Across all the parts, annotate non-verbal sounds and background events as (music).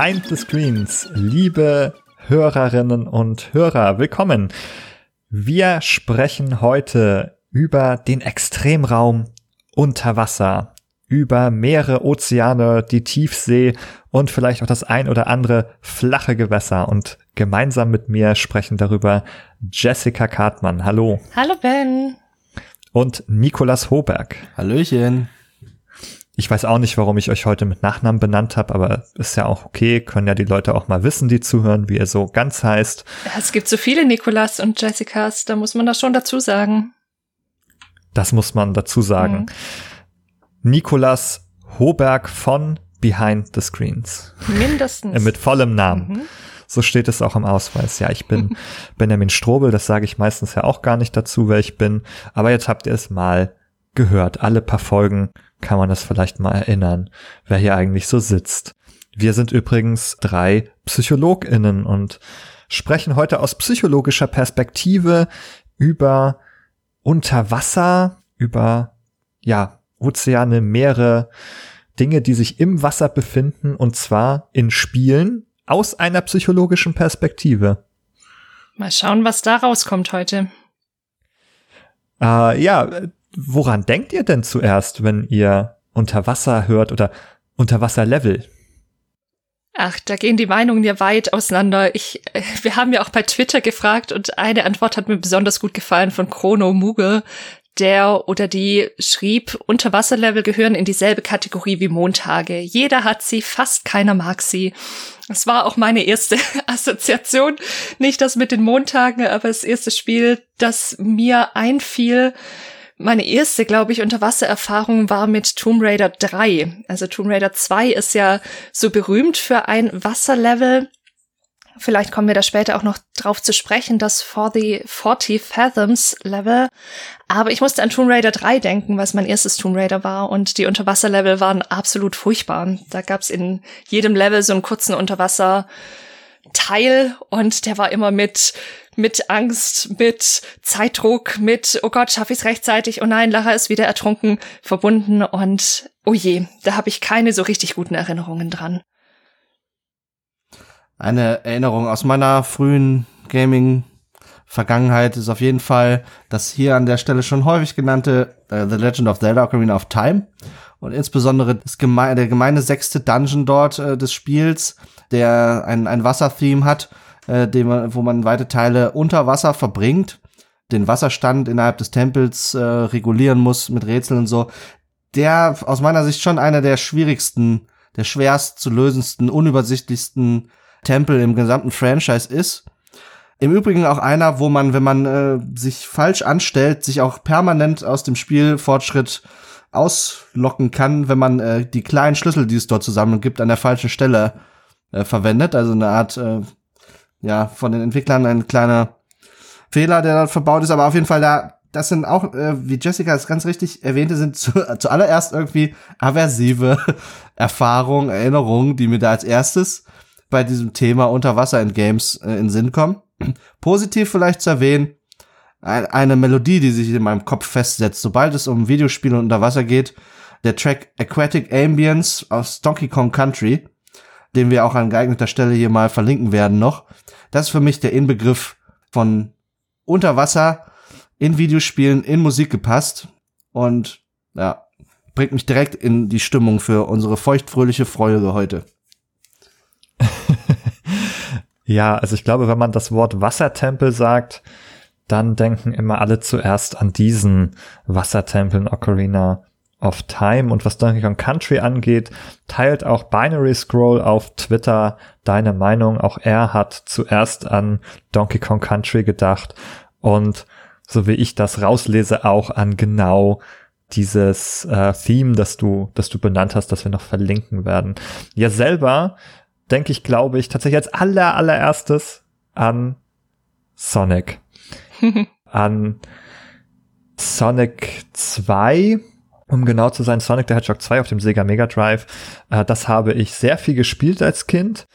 Behind the Screens, liebe Hörerinnen und Hörer, willkommen. Wir sprechen heute über den Extremraum unter Wasser, über Meere, Ozeane, die Tiefsee und vielleicht auch das ein oder andere flache Gewässer. Und gemeinsam mit mir sprechen darüber Jessica Kartmann. Hallo. Hallo Ben. Und Nikolas Hoberg. Hallöchen. Ich weiß auch nicht, warum ich euch heute mit Nachnamen benannt habe, aber ist ja auch okay, können ja die Leute auch mal wissen, die zuhören, wie ihr so ganz heißt. Es gibt so viele Nikolas und Jessicas, da muss man das schon dazu sagen. Das muss man dazu sagen. Mhm. Nikolas Hoberg von Behind the Screens. Mindestens. Mit vollem Namen. Mhm. So steht es auch im Ausweis. Ja, ich bin (laughs) Benjamin Strobel, das sage ich meistens ja auch gar nicht dazu, wer ich bin. Aber jetzt habt ihr es mal gehört. Alle paar Folgen kann man das vielleicht mal erinnern, wer hier eigentlich so sitzt. Wir sind übrigens drei PsychologInnen und sprechen heute aus psychologischer Perspektive über Unterwasser, über, ja, Ozeane, Meere, Dinge, die sich im Wasser befinden und zwar in Spielen aus einer psychologischen Perspektive. Mal schauen, was da rauskommt heute. Äh, ja, woran denkt ihr denn zuerst, wenn ihr Unterwasser hört oder Unterwasserlevel? Ach, da gehen die Meinungen ja weit auseinander. Ich, äh, wir haben ja auch bei Twitter gefragt und eine Antwort hat mir besonders gut gefallen von Chrono Muge, der oder die schrieb, Unterwasserlevel gehören in dieselbe Kategorie wie Montage. Jeder hat sie, fast keiner mag sie. Das war auch meine erste (laughs) Assoziation. Nicht das mit den Montagen, aber das erste Spiel, das mir einfiel, meine erste, glaube ich, Unterwassererfahrung war mit Tomb Raider 3. Also Tomb Raider 2 ist ja so berühmt für ein Wasserlevel. Vielleicht kommen wir da später auch noch drauf zu sprechen, das For the 40 Fathoms Level. Aber ich musste an Tomb Raider 3 denken, was mein erstes Tomb Raider war. Und die Unterwasserlevel waren absolut furchtbar. Da gab's in jedem Level so einen kurzen Unterwasser Teil und der war immer mit mit Angst, mit Zeitdruck, mit, oh Gott, schaffe ich es rechtzeitig, oh nein, Lara ist wieder ertrunken, verbunden und oh je, da habe ich keine so richtig guten Erinnerungen dran. Eine Erinnerung aus meiner frühen Gaming Vergangenheit ist auf jeden Fall das hier an der Stelle schon häufig genannte uh, The Legend of Zelda Ocarina of Time. Und insbesondere das geme der gemeine sechste Dungeon dort äh, des Spiels, der ein, ein Wassertheme hat äh, dem wo man weite Teile unter Wasser verbringt, den Wasserstand innerhalb des Tempels äh, regulieren muss mit Rätseln und so, der aus meiner Sicht schon einer der schwierigsten, der schwerst zu lösendsten, unübersichtlichsten Tempel im gesamten Franchise ist. Im Übrigen auch einer, wo man, wenn man äh, sich falsch anstellt, sich auch permanent aus dem Spielfortschritt auslocken kann, wenn man äh, die kleinen Schlüssel, die es dort zusammen gibt, an der falschen Stelle äh, verwendet. Also eine Art äh, ja, von den Entwicklern ein kleiner Fehler, der dort verbaut ist, aber auf jeden Fall da, das sind auch, äh, wie Jessica es ganz richtig erwähnte, sind zu, (laughs) zuallererst irgendwie aversive (laughs) Erfahrungen, Erinnerungen, die mir da als erstes bei diesem Thema Unterwasser in Games äh, in Sinn kommen. (clears throat) Positiv vielleicht zu erwähnen, ein, eine Melodie, die sich in meinem Kopf festsetzt, sobald es um Videospiele unter Wasser geht, der Track Aquatic Ambience aus Donkey Kong Country den wir auch an geeigneter Stelle hier mal verlinken werden noch. Das ist für mich der Inbegriff von Unterwasser in Videospielen, in Musik gepasst und ja, bringt mich direkt in die Stimmung für unsere feuchtfröhliche Freude heute. (laughs) ja, also ich glaube, wenn man das Wort Wassertempel sagt, dann denken immer alle zuerst an diesen Wassertempel in Ocarina of Time und was Donkey Kong Country angeht, teilt auch Binary Scroll auf Twitter deine Meinung. Auch er hat zuerst an Donkey Kong Country gedacht und so wie ich das rauslese, auch an genau dieses äh, Theme, das du, das du benannt hast, das wir noch verlinken werden. Ja, selber denke ich, glaube ich, tatsächlich als aller, allererstes an Sonic. (laughs) an Sonic 2 um genau zu sein, Sonic the Hedgehog 2 auf dem Sega Mega Drive. Äh, das habe ich sehr viel gespielt als Kind.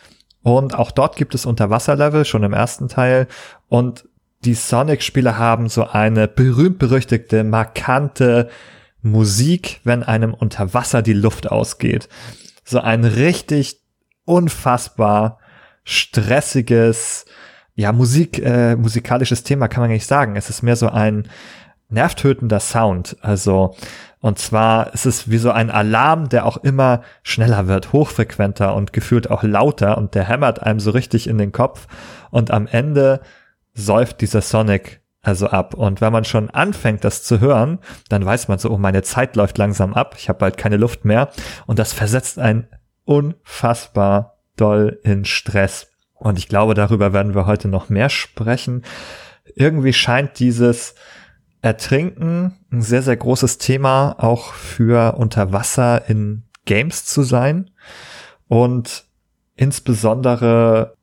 Und auch dort gibt es Unterwasserlevel, schon im ersten Teil. Und die Sonic-Spiele haben so eine berühmt-berüchtigte, markante Musik, wenn einem unter Wasser die Luft ausgeht. So ein richtig unfassbar stressiges, ja, Musik, äh, musikalisches Thema kann man nicht sagen. Es ist mehr so ein nervtötender Sound. Also, und zwar ist es wie so ein Alarm, der auch immer schneller wird, hochfrequenter und gefühlt auch lauter und der hämmert einem so richtig in den Kopf. Und am Ende säuft dieser Sonic also ab. Und wenn man schon anfängt, das zu hören, dann weiß man so, oh, meine Zeit läuft langsam ab, ich habe bald keine Luft mehr. Und das versetzt einen unfassbar doll in Stress. Und ich glaube, darüber werden wir heute noch mehr sprechen. Irgendwie scheint dieses Ertrinken ein sehr, sehr großes Thema auch für Unterwasser in Games zu sein. Und insbesondere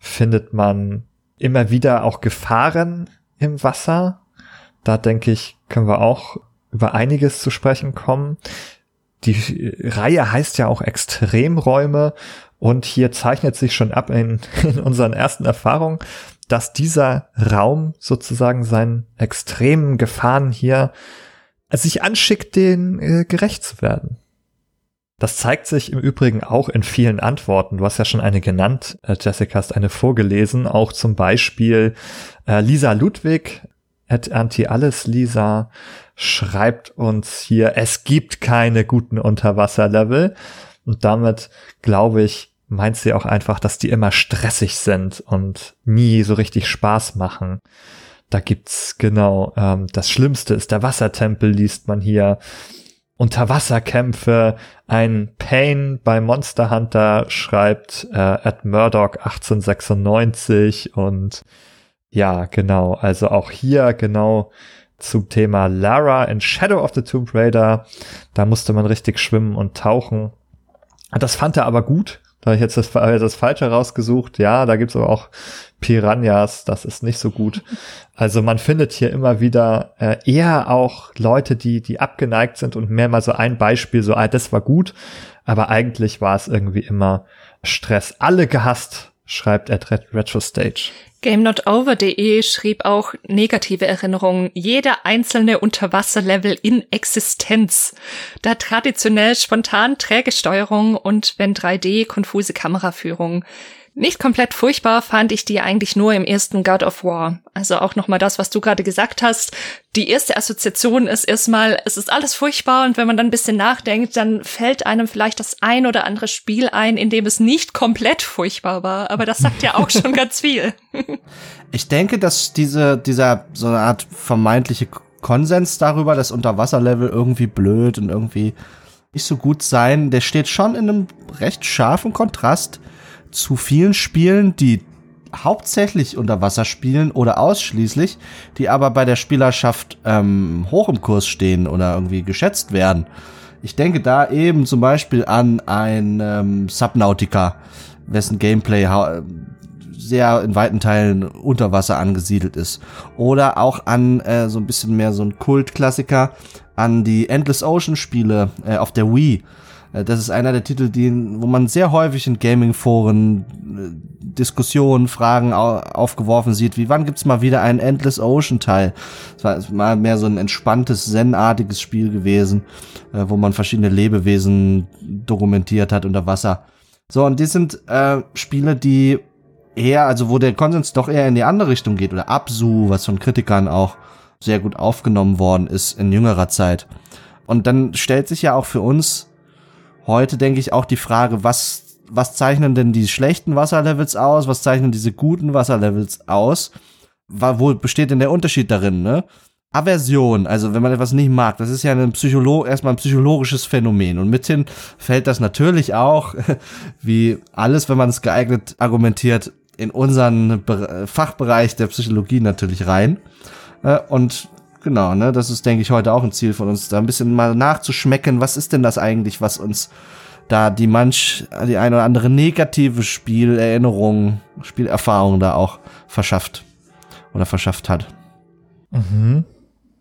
findet man immer wieder auch Gefahren im Wasser. Da denke ich, können wir auch über einiges zu sprechen kommen. Die Reihe heißt ja auch Extremräume und hier zeichnet sich schon ab in, (laughs) in unseren ersten Erfahrungen, dass dieser Raum sozusagen seinen extremen Gefahren hier sich anschickt, den äh, gerecht zu werden. Das zeigt sich im Übrigen auch in vielen Antworten. Du hast ja schon eine genannt, äh, Jessica, hast eine vorgelesen, auch zum Beispiel äh, Lisa Ludwig, at Anti Alles Lisa, schreibt uns hier, es gibt keine guten Unterwasserlevel. Und damit, glaube ich, meint sie auch einfach, dass die immer stressig sind und nie so richtig Spaß machen. Da gibt's genau, ähm, das Schlimmste ist der Wassertempel, liest man hier. Unterwasserkämpfe, ein Pain bei Monster Hunter schreibt äh, at Murdoch 1896 und ja, genau, also auch hier genau zum Thema Lara in Shadow of the Tomb Raider. Da musste man richtig schwimmen und tauchen. Das fand er aber gut. Da habe ich jetzt das, das Falsche rausgesucht. Ja, da gibt's aber auch Piranhas. Das ist nicht so gut. (laughs) Also man findet hier immer wieder äh, eher auch Leute, die, die abgeneigt sind und mehr mal so ein Beispiel, so, ah, das war gut. Aber eigentlich war es irgendwie immer Stress. Alle gehasst, schreibt Ed Retrostage. GameNotOver.de schrieb auch negative Erinnerungen. Jeder einzelne Unterwasserlevel in Existenz. Da traditionell spontan träge Steuerung und wenn 3D konfuse Kameraführung. Nicht komplett furchtbar fand ich die eigentlich nur im ersten God of War. Also auch nochmal das, was du gerade gesagt hast. Die erste Assoziation ist erstmal, es ist alles furchtbar und wenn man dann ein bisschen nachdenkt, dann fällt einem vielleicht das ein oder andere Spiel ein, in dem es nicht komplett furchtbar war. Aber das sagt ja auch schon (laughs) ganz viel. Ich denke, dass diese, dieser so eine Art vermeintliche Konsens darüber, dass Unterwasserlevel irgendwie blöd und irgendwie nicht so gut sein, der steht schon in einem recht scharfen Kontrast zu vielen Spielen, die hauptsächlich unter Wasser spielen oder ausschließlich, die aber bei der Spielerschaft ähm, hoch im Kurs stehen oder irgendwie geschätzt werden. Ich denke da eben zum Beispiel an ein ähm, Subnautica, wessen Gameplay sehr in weiten Teilen unter Wasser angesiedelt ist. Oder auch an äh, so ein bisschen mehr so ein Kultklassiker, an die Endless Ocean Spiele äh, auf der Wii das ist einer der Titel, die, wo man sehr häufig in Gaming-Foren äh, Diskussionen, Fragen aufgeworfen sieht, wie wann gibt's mal wieder einen Endless Ocean Teil? Es war mal mehr so ein entspanntes, zen-artiges Spiel gewesen, äh, wo man verschiedene Lebewesen dokumentiert hat unter Wasser. So, und die sind äh, Spiele, die eher, also wo der Konsens doch eher in die andere Richtung geht, oder Absu, was von Kritikern auch sehr gut aufgenommen worden ist in jüngerer Zeit. Und dann stellt sich ja auch für uns heute denke ich auch die Frage, was, was zeichnen denn die schlechten Wasserlevels aus? Was zeichnen diese guten Wasserlevels aus? Wo besteht denn der Unterschied darin, ne? Aversion, also wenn man etwas nicht mag, das ist ja ein Psycholo erstmal ein psychologisches Phänomen. Und mithin fällt das natürlich auch, (laughs) wie alles, wenn man es geeignet argumentiert, in unseren Fachbereich der Psychologie natürlich rein. Äh, und Genau, ne, das ist, denke ich, heute auch ein Ziel von uns, da ein bisschen mal nachzuschmecken, was ist denn das eigentlich, was uns da die manch, die eine oder andere negative Spielerinnerung, Spielerfahrung da auch verschafft oder verschafft hat. Mhm.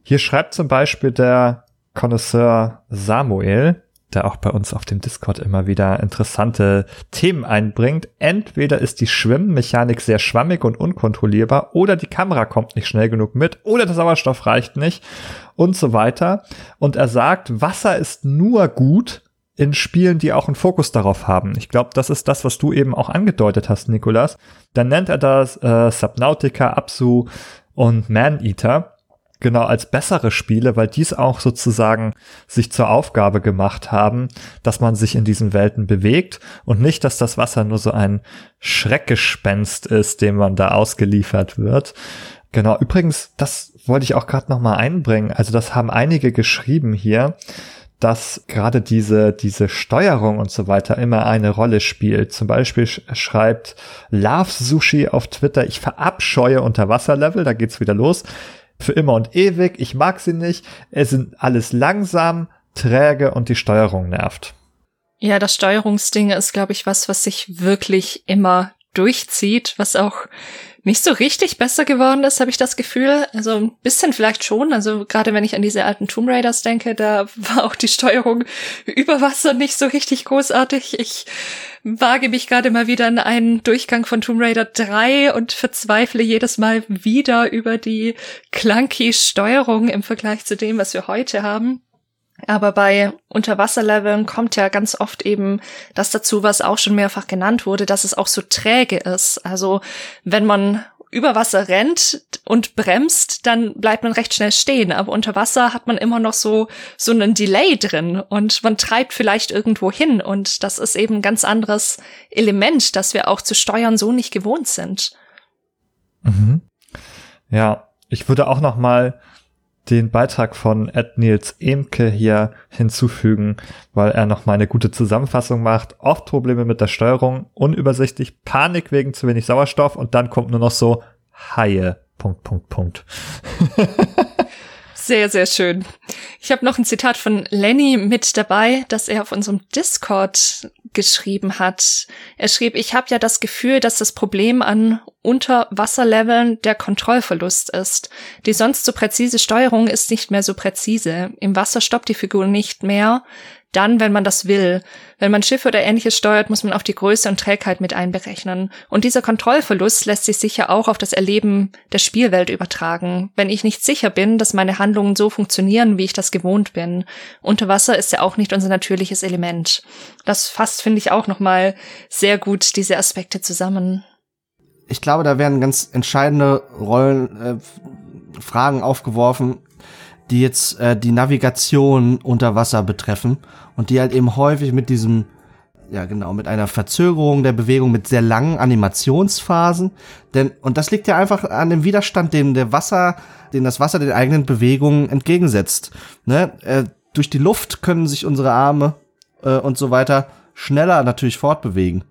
Hier schreibt zum Beispiel der Connoisseur Samuel, der auch bei uns auf dem Discord immer wieder interessante Themen einbringt. Entweder ist die Schwimmmechanik sehr schwammig und unkontrollierbar oder die Kamera kommt nicht schnell genug mit oder der Sauerstoff reicht nicht und so weiter. Und er sagt, Wasser ist nur gut, in Spielen, die auch einen Fokus darauf haben. Ich glaube, das ist das, was du eben auch angedeutet hast, Nikolas. Dann nennt er das äh, Subnautica, Absu und Man-Eater genau als bessere Spiele, weil dies auch sozusagen sich zur Aufgabe gemacht haben, dass man sich in diesen Welten bewegt und nicht, dass das Wasser nur so ein Schreckgespenst ist, dem man da ausgeliefert wird. Genau, übrigens, das wollte ich auch gerade noch mal einbringen. Also das haben einige geschrieben hier, dass gerade diese, diese Steuerung und so weiter immer eine Rolle spielt. Zum Beispiel schreibt Love Sushi auf Twitter, ich verabscheue Unterwasserlevel, da geht's wieder los für immer und ewig. Ich mag sie nicht. Es sind alles langsam, träge und die Steuerung nervt. Ja, das Steuerungsding ist, glaube ich, was, was sich wirklich immer durchzieht, was auch nicht so richtig besser geworden ist, habe ich das Gefühl. Also ein bisschen vielleicht schon. Also gerade wenn ich an diese alten Tomb Raiders denke, da war auch die Steuerung über Wasser nicht so richtig großartig. Ich wage mich gerade mal wieder in einen Durchgang von Tomb Raider 3 und verzweifle jedes Mal wieder über die clunky Steuerung im Vergleich zu dem, was wir heute haben. Aber bei Unterwasserleveln kommt ja ganz oft eben das dazu, was auch schon mehrfach genannt wurde, dass es auch so träge ist. Also wenn man über Wasser rennt und bremst, dann bleibt man recht schnell stehen. Aber unter Wasser hat man immer noch so, so einen Delay drin und man treibt vielleicht irgendwo hin. Und das ist eben ein ganz anderes Element, das wir auch zu steuern so nicht gewohnt sind. Mhm. Ja, ich würde auch noch mal den Beitrag von Ed Nils Emke hier hinzufügen, weil er noch mal eine gute Zusammenfassung macht. Oft Probleme mit der Steuerung, unübersichtlich, Panik wegen zu wenig Sauerstoff und dann kommt nur noch so Haie. Punkt, Punkt, Punkt. (laughs) Sehr, sehr schön. Ich habe noch ein Zitat von Lenny mit dabei, das er auf unserem Discord geschrieben hat. Er schrieb, ich habe ja das Gefühl, dass das Problem an Unterwasserleveln der Kontrollverlust ist. Die sonst so präzise Steuerung ist nicht mehr so präzise. Im Wasser stoppt die Figur nicht mehr dann, wenn man das will. Wenn man Schiffe oder ähnliches steuert, muss man auch die Größe und Trägheit mit einberechnen. Und dieser Kontrollverlust lässt sich sicher auch auf das Erleben der Spielwelt übertragen. Wenn ich nicht sicher bin, dass meine Handlungen so funktionieren, wie ich das gewohnt bin. Unter Wasser ist ja auch nicht unser natürliches Element. Das fasst, finde ich, auch nochmal sehr gut diese Aspekte zusammen. Ich glaube, da werden ganz entscheidende Rollen, äh, Fragen aufgeworfen, die jetzt äh, die Navigation unter Wasser betreffen und die halt eben häufig mit diesem, ja genau, mit einer Verzögerung der Bewegung, mit sehr langen Animationsphasen. Denn, und das liegt ja einfach an dem Widerstand, den der Wasser, den das Wasser den eigenen Bewegungen entgegensetzt. Ne? Äh, durch die Luft können sich unsere Arme äh, und so weiter schneller natürlich fortbewegen.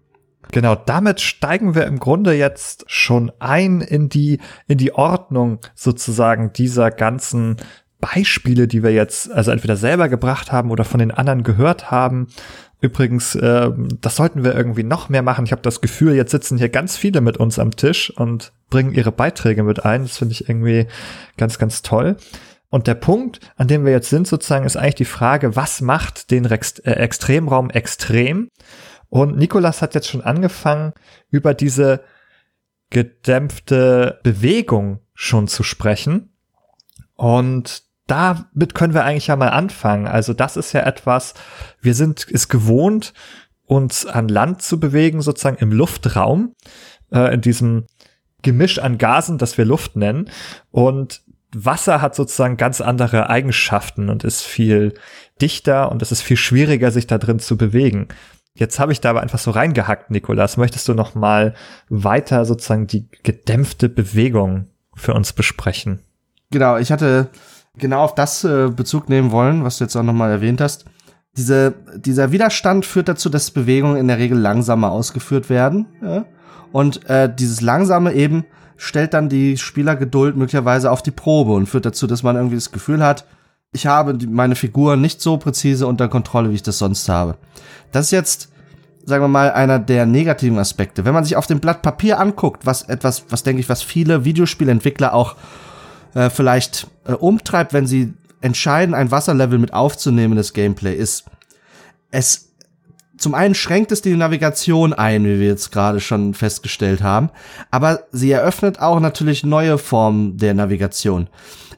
Genau, damit steigen wir im Grunde jetzt schon ein in die, in die Ordnung sozusagen dieser ganzen Beispiele, die wir jetzt also entweder selber gebracht haben oder von den anderen gehört haben. Übrigens, äh, das sollten wir irgendwie noch mehr machen. Ich habe das Gefühl, jetzt sitzen hier ganz viele mit uns am Tisch und bringen ihre Beiträge mit ein. Das finde ich irgendwie ganz, ganz toll. Und der Punkt, an dem wir jetzt sind, sozusagen, ist eigentlich die Frage, was macht den Rex äh, Extremraum extrem? Und Nikolas hat jetzt schon angefangen, über diese gedämpfte Bewegung schon zu sprechen. Und damit können wir eigentlich ja mal anfangen. Also das ist ja etwas, wir sind es gewohnt, uns an Land zu bewegen, sozusagen im Luftraum, äh, in diesem Gemisch an Gasen, das wir Luft nennen. Und Wasser hat sozusagen ganz andere Eigenschaften und ist viel dichter und es ist viel schwieriger, sich da drin zu bewegen. Jetzt habe ich da aber einfach so reingehackt, Nikolas. Möchtest du noch mal weiter sozusagen die gedämpfte Bewegung für uns besprechen? Genau, ich hatte genau auf das äh, Bezug nehmen wollen, was du jetzt auch nochmal erwähnt hast. Diese, dieser Widerstand führt dazu, dass Bewegungen in der Regel langsamer ausgeführt werden. Ja? Und äh, dieses Langsame eben stellt dann die Spielergeduld möglicherweise auf die Probe und führt dazu, dass man irgendwie das Gefühl hat, ich habe meine Figur nicht so präzise unter Kontrolle, wie ich das sonst habe. Das ist jetzt, sagen wir mal, einer der negativen Aspekte. Wenn man sich auf dem Blatt Papier anguckt, was etwas, was denke ich, was viele Videospielentwickler auch äh, vielleicht äh, umtreibt, wenn sie entscheiden, ein Wasserlevel mit aufzunehmen, das Gameplay ist, es zum einen schränkt es die Navigation ein, wie wir jetzt gerade schon festgestellt haben, aber sie eröffnet auch natürlich neue Formen der Navigation.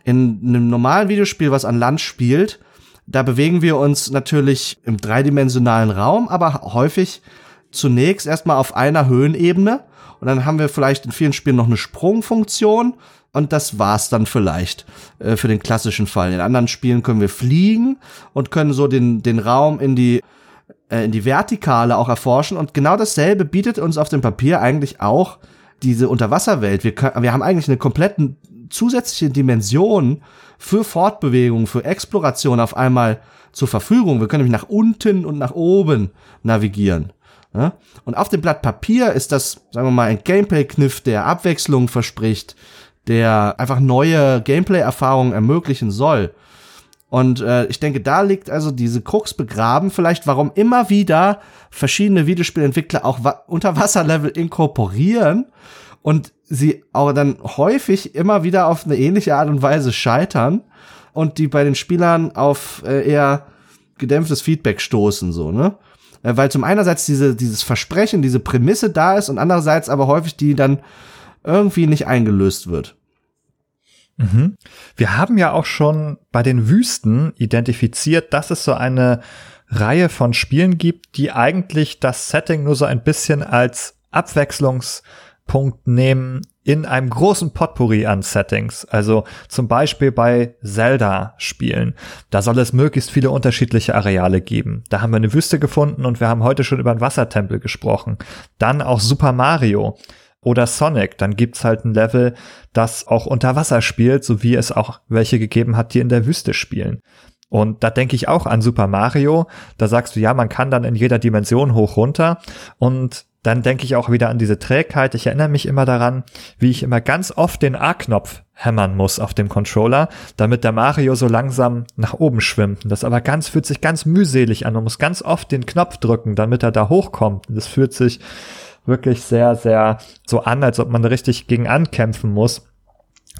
In einem normalen Videospiel, was an Land spielt, Da bewegen wir uns natürlich im dreidimensionalen Raum, aber häufig zunächst erstmal auf einer Höhenebene. Und dann haben wir vielleicht in vielen Spielen noch eine Sprungfunktion. Und das war's dann vielleicht äh, für den klassischen Fall. In anderen Spielen können wir fliegen und können so den, den Raum in die, äh, in die Vertikale auch erforschen. Und genau dasselbe bietet uns auf dem Papier eigentlich auch diese Unterwasserwelt. Wir, können, wir haben eigentlich eine komplette zusätzliche Dimension für Fortbewegung, für Exploration auf einmal zur Verfügung. Wir können nämlich nach unten und nach oben navigieren. Ja? Und auf dem Blatt Papier ist das, sagen wir mal, ein Gameplay-Kniff, der Abwechslung verspricht, der einfach neue Gameplay-Erfahrungen ermöglichen soll. Und äh, ich denke, da liegt also diese Krux begraben, vielleicht warum immer wieder verschiedene Videospielentwickler auch wa Unterwasserlevel inkorporieren und sie auch dann häufig immer wieder auf eine ähnliche Art und Weise scheitern und die bei den Spielern auf äh, eher gedämpftes Feedback stoßen, so, ne? Äh, weil zum einerseits diese, dieses Versprechen, diese Prämisse da ist und andererseits aber häufig die dann irgendwie nicht eingelöst wird. Mhm. Wir haben ja auch schon bei den Wüsten identifiziert, dass es so eine Reihe von Spielen gibt, die eigentlich das Setting nur so ein bisschen als Abwechslungspunkt nehmen in einem großen Potpourri an Settings. Also zum Beispiel bei Zelda-Spielen. Da soll es möglichst viele unterschiedliche Areale geben. Da haben wir eine Wüste gefunden und wir haben heute schon über einen Wassertempel gesprochen. Dann auch Super Mario oder Sonic. Dann gibt's halt ein Level, das auch unter Wasser spielt, so wie es auch welche gegeben hat, die in der Wüste spielen. Und da denke ich auch an Super Mario. Da sagst du, ja, man kann dann in jeder Dimension hoch runter. Und dann denke ich auch wieder an diese Trägheit. Ich erinnere mich immer daran, wie ich immer ganz oft den A-Knopf hämmern muss auf dem Controller, damit der Mario so langsam nach oben schwimmt. Das aber ganz fühlt sich ganz mühselig an. Man muss ganz oft den Knopf drücken, damit er da hochkommt. Das fühlt sich wirklich sehr, sehr so an, als ob man richtig gegen ankämpfen muss,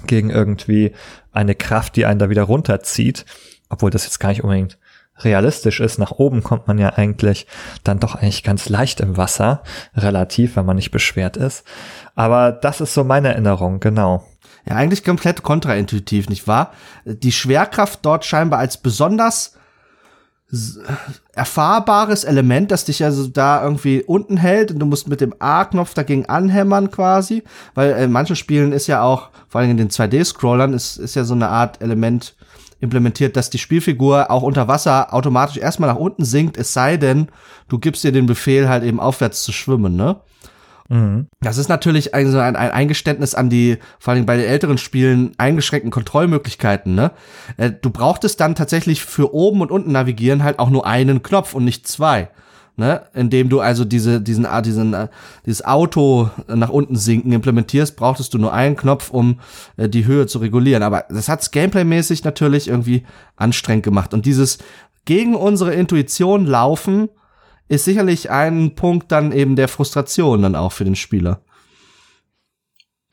gegen irgendwie eine Kraft, die einen da wieder runterzieht, obwohl das jetzt gar nicht unbedingt realistisch ist. Nach oben kommt man ja eigentlich dann doch eigentlich ganz leicht im Wasser, relativ, wenn man nicht beschwert ist. Aber das ist so meine Erinnerung, genau. Ja, eigentlich komplett kontraintuitiv, nicht wahr? Die Schwerkraft dort scheinbar als besonders erfahrbares Element, das dich also da irgendwie unten hält und du musst mit dem A-Knopf dagegen anhämmern quasi, weil in manchen Spielen ist ja auch, vor allem in den 2D-Scrollern, ist, ist ja so eine Art Element implementiert, dass die Spielfigur auch unter Wasser automatisch erstmal nach unten sinkt, es sei denn, du gibst dir den Befehl halt eben aufwärts zu schwimmen, ne? Mhm. Das ist natürlich ein, ein, ein Eingeständnis an die, vor allem bei den älteren Spielen, eingeschränkten Kontrollmöglichkeiten, ne? Äh, du brauchtest dann tatsächlich für oben und unten navigieren halt auch nur einen Knopf und nicht zwei. Ne, indem du also diese, diesen, ah, diesen, äh, dieses Auto nach unten sinken implementierst, brauchtest du nur einen Knopf, um äh, die Höhe zu regulieren. Aber das hat's gameplaymäßig natürlich irgendwie anstrengend gemacht. Und dieses gegen unsere Intuition laufen, ist sicherlich ein Punkt dann eben der Frustration dann auch für den Spieler.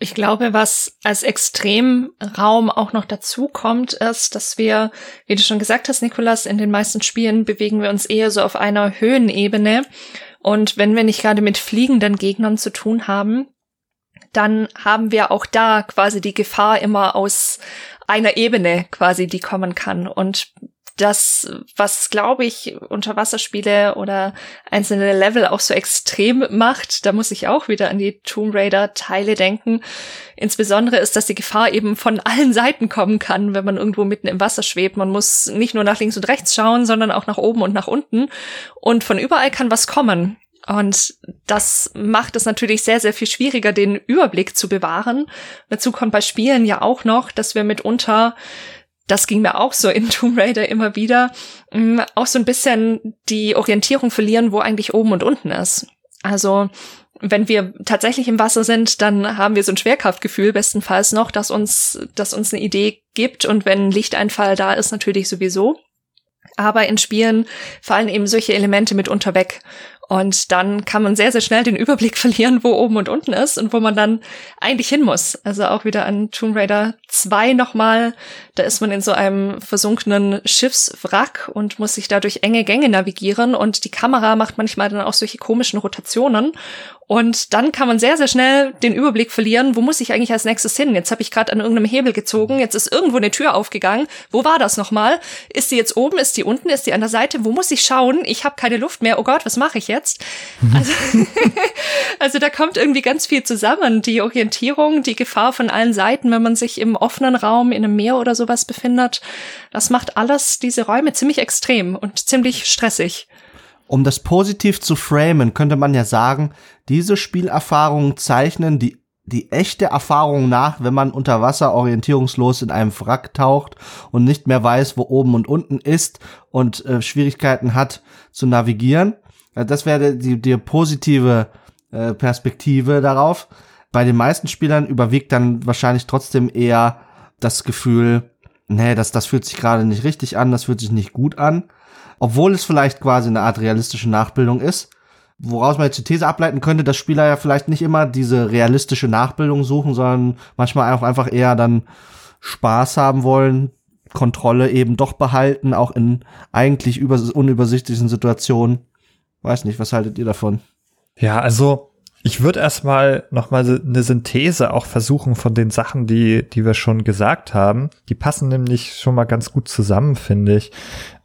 Ich glaube, was als Extremraum auch noch dazu kommt, ist, dass wir, wie du schon gesagt hast, Nikolas, in den meisten Spielen bewegen wir uns eher so auf einer Höhenebene. Und wenn wir nicht gerade mit fliegenden Gegnern zu tun haben, dann haben wir auch da quasi die Gefahr immer aus einer Ebene quasi, die kommen kann. Und das, was glaube ich Unterwasserspiele oder einzelne Level auch so extrem macht, da muss ich auch wieder an die Tomb Raider Teile denken. Insbesondere ist, dass die Gefahr eben von allen Seiten kommen kann, wenn man irgendwo mitten im Wasser schwebt. Man muss nicht nur nach links und rechts schauen, sondern auch nach oben und nach unten. Und von überall kann was kommen. Und das macht es natürlich sehr, sehr viel schwieriger, den Überblick zu bewahren. Dazu kommt bei Spielen ja auch noch, dass wir mitunter das ging mir auch so in (laughs) Tomb Raider immer wieder, mm, auch so ein bisschen die Orientierung verlieren, wo eigentlich oben und unten ist. Also wenn wir tatsächlich im Wasser sind, dann haben wir so ein Schwerkraftgefühl bestenfalls noch, dass uns, dass uns eine Idee gibt und wenn Lichteinfall da ist, natürlich sowieso. Aber in Spielen fallen eben solche Elemente mitunter weg. Und dann kann man sehr, sehr schnell den Überblick (laughs) verlieren, wo oben und unten ist und wo man dann eigentlich hin muss. Also auch wieder an Tomb Raider 2 nochmal. Da ist man in so einem versunkenen Schiffswrack und muss sich da durch enge Gänge navigieren und die Kamera macht manchmal dann auch solche komischen Rotationen. Und dann kann man sehr, sehr schnell den Überblick verlieren, wo muss ich eigentlich als nächstes hin? Jetzt habe ich gerade an irgendeinem Hebel gezogen, jetzt ist irgendwo eine Tür aufgegangen. Wo war das nochmal? Ist die jetzt oben, ist die unten, ist die an der Seite? Wo muss ich schauen? Ich habe keine Luft mehr. Oh Gott, was mache ich jetzt? Mhm. Also, (laughs) also da kommt irgendwie ganz viel zusammen. Die Orientierung, die Gefahr von allen Seiten, wenn man sich im offenen Raum in einem Meer oder sowas befindet. Das macht alles diese Räume ziemlich extrem und ziemlich stressig. Um das positiv zu framen, könnte man ja sagen, diese Spielerfahrungen zeichnen die die echte Erfahrung nach, wenn man unter Wasser orientierungslos in einem Wrack taucht und nicht mehr weiß, wo oben und unten ist und äh, Schwierigkeiten hat zu navigieren. Äh, das wäre die, die positive äh, Perspektive darauf. Bei den meisten Spielern überwiegt dann wahrscheinlich trotzdem eher das Gefühl, nee, das, das fühlt sich gerade nicht richtig an, das fühlt sich nicht gut an. Obwohl es vielleicht quasi eine Art realistische Nachbildung ist woraus man jetzt die These ableiten könnte, dass Spieler ja vielleicht nicht immer diese realistische Nachbildung suchen, sondern manchmal auch einfach eher dann Spaß haben wollen, Kontrolle eben doch behalten, auch in eigentlich über unübersichtlichen Situationen. Weiß nicht, was haltet ihr davon? Ja, also ich würde erstmal nochmal eine Synthese auch versuchen von den Sachen, die, die wir schon gesagt haben. Die passen nämlich schon mal ganz gut zusammen, finde ich.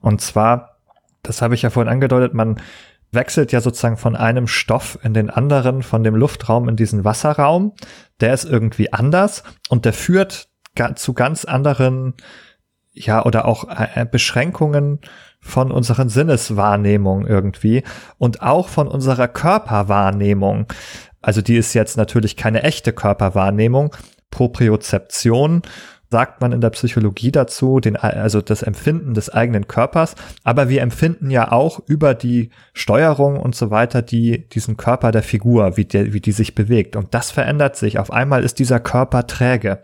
Und zwar, das habe ich ja vorhin angedeutet, man wechselt ja sozusagen von einem Stoff in den anderen, von dem Luftraum in diesen Wasserraum. Der ist irgendwie anders und der führt zu ganz anderen, ja, oder auch äh, Beschränkungen von unseren Sinneswahrnehmung irgendwie und auch von unserer Körperwahrnehmung. Also die ist jetzt natürlich keine echte Körperwahrnehmung. Propriozeption sagt man in der Psychologie dazu, den, also das Empfinden des eigenen Körpers. Aber wir empfinden ja auch über die Steuerung und so weiter, die, diesen Körper der Figur, wie, der, wie die sich bewegt. Und das verändert sich. Auf einmal ist dieser Körper träge.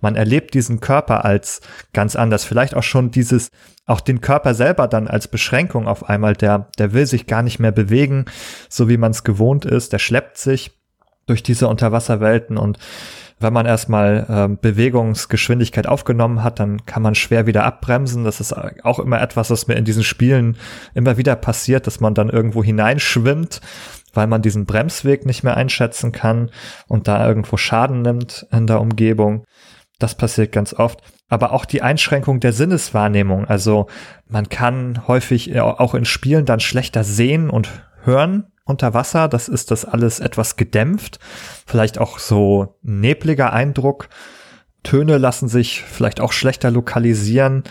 Man erlebt diesen Körper als ganz anders. Vielleicht auch schon dieses, auch den Körper selber dann als Beschränkung auf einmal, der, der will sich gar nicht mehr bewegen, so wie man es gewohnt ist. Der schleppt sich durch diese Unterwasserwelten und wenn man erstmal ähm, Bewegungsgeschwindigkeit aufgenommen hat, dann kann man schwer wieder abbremsen. Das ist auch immer etwas, was mir in diesen Spielen immer wieder passiert, dass man dann irgendwo hineinschwimmt, weil man diesen Bremsweg nicht mehr einschätzen kann und da irgendwo Schaden nimmt in der Umgebung. Das passiert ganz oft. Aber auch die Einschränkung der Sinneswahrnehmung. Also man kann häufig auch in Spielen dann schlechter sehen und hören, unter Wasser. Das ist das alles etwas gedämpft. Vielleicht auch so nebliger Eindruck. Töne lassen sich vielleicht auch schlechter lokalisieren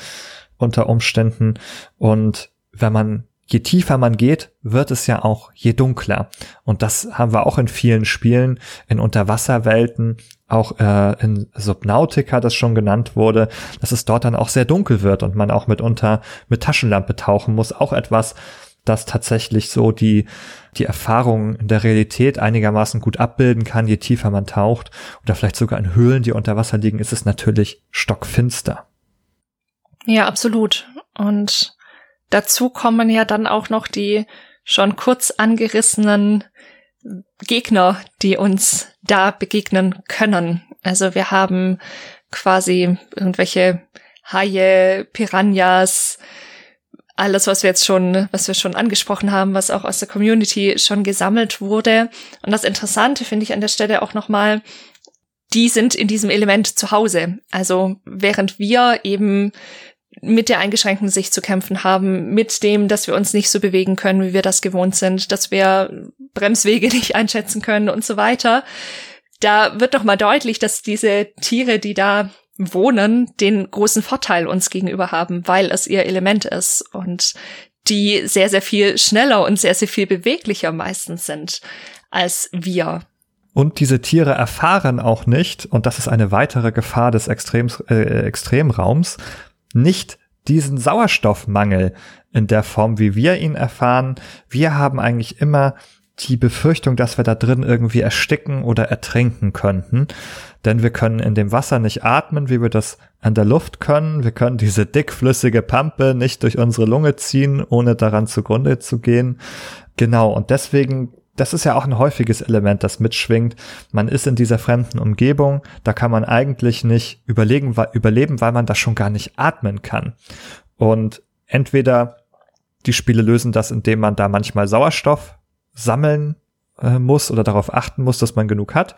unter Umständen. Und wenn man, je tiefer man geht, wird es ja auch je dunkler. Und das haben wir auch in vielen Spielen, in Unterwasserwelten, auch äh, in Subnautica, das schon genannt wurde, dass es dort dann auch sehr dunkel wird und man auch mitunter mit Taschenlampe tauchen muss. Auch etwas, das tatsächlich so die, die Erfahrung in der Realität einigermaßen gut abbilden kann, je tiefer man taucht oder vielleicht sogar in Höhlen, die unter Wasser liegen, ist es natürlich stockfinster. Ja, absolut. Und dazu kommen ja dann auch noch die schon kurz angerissenen Gegner, die uns da begegnen können. Also wir haben quasi irgendwelche Haie, Piranhas, alles, was wir jetzt schon, was wir schon angesprochen haben, was auch aus der Community schon gesammelt wurde. Und das Interessante finde ich an der Stelle auch nochmal, die sind in diesem Element zu Hause. Also während wir eben mit der eingeschränkten Sicht zu kämpfen haben, mit dem, dass wir uns nicht so bewegen können, wie wir das gewohnt sind, dass wir Bremswege (laughs) nicht einschätzen können und so weiter. Da wird doch mal deutlich, dass diese Tiere, die da wohnen, den großen Vorteil uns gegenüber haben, weil es ihr Element ist und die sehr, sehr viel schneller und sehr, sehr viel beweglicher meistens sind als wir. Und diese Tiere erfahren auch nicht, und das ist eine weitere Gefahr des Extrems, äh, Extremraums, nicht diesen Sauerstoffmangel in der Form, wie wir ihn erfahren. Wir haben eigentlich immer die Befürchtung, dass wir da drin irgendwie ersticken oder ertrinken könnten. Denn wir können in dem Wasser nicht atmen, wie wir das an der Luft können. Wir können diese dickflüssige Pampe nicht durch unsere Lunge ziehen, ohne daran zugrunde zu gehen. Genau. Und deswegen das ist ja auch ein häufiges Element, das mitschwingt. Man ist in dieser fremden Umgebung, da kann man eigentlich nicht überlegen, überleben, weil man da schon gar nicht atmen kann. Und entweder die Spiele lösen das, indem man da manchmal Sauerstoff sammeln äh, muss oder darauf achten muss, dass man genug hat.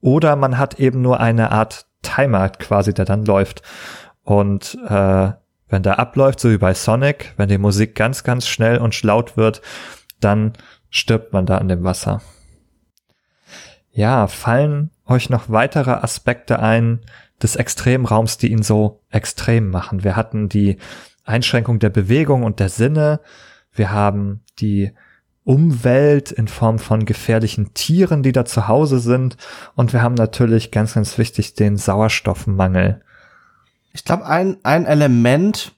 Oder man hat eben nur eine Art Timer quasi, der dann läuft. Und äh, wenn der abläuft, so wie bei Sonic, wenn die Musik ganz, ganz schnell und laut wird, dann stirbt man da in dem Wasser. Ja, fallen euch noch weitere Aspekte ein des Extremraums, die ihn so extrem machen? Wir hatten die Einschränkung der Bewegung und der Sinne. Wir haben die Umwelt in Form von gefährlichen Tieren, die da zu Hause sind. Und wir haben natürlich ganz, ganz wichtig den Sauerstoffmangel. Ich glaube, ein, ein Element,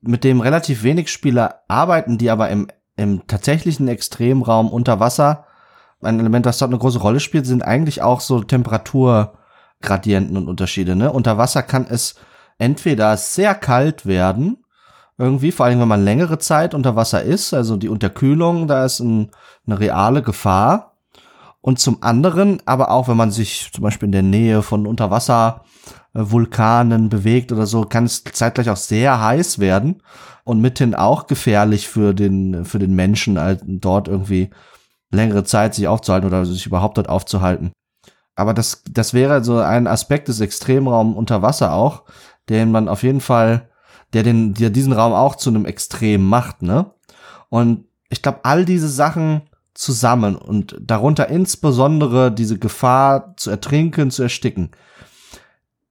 mit dem relativ wenig Spieler arbeiten, die aber im, im tatsächlichen Extremraum unter Wasser ein Element, was dort eine große Rolle spielt, sind eigentlich auch so Temperaturgradienten und Unterschiede. Ne? Unter Wasser kann es entweder sehr kalt werden, irgendwie, vor allem wenn man längere Zeit unter Wasser ist, also die Unterkühlung, da ist ein, eine reale Gefahr. Und zum anderen, aber auch wenn man sich zum Beispiel in der Nähe von Unterwasservulkanen bewegt oder so, kann es zeitgleich auch sehr heiß werden und mithin auch gefährlich für den, für den Menschen, halt dort irgendwie längere Zeit sich aufzuhalten oder sich überhaupt dort aufzuhalten. Aber das, das wäre so ein Aspekt des Extremraum unter Wasser auch, den man auf jeden Fall der den, der diesen Raum auch zu einem Extrem macht, ne? Und ich glaube, all diese Sachen zusammen und darunter insbesondere diese Gefahr zu ertrinken, zu ersticken,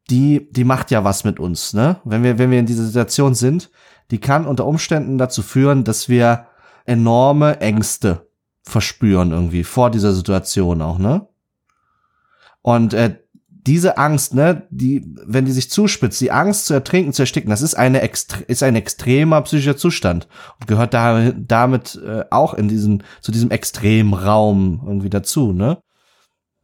die, die macht ja was mit uns, ne? Wenn wir, wenn wir in dieser Situation sind, die kann unter Umständen dazu führen, dass wir enorme Ängste verspüren irgendwie vor dieser Situation auch, ne? Und äh, diese Angst, ne, die, wenn die sich zuspitzt, die Angst zu ertrinken, zu ersticken, das ist eine ist ein extremer psychischer Zustand und gehört da, damit äh, auch in diesen, zu diesem Extremraum irgendwie dazu, ne?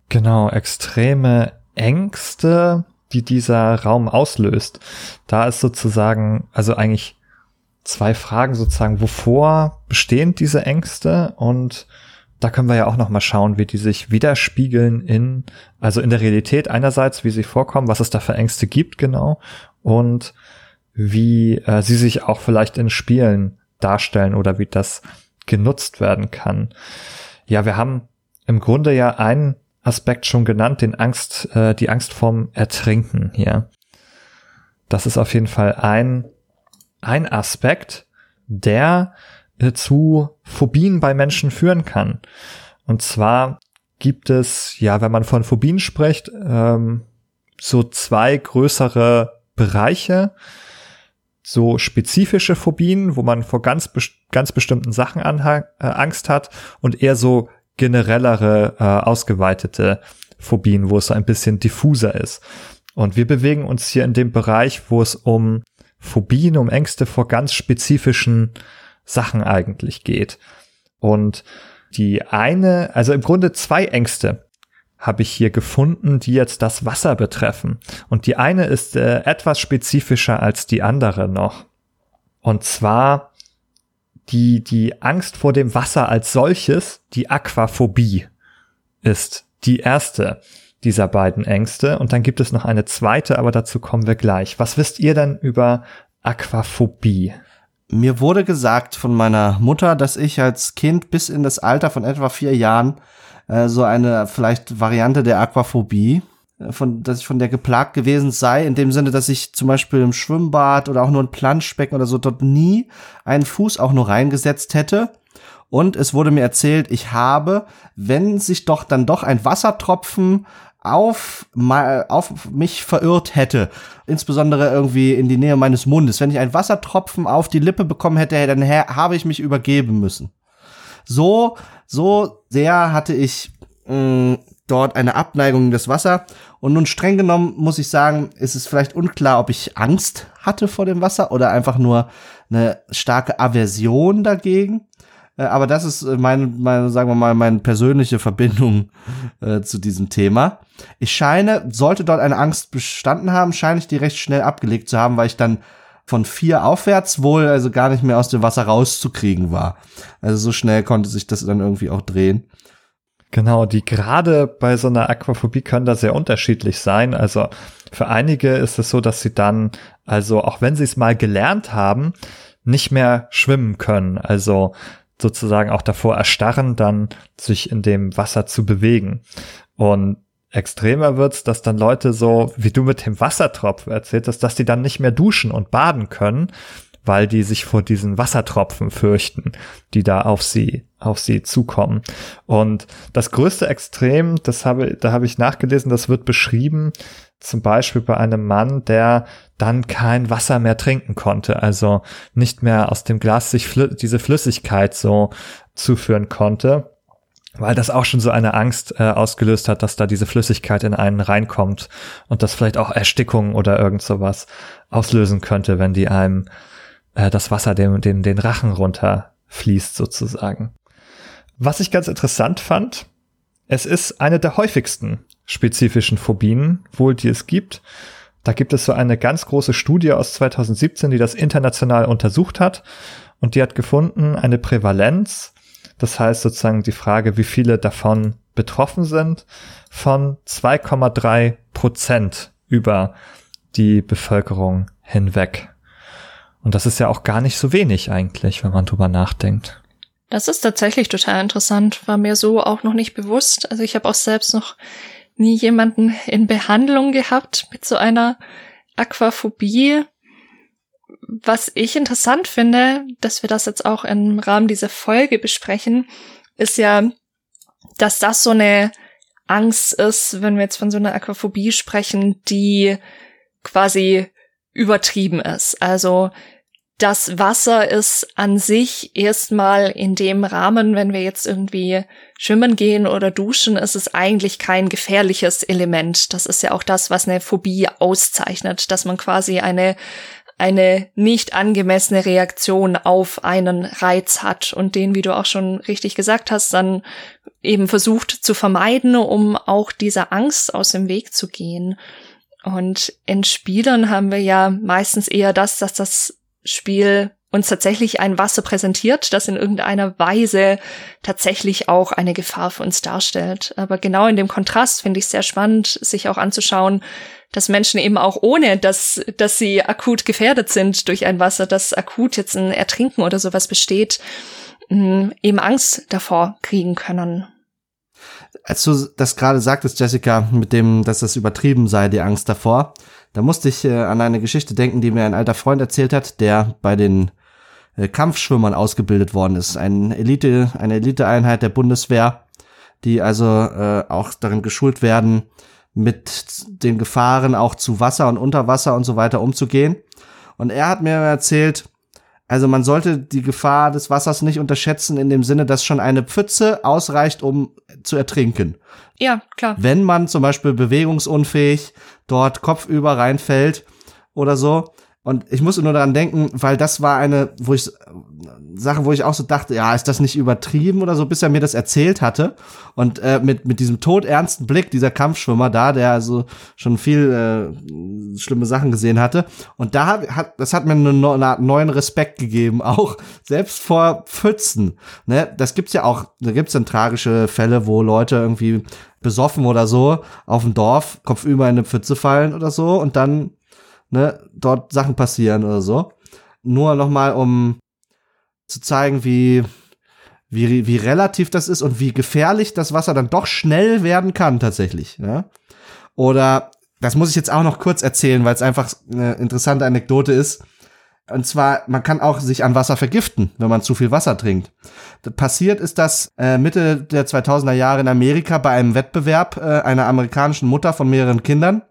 Genau, extreme Ängste, die dieser Raum auslöst. Da ist sozusagen, also eigentlich zwei Fragen sozusagen, wovor bestehen diese Ängste und da können wir ja auch noch mal schauen, wie die sich widerspiegeln in, also in der Realität einerseits, wie sie vorkommen, was es da für Ängste gibt, genau, und wie äh, sie sich auch vielleicht in Spielen darstellen oder wie das genutzt werden kann. Ja, wir haben im Grunde ja einen Aspekt schon genannt, den Angst, äh, die Angst vorm Ertrinken hier. Das ist auf jeden Fall ein, ein Aspekt, der zu Phobien bei Menschen führen kann. Und zwar gibt es, ja, wenn man von Phobien spricht, ähm, so zwei größere Bereiche, so spezifische Phobien, wo man vor ganz, ganz bestimmten Sachen äh, Angst hat und eher so generellere, äh, ausgeweitete Phobien, wo es so ein bisschen diffuser ist. Und wir bewegen uns hier in dem Bereich, wo es um Phobien, um Ängste vor ganz spezifischen Sachen eigentlich geht. Und die eine, also im Grunde zwei Ängste habe ich hier gefunden, die jetzt das Wasser betreffen. Und die eine ist äh, etwas spezifischer als die andere noch. Und zwar die, die Angst vor dem Wasser als solches, die Aquaphobie ist die erste dieser beiden Ängste. Und dann gibt es noch eine zweite, aber dazu kommen wir gleich. Was wisst ihr denn über Aquaphobie? Mir wurde gesagt von meiner Mutter, dass ich als Kind bis in das Alter von etwa vier Jahren äh, so eine vielleicht Variante der Aquaphobie, äh, von, dass ich von der geplagt gewesen sei, in dem Sinne, dass ich zum Beispiel im Schwimmbad oder auch nur ein Planschbecken oder so dort nie einen Fuß auch nur reingesetzt hätte. Und es wurde mir erzählt, ich habe, wenn sich doch dann doch ein Wassertropfen auf, auf mich verirrt hätte, insbesondere irgendwie in die Nähe meines Mundes, wenn ich einen Wassertropfen auf die Lippe bekommen hätte, dann habe ich mich übergeben müssen. So, so sehr hatte ich mh, mm, dort eine Abneigung des Wasser. Und nun streng genommen muss ich sagen, ist es vielleicht unklar, ob ich Angst hatte vor dem Wasser oder einfach nur eine starke Aversion dagegen. Äh, aber das ist meine, meine, sagen wir mal, meine persönliche Verbindung äh, zu diesem Thema. Ich scheine, sollte dort eine Angst bestanden haben, scheine ich die recht schnell abgelegt zu haben, weil ich dann von vier aufwärts wohl also gar nicht mehr aus dem Wasser rauszukriegen war. Also so schnell konnte sich das dann irgendwie auch drehen. Genau, die gerade bei so einer Aquaphobie können da sehr unterschiedlich sein. Also für einige ist es so, dass sie dann, also auch wenn sie es mal gelernt haben, nicht mehr schwimmen können. Also sozusagen auch davor erstarren, dann sich in dem Wasser zu bewegen. Und extremer wird's, dass dann Leute so, wie du mit dem Wassertropfen erzählt hast, dass die dann nicht mehr duschen und baden können, weil die sich vor diesen Wassertropfen fürchten, die da auf sie, auf sie zukommen. Und das größte Extrem, das habe, da habe ich nachgelesen, das wird beschrieben, zum Beispiel bei einem Mann, der dann kein Wasser mehr trinken konnte, also nicht mehr aus dem Glas sich flü diese Flüssigkeit so zuführen konnte weil das auch schon so eine Angst äh, ausgelöst hat, dass da diese Flüssigkeit in einen reinkommt und das vielleicht auch Erstickung oder irgend sowas auslösen könnte, wenn die einem äh, das Wasser den, den, den Rachen runterfließt sozusagen. Was ich ganz interessant fand, es ist eine der häufigsten spezifischen Phobien, wohl die es gibt. Da gibt es so eine ganz große Studie aus 2017, die das international untersucht hat und die hat gefunden, eine Prävalenz, das heißt sozusagen die Frage, wie viele davon betroffen sind, von 2,3 Prozent über die Bevölkerung hinweg. Und das ist ja auch gar nicht so wenig eigentlich, wenn man drüber nachdenkt. Das ist tatsächlich total interessant, war mir so auch noch nicht bewusst. Also ich habe auch selbst noch nie jemanden in Behandlung gehabt mit so einer Aquaphobie. Was ich interessant finde, dass wir das jetzt auch im Rahmen dieser Folge besprechen, ist ja, dass das so eine Angst ist, wenn wir jetzt von so einer Aquaphobie sprechen, die quasi übertrieben ist. Also das Wasser ist an sich erstmal in dem Rahmen, wenn wir jetzt irgendwie schwimmen gehen oder duschen, ist es eigentlich kein gefährliches Element. Das ist ja auch das, was eine Phobie auszeichnet, dass man quasi eine eine nicht angemessene Reaktion auf einen Reiz hat und den, wie du auch schon richtig gesagt hast, dann eben versucht zu vermeiden, um auch dieser Angst aus dem Weg zu gehen. Und in Spielern haben wir ja meistens eher das, dass das Spiel uns tatsächlich ein Wasser präsentiert, das in irgendeiner Weise tatsächlich auch eine Gefahr für uns darstellt. Aber genau in dem Kontrast finde ich sehr spannend, sich auch anzuschauen, dass Menschen eben auch ohne, dass, dass sie akut gefährdet sind durch ein Wasser, das akut jetzt ein Ertrinken oder sowas besteht, mm, eben Angst davor kriegen können. Als du das gerade sagtest, Jessica, mit dem, dass das übertrieben sei, die Angst davor, da musste ich äh, an eine Geschichte denken, die mir ein alter Freund erzählt hat, der bei den äh, Kampfschwimmern ausgebildet worden ist. Ein Elite, eine Eliteeinheit der Bundeswehr, die also äh, auch darin geschult werden, mit den Gefahren auch zu Wasser und unter Wasser und so weiter umzugehen. Und er hat mir erzählt, also man sollte die Gefahr des Wassers nicht unterschätzen in dem Sinne, dass schon eine Pfütze ausreicht, um zu ertrinken. Ja, klar. Wenn man zum Beispiel bewegungsunfähig dort kopfüber reinfällt oder so. Und ich musste nur daran denken, weil das war eine, wo ich Sache, wo ich auch so dachte, ja, ist das nicht übertrieben oder so, bis er mir das erzählt hatte. Und äh, mit, mit diesem todernsten Blick, dieser Kampfschwimmer da, der also schon viel äh, schlimme Sachen gesehen hatte. Und da hat, das hat mir einen, einen neuen Respekt gegeben, (laughs) auch selbst vor Pfützen. Ne? Das gibt's ja auch, da gibt's dann tragische Fälle, wo Leute irgendwie besoffen oder so auf dem Dorf kopfüber in eine Pfütze fallen oder so und dann ne, dort Sachen passieren oder so. Nur noch mal, um zu zeigen, wie, wie, wie relativ das ist und wie gefährlich das Wasser dann doch schnell werden kann tatsächlich. Ja? Oder, das muss ich jetzt auch noch kurz erzählen, weil es einfach eine interessante Anekdote ist. Und zwar, man kann auch sich an Wasser vergiften, wenn man zu viel Wasser trinkt. Passiert ist das äh, Mitte der 2000er Jahre in Amerika bei einem Wettbewerb äh, einer amerikanischen Mutter von mehreren Kindern.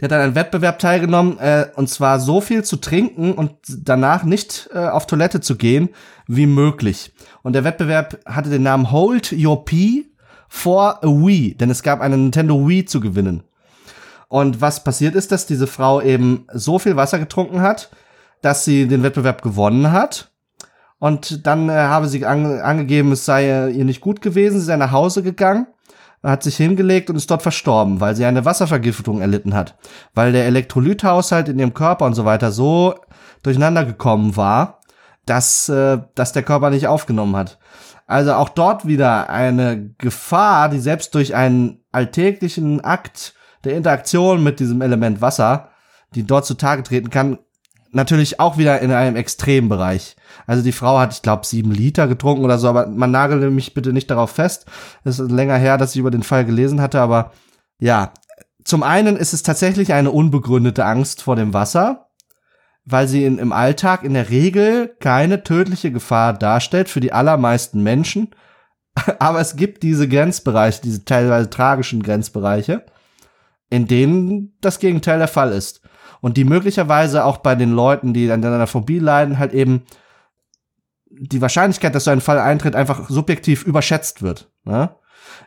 Der hat an einem Wettbewerb teilgenommen, äh, und zwar so viel zu trinken und danach nicht äh, auf Toilette zu gehen wie möglich. Und der Wettbewerb hatte den Namen Hold Your Pee for a Wii, denn es gab eine Nintendo Wii zu gewinnen. Und was passiert ist, dass diese Frau eben so viel Wasser getrunken hat, dass sie den Wettbewerb gewonnen hat. Und dann äh, habe sie an, angegeben, es sei äh, ihr nicht gut gewesen. Sie sei nach Hause gegangen hat sich hingelegt und ist dort verstorben, weil sie eine Wasservergiftung erlitten hat, weil der Elektrolythaushalt in ihrem Körper und so weiter so durcheinander gekommen war, dass, äh, dass der Körper nicht aufgenommen hat. Also auch dort wieder eine Gefahr, die selbst durch einen alltäglichen Akt der Interaktion mit diesem Element Wasser, die dort zutage treten kann, natürlich auch wieder in einem Extrembereich. Also die Frau hat, ich glaube, sieben Liter getrunken oder so, aber man nagele mich bitte nicht darauf fest. Es ist länger her, dass ich über den Fall gelesen hatte, aber ja. Zum einen ist es tatsächlich eine unbegründete Angst vor dem Wasser, weil sie in, im Alltag in der Regel keine tödliche Gefahr darstellt für die allermeisten Menschen. (laughs) Aber es gibt diese Grenzbereiche, diese teilweise tragischen Grenzbereiche, in denen das Gegenteil der Fall ist. Und die möglicherweise auch bei den Leuten, die an einer Phobie leiden, halt eben die Wahrscheinlichkeit, dass so ein Fall eintritt, einfach subjektiv überschätzt wird. Ne?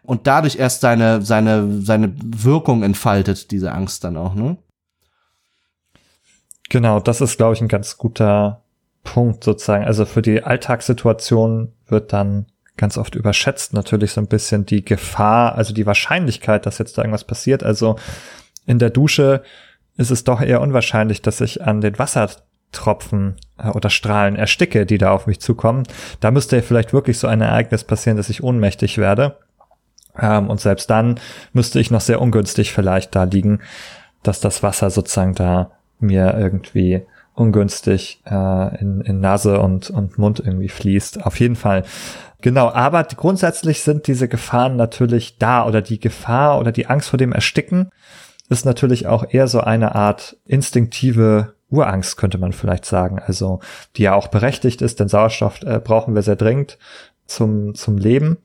Und dadurch erst seine, seine, seine Wirkung entfaltet, diese Angst dann auch. Ne? Genau, das ist, glaube ich, ein ganz guter Punkt sozusagen. Also für die Alltagssituation wird dann ganz oft überschätzt natürlich so ein bisschen die Gefahr, also die Wahrscheinlichkeit, dass jetzt da irgendwas passiert. Also in der Dusche ist es doch eher unwahrscheinlich, dass ich an den Wassertropfen äh, oder Strahlen ersticke, die da auf mich zukommen. Da müsste ja vielleicht wirklich so ein Ereignis passieren, dass ich ohnmächtig werde. Ähm, und selbst dann müsste ich noch sehr ungünstig vielleicht da liegen, dass das Wasser sozusagen da mir irgendwie ungünstig äh, in, in Nase und, und Mund irgendwie fließt. Auf jeden Fall. Genau, aber grundsätzlich sind diese Gefahren natürlich da oder die Gefahr oder die Angst vor dem Ersticken ist natürlich auch eher so eine Art instinktive Urangst, könnte man vielleicht sagen. Also, die ja auch berechtigt ist, denn Sauerstoff äh, brauchen wir sehr dringend zum, zum Leben.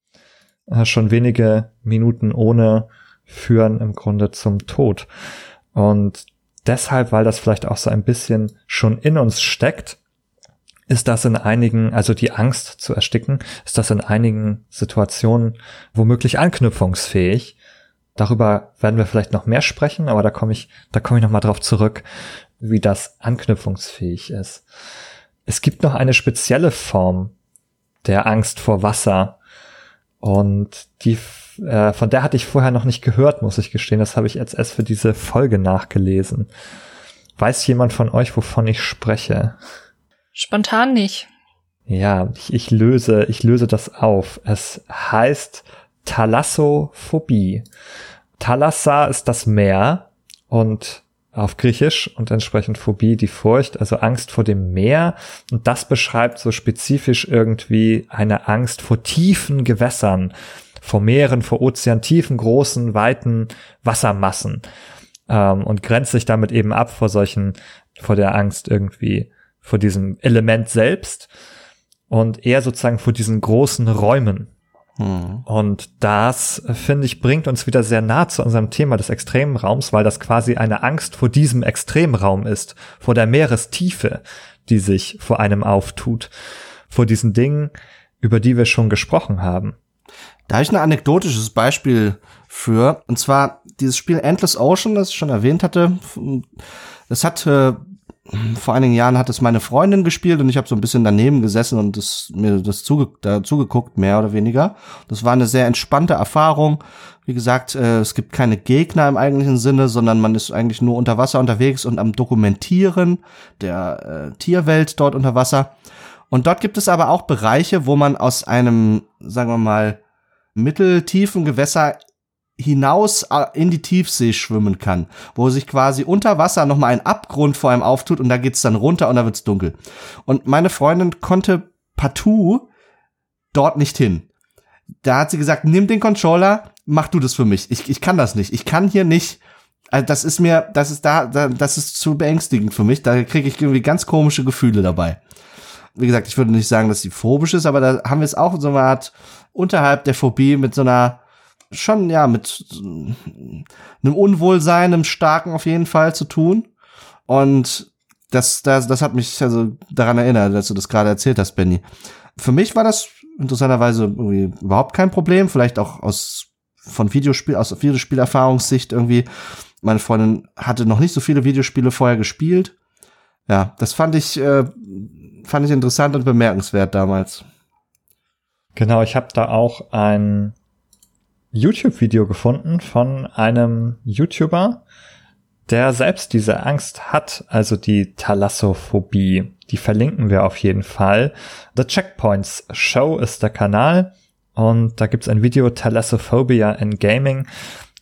Äh, schon wenige Minuten ohne führen im Grunde zum Tod. Und deshalb, weil das vielleicht auch so ein bisschen schon in uns steckt, ist das in einigen, also die Angst zu ersticken, ist das in einigen Situationen womöglich anknüpfungsfähig. Darüber werden wir vielleicht noch mehr sprechen, aber da komme ich, da komme ich noch mal drauf zurück, wie das anknüpfungsfähig ist. Es gibt noch eine spezielle Form der Angst vor Wasser und die äh, von der hatte ich vorher noch nicht gehört, muss ich gestehen. Das habe ich jetzt erst für diese Folge nachgelesen. Weiß jemand von euch, wovon ich spreche? Spontan nicht. Ja, ich, ich löse, ich löse das auf. Es heißt Thalassophobie. Thalassa ist das Meer und auf Griechisch und entsprechend Phobie die Furcht, also Angst vor dem Meer. Und das beschreibt so spezifisch irgendwie eine Angst vor tiefen Gewässern vor Meeren, vor Ozean, tiefen, großen, weiten Wassermassen ähm, und grenzt sich damit eben ab vor solchen, vor der Angst irgendwie, vor diesem Element selbst und eher sozusagen vor diesen großen Räumen. Hm. Und das, finde ich, bringt uns wieder sehr nah zu unserem Thema des extremen Raums, weil das quasi eine Angst vor diesem Extremraum ist, vor der Meerestiefe, die sich vor einem auftut, vor diesen Dingen, über die wir schon gesprochen haben. Da habe ich ein anekdotisches Beispiel für. Und zwar dieses Spiel Endless Ocean, das ich schon erwähnt hatte. Das hat äh, vor einigen Jahren hat es meine Freundin gespielt und ich habe so ein bisschen daneben gesessen und das, mir das zuge zugeguckt, mehr oder weniger. Das war eine sehr entspannte Erfahrung. Wie gesagt, äh, es gibt keine Gegner im eigentlichen Sinne, sondern man ist eigentlich nur unter Wasser unterwegs und am Dokumentieren der äh, Tierwelt dort unter Wasser. Und dort gibt es aber auch Bereiche, wo man aus einem, sagen wir mal, mitteltiefen Gewässer hinaus äh, in die Tiefsee schwimmen kann, wo sich quasi unter Wasser noch mal ein Abgrund vor einem auftut und da geht's dann runter und da wird's dunkel. Und meine Freundin konnte partout dort nicht hin. Da hat sie gesagt, nimm den Controller, mach du das für mich. Ich, ich kann das nicht. Ich kann hier nicht. Also das ist mir, das ist da, das ist zu beängstigend für mich. Da kriege ich irgendwie ganz komische Gefühle dabei. Wie gesagt, ich würde nicht sagen, dass sie phobisch ist, aber da haben wir es auch so einer Art unterhalb der Phobie mit so einer schon ja mit einem Unwohlsein, einem starken auf jeden Fall zu tun. Und das, das, das hat mich also daran erinnert, dass du das gerade erzählt hast, Benny. Für mich war das interessanterweise irgendwie überhaupt kein Problem, vielleicht auch aus von Videospiel aus Videospielerfahrungssicht irgendwie. Meine Freundin hatte noch nicht so viele Videospiele vorher gespielt. Ja, das fand ich äh, fand ich interessant und bemerkenswert damals. Genau, ich habe da auch ein YouTube-Video gefunden von einem YouTuber, der selbst diese Angst hat, also die Thalassophobie. Die verlinken wir auf jeden Fall. The Checkpoints Show ist der Kanal und da gibt's ein Video Thalassophobia in Gaming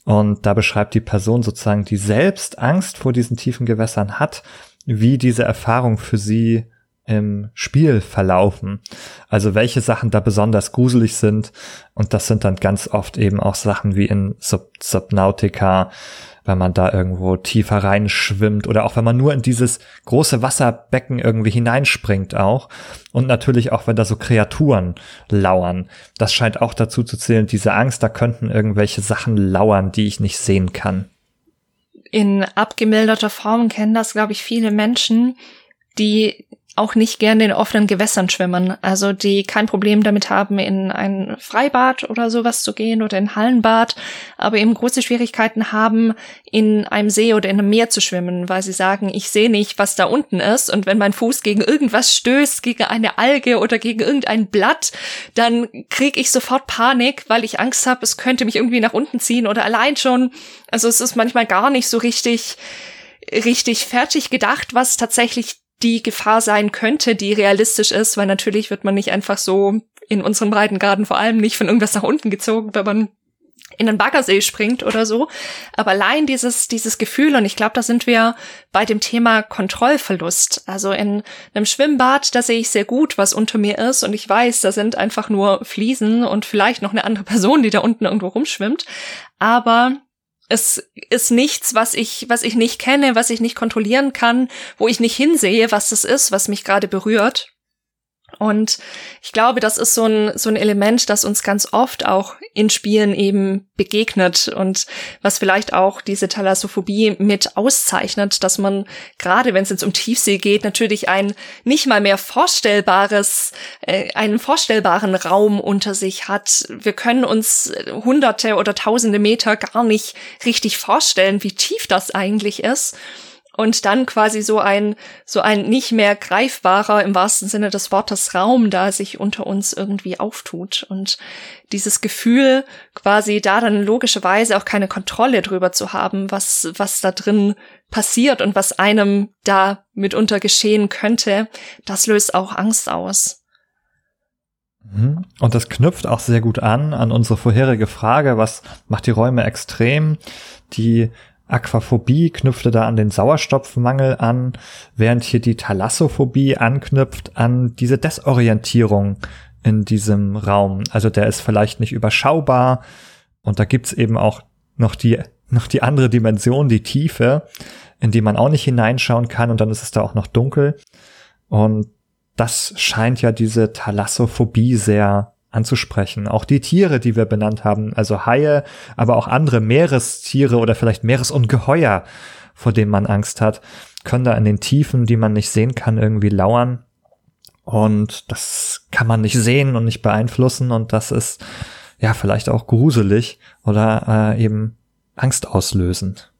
und da beschreibt die Person sozusagen, die selbst Angst vor diesen tiefen Gewässern hat, wie diese Erfahrung für sie im Spiel verlaufen. Also welche Sachen da besonders gruselig sind. Und das sind dann ganz oft eben auch Sachen wie in Sub Subnautica, wenn man da irgendwo tiefer reinschwimmt oder auch wenn man nur in dieses große Wasserbecken irgendwie hineinspringt auch. Und natürlich auch, wenn da so Kreaturen lauern. Das scheint auch dazu zu zählen, diese Angst, da könnten irgendwelche Sachen lauern, die ich nicht sehen kann. In abgemilderter Form kennen das, glaube ich, viele Menschen, die auch nicht gerne in offenen Gewässern schwimmen. Also die kein Problem damit haben, in ein Freibad oder sowas zu gehen oder in Hallenbad, aber eben große Schwierigkeiten haben, in einem See oder in einem Meer zu schwimmen, weil sie sagen, ich sehe nicht, was da unten ist. Und wenn mein Fuß gegen irgendwas stößt, gegen eine Alge oder gegen irgendein Blatt, dann kriege ich sofort Panik, weil ich Angst habe, es könnte mich irgendwie nach unten ziehen oder allein schon. Also es ist manchmal gar nicht so richtig richtig fertig gedacht, was tatsächlich die Gefahr sein könnte, die realistisch ist, weil natürlich wird man nicht einfach so in unseren Breitengraden vor allem nicht von irgendwas nach unten gezogen, wenn man in einen Baggersee springt oder so. Aber allein dieses, dieses Gefühl, und ich glaube, da sind wir bei dem Thema Kontrollverlust. Also in einem Schwimmbad, da sehe ich sehr gut, was unter mir ist, und ich weiß, da sind einfach nur Fliesen und vielleicht noch eine andere (laughs) Person, die da unten irgendwo rumschwimmt. Aber es ist nichts, was ich, was ich nicht kenne, was ich nicht kontrollieren kann, wo ich nicht hinsehe, was das ist, was mich gerade berührt. Und ich glaube, das ist so ein, so ein Element, das uns ganz oft auch in Spielen eben begegnet und was vielleicht auch diese Thalassophobie mit auszeichnet, dass man gerade wenn es jetzt um Tiefsee geht, natürlich ein nicht mal mehr vorstellbares, äh, einen vorstellbaren Raum unter sich hat. Wir können uns hunderte oder tausende Meter gar nicht richtig vorstellen, wie tief das eigentlich ist und dann quasi so ein, so ein nicht mehr greifbarer im wahrsten Sinne des Wortes Raum da sich unter uns irgendwie auftut und dieses Gefühl quasi da dann logischerweise auch keine Kontrolle drüber zu haben, was, was da drin passiert und was einem da mitunter geschehen könnte, das löst auch Angst aus. Mhm. Und das knüpft auch sehr gut an an unsere vorherige Frage, was macht die Räume extrem? Die Aquaphobie knüpfte da an den Sauerstoffmangel an, während hier die Thalassophobie anknüpft an diese Desorientierung in diesem Raum. Also der ist vielleicht nicht überschaubar und da gibt's eben auch noch die, noch die andere Dimension, die Tiefe, in die man auch nicht hineinschauen kann und dann ist es da auch noch dunkel. Und das scheint ja diese Thalassophobie sehr anzusprechen. Auch die Tiere, die wir benannt haben, also Haie, aber auch andere Meerestiere oder vielleicht Meeresungeheuer, vor denen man Angst hat, können da in den Tiefen, die man nicht sehen kann, irgendwie lauern. Und das kann man nicht sehen und nicht beeinflussen und das ist ja vielleicht auch gruselig oder äh, eben angstauslösend.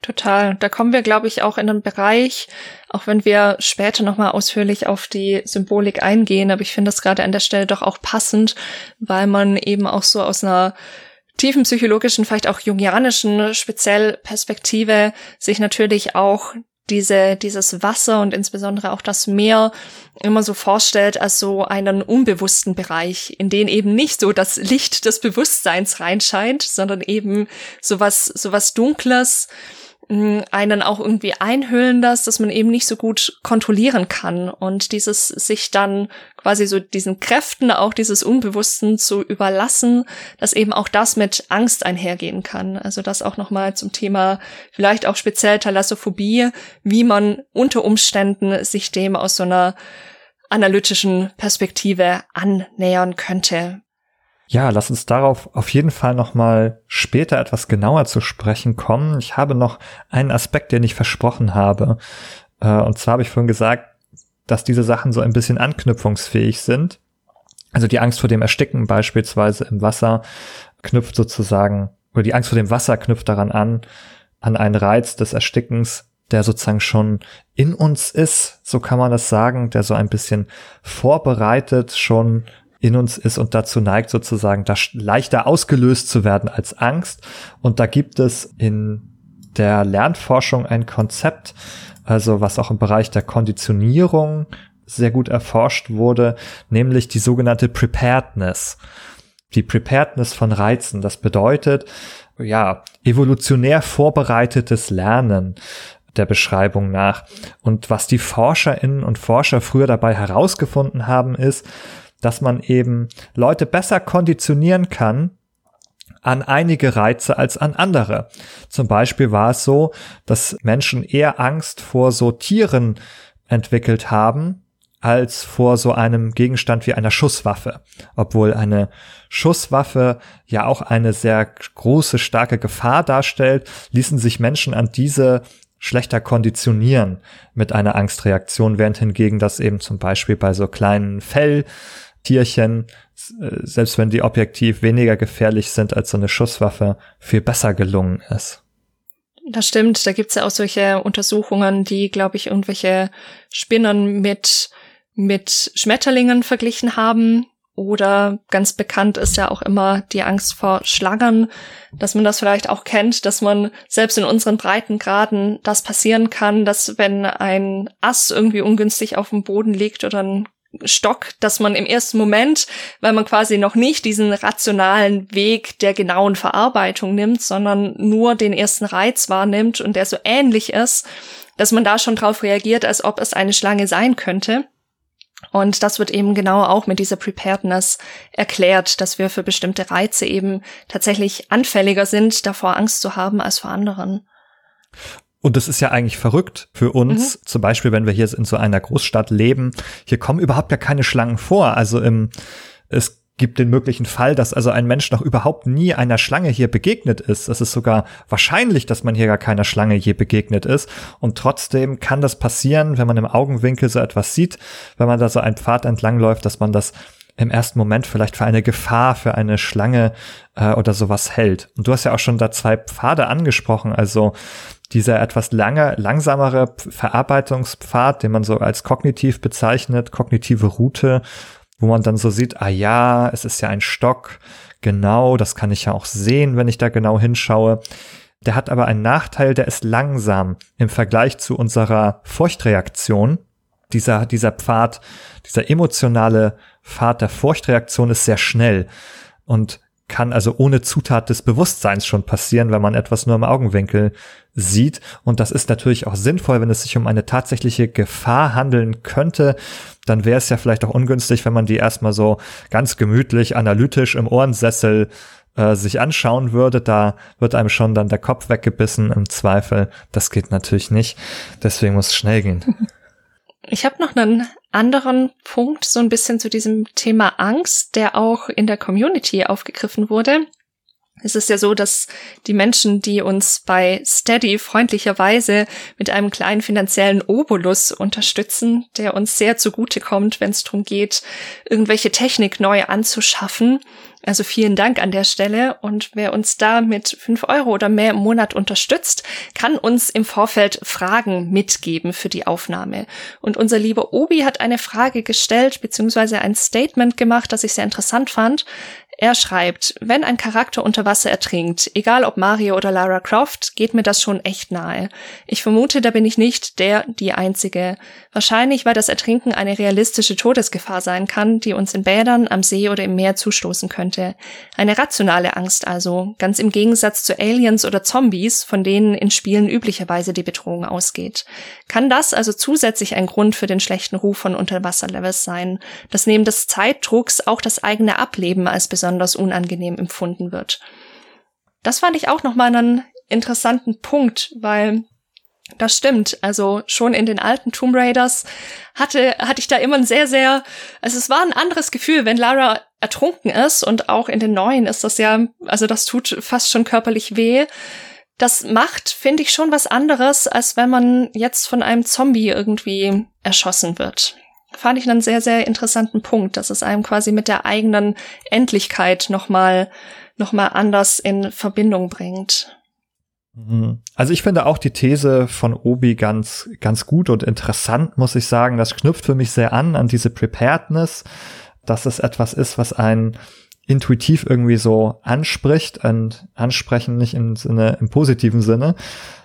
Total. Da kommen wir, glaube ich, auch in einen Bereich, auch wenn wir später nochmal ausführlich auf die Symbolik eingehen, aber ich finde das gerade an der Stelle doch auch passend, weil man eben auch so aus einer tiefen psychologischen, vielleicht auch jungianischen speziell Perspektive sich natürlich auch diese, dieses Wasser und insbesondere auch das Meer immer so vorstellt als so einen unbewussten Bereich, in den eben nicht so das Licht des Bewusstseins reinscheint, sondern eben sowas, sowas Dunkles, einen auch irgendwie einhüllen das, dass man eben nicht so gut kontrollieren kann und dieses sich dann quasi so diesen Kräften auch dieses Unbewussten zu überlassen, dass eben auch das mit Angst einhergehen kann. Also das auch nochmal zum Thema vielleicht auch speziell Thalassophobie, wie man unter Umständen sich dem aus so einer analytischen Perspektive annähern könnte. Ja, lass uns darauf auf jeden Fall nochmal später etwas genauer zu sprechen kommen. Ich habe noch einen Aspekt, den ich versprochen habe. Äh, und zwar habe ich vorhin gesagt, dass diese Sachen so ein bisschen anknüpfungsfähig sind. Also die Angst vor dem Ersticken beispielsweise im Wasser knüpft sozusagen, oder die Angst vor dem Wasser knüpft daran an, an einen Reiz des Erstickens, der sozusagen schon in uns ist, so kann man das sagen, der so ein bisschen vorbereitet schon in uns ist und dazu neigt, sozusagen das leichter ausgelöst zu werden als Angst. Und da gibt es in der Lernforschung ein Konzept, also was auch im Bereich der Konditionierung sehr gut erforscht wurde, nämlich die sogenannte Preparedness. Die Preparedness von Reizen. Das bedeutet, ja, evolutionär vorbereitetes Lernen. der Beschreibung nach. Und was die Forscherinnen und Forscher früher dabei herausgefunden haben, ist, dass man eben Leute besser konditionieren kann, an einige Reize als an andere. Zum Beispiel war es so, dass Menschen eher Angst vor so Tieren entwickelt haben, als vor so einem Gegenstand wie einer Schusswaffe. Obwohl eine Schusswaffe ja auch eine sehr große, starke Gefahr darstellt, ließen sich Menschen an diese schlechter konditionieren mit einer Angstreaktion, während hingegen das eben zum Beispiel bei so kleinen Felltierchen, äh, selbst wenn die objektiv weniger gefährlich sind als so eine Schusswaffe, viel besser gelungen ist. Das stimmt, da gibt's ja auch solche Untersuchungen, die, glaube ich, irgendwelche Spinnen mit, mit Schmetterlingen verglichen haben. Oder ganz bekannt ist ja auch immer die Angst vor Schlangen, dass man das vielleicht auch kennt, dass man selbst in unseren Breitengraden das passieren kann, dass wenn ein Ass irgendwie ungünstig auf dem Boden liegt oder ein Stock, dass man im ersten Moment, weil man quasi noch nicht diesen rationalen Weg der genauen Verarbeitung nimmt, sondern nur den ersten Reiz wahrnimmt und der so ähnlich ist, dass man da schon drauf reagiert, als ob es eine Schlange sein könnte. Und das wird eben genau auch mit dieser Preparedness erklärt, dass wir für bestimmte Reize eben tatsächlich anfälliger sind, davor Angst zu haben als vor anderen. Und das ist ja eigentlich verrückt für uns. Mhm. Zum Beispiel, wenn wir hier in so einer Großstadt leben, hier kommen überhaupt gar keine Schlangen vor. Also im, es gibt den möglichen Fall, dass also ein Mensch noch überhaupt nie einer Schlange hier begegnet ist. Es ist sogar wahrscheinlich, dass man hier gar keiner Schlange je begegnet ist. Und trotzdem kann das passieren, wenn man im Augenwinkel so etwas sieht, wenn man da so einen Pfad entlangläuft, dass man das im ersten Moment vielleicht für eine Gefahr, für eine Schlange äh, oder sowas hält. Und du hast ja auch schon da zwei Pfade angesprochen. Also dieser etwas lange, langsamere Verarbeitungspfad, den man so als kognitiv bezeichnet, kognitive Route, wo man dann so sieht, ah ja, es ist ja ein Stock, genau, das kann ich ja auch sehen, wenn ich da genau hinschaue. Der hat aber einen Nachteil, der ist langsam im Vergleich zu unserer Furchtreaktion. Dieser, dieser Pfad, dieser emotionale Pfad der Furchtreaktion ist sehr schnell. Und kann also ohne Zutat des Bewusstseins schon passieren, wenn man etwas nur im Augenwinkel sieht. Und das ist natürlich auch sinnvoll, wenn es sich um eine tatsächliche Gefahr handeln könnte. Dann wäre es ja vielleicht auch ungünstig, wenn man die erstmal so ganz gemütlich, analytisch im Ohrensessel äh, sich anschauen würde. Da wird einem schon dann der Kopf weggebissen im Zweifel. Das geht natürlich nicht. Deswegen muss es schnell gehen. (laughs) Ich habe noch einen anderen Punkt, so ein bisschen zu diesem Thema Angst, der auch in der Community aufgegriffen wurde. Es ist ja so, dass die Menschen, die uns bei Steady freundlicherweise mit einem kleinen finanziellen Obolus unterstützen, der uns sehr zugute kommt, wenn es darum geht, irgendwelche Technik neu anzuschaffen, also vielen Dank an der Stelle. Und wer uns da mit fünf Euro oder mehr im Monat unterstützt, kann uns im Vorfeld Fragen mitgeben für die Aufnahme. Und unser lieber Obi hat eine Frage gestellt, beziehungsweise ein Statement gemacht, das ich sehr interessant fand. Er schreibt, wenn ein Charakter unter Wasser ertrinkt, egal ob Mario oder Lara Croft, geht mir das schon echt nahe. Ich vermute, da bin ich nicht der, die Einzige. Wahrscheinlich, weil das Ertrinken eine realistische Todesgefahr sein kann, die uns in Bädern, am See oder im Meer zustoßen könnte. Eine rationale Angst also, ganz im Gegensatz zu Aliens oder Zombies, von denen in Spielen üblicherweise die Bedrohung ausgeht. Kann das also zusätzlich ein Grund für den schlechten Ruf von Unterwasserlevels sein, dass neben des Zeitdrucks auch das eigene Ableben als besonders unangenehm empfunden wird? Das fand ich auch nochmal einen interessanten Punkt, weil das stimmt. Also schon in den alten Tomb Raiders hatte, hatte ich da immer ein sehr, sehr, also es war ein anderes Gefühl, wenn Lara ertrunken ist und auch in den neuen ist das ja, also das tut fast schon körperlich weh. Das macht, finde ich, schon was anderes, als wenn man jetzt von einem Zombie irgendwie erschossen wird. Fand ich einen sehr, sehr interessanten Punkt, dass es einem quasi mit der eigenen Endlichkeit nochmal, nochmal anders in Verbindung bringt. Mhm. Also ich finde auch die These von Obi ganz, ganz gut und interessant, muss ich sagen. Das knüpft für mich sehr an, an diese Preparedness, dass es etwas ist, was einen intuitiv irgendwie so anspricht und ansprechen nicht im Sinne, im positiven Sinne,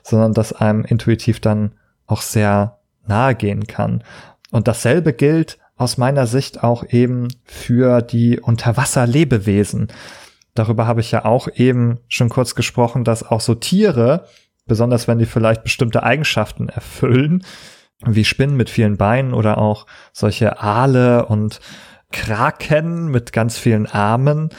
sondern dass einem intuitiv dann auch sehr nahe gehen kann. Und dasselbe gilt aus meiner Sicht auch eben für die Unterwasserlebewesen. Darüber habe ich ja auch eben schon kurz gesprochen, dass auch so Tiere besonders wenn die vielleicht bestimmte Eigenschaften erfüllen, wie Spinnen mit vielen Beinen oder auch solche Aale und Kraken mit ganz vielen Armen,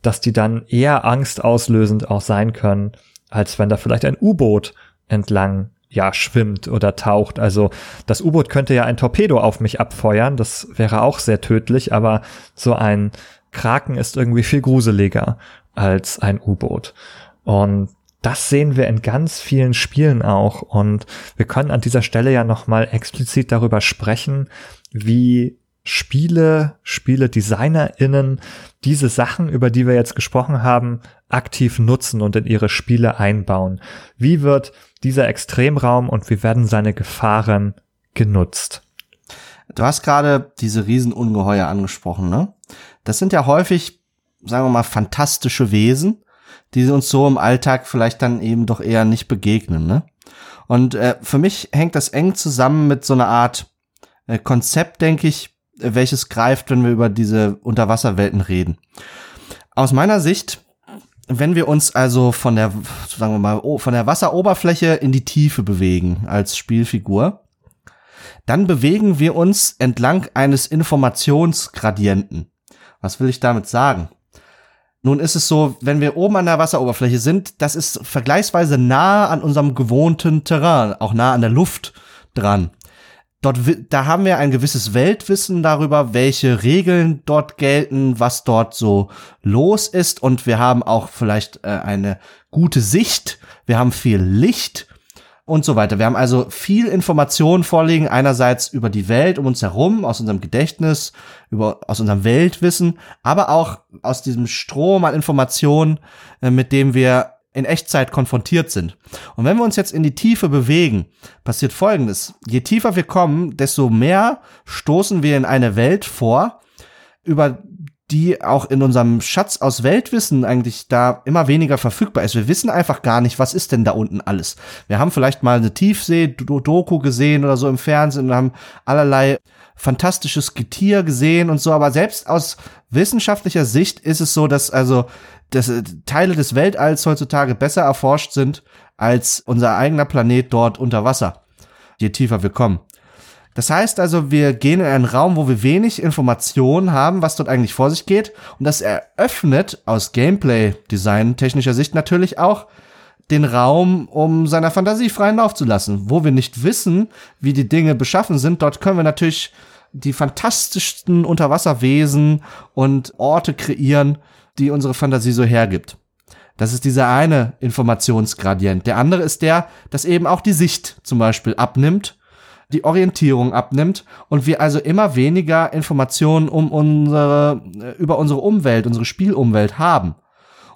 dass die dann eher angstauslösend auch sein können, als wenn da vielleicht ein U-Boot entlang ja schwimmt oder taucht. Also das U-Boot könnte ja ein Torpedo auf mich abfeuern, das wäre auch sehr tödlich, aber so ein Kraken ist irgendwie viel gruseliger als ein U-Boot. Und das sehen wir in ganz vielen Spielen auch. Und wir können an dieser Stelle ja nochmal explizit darüber sprechen, wie Spiele, Spiele-DesignerInnen diese Sachen, über die wir jetzt gesprochen haben, aktiv nutzen und in ihre Spiele einbauen. Wie wird dieser Extremraum und wie werden seine Gefahren genutzt? Du hast gerade diese Riesenungeheuer angesprochen, ne? Das sind ja häufig, sagen wir mal, fantastische Wesen, die uns so im Alltag vielleicht dann eben doch eher nicht begegnen, ne? Und äh, für mich hängt das eng zusammen mit so einer Art äh, Konzept, denke ich, welches greift, wenn wir über diese Unterwasserwelten reden. Aus meiner Sicht, wenn wir uns also von der, sagen wir mal, von der Wasseroberfläche in die Tiefe bewegen als Spielfigur, dann bewegen wir uns entlang eines Informationsgradienten. Was will ich damit sagen? Nun ist es so, wenn wir oben an der Wasseroberfläche sind, das ist vergleichsweise nah an unserem gewohnten Terrain, auch nah an der Luft dran. Dort, da haben wir ein gewisses Weltwissen darüber, welche Regeln dort gelten, was dort so los ist und wir haben auch vielleicht äh, eine gute Sicht, wir haben viel Licht und so weiter. Wir haben also viel Informationen vorliegen, einerseits über die Welt um uns herum, aus unserem Gedächtnis, über, aus unserem Weltwissen, aber auch aus diesem Strom an Informationen, äh, mit dem wir in Echtzeit konfrontiert sind. Und wenn wir uns jetzt in die Tiefe bewegen, passiert Folgendes. Je tiefer wir kommen, desto mehr stoßen wir in eine Welt vor, über die auch in unserem Schatz aus Weltwissen eigentlich da immer weniger verfügbar ist. Wir wissen einfach gar nicht, was ist denn da unten alles. Wir haben vielleicht mal eine Tiefsee-Doku gesehen oder so im Fernsehen und haben allerlei fantastisches Getier gesehen und so, aber selbst aus wissenschaftlicher Sicht ist es so, dass also dass äh, Teile des Weltalls heutzutage besser erforscht sind als unser eigener Planet dort unter Wasser, je tiefer wir kommen. Das heißt also, wir gehen in einen Raum, wo wir wenig Informationen haben, was dort eigentlich vor sich geht. Und das eröffnet aus Gameplay-Design technischer Sicht natürlich auch den Raum, um seiner Fantasie freien Lauf zu lassen. Wo wir nicht wissen, wie die Dinge beschaffen sind, dort können wir natürlich die fantastischsten Unterwasserwesen und Orte kreieren, die unsere Fantasie so hergibt. Das ist dieser eine Informationsgradient. Der andere ist der, dass eben auch die Sicht zum Beispiel abnimmt die Orientierung abnimmt und wir also immer weniger Informationen um unsere, äh, über unsere Umwelt, unsere Spielumwelt haben.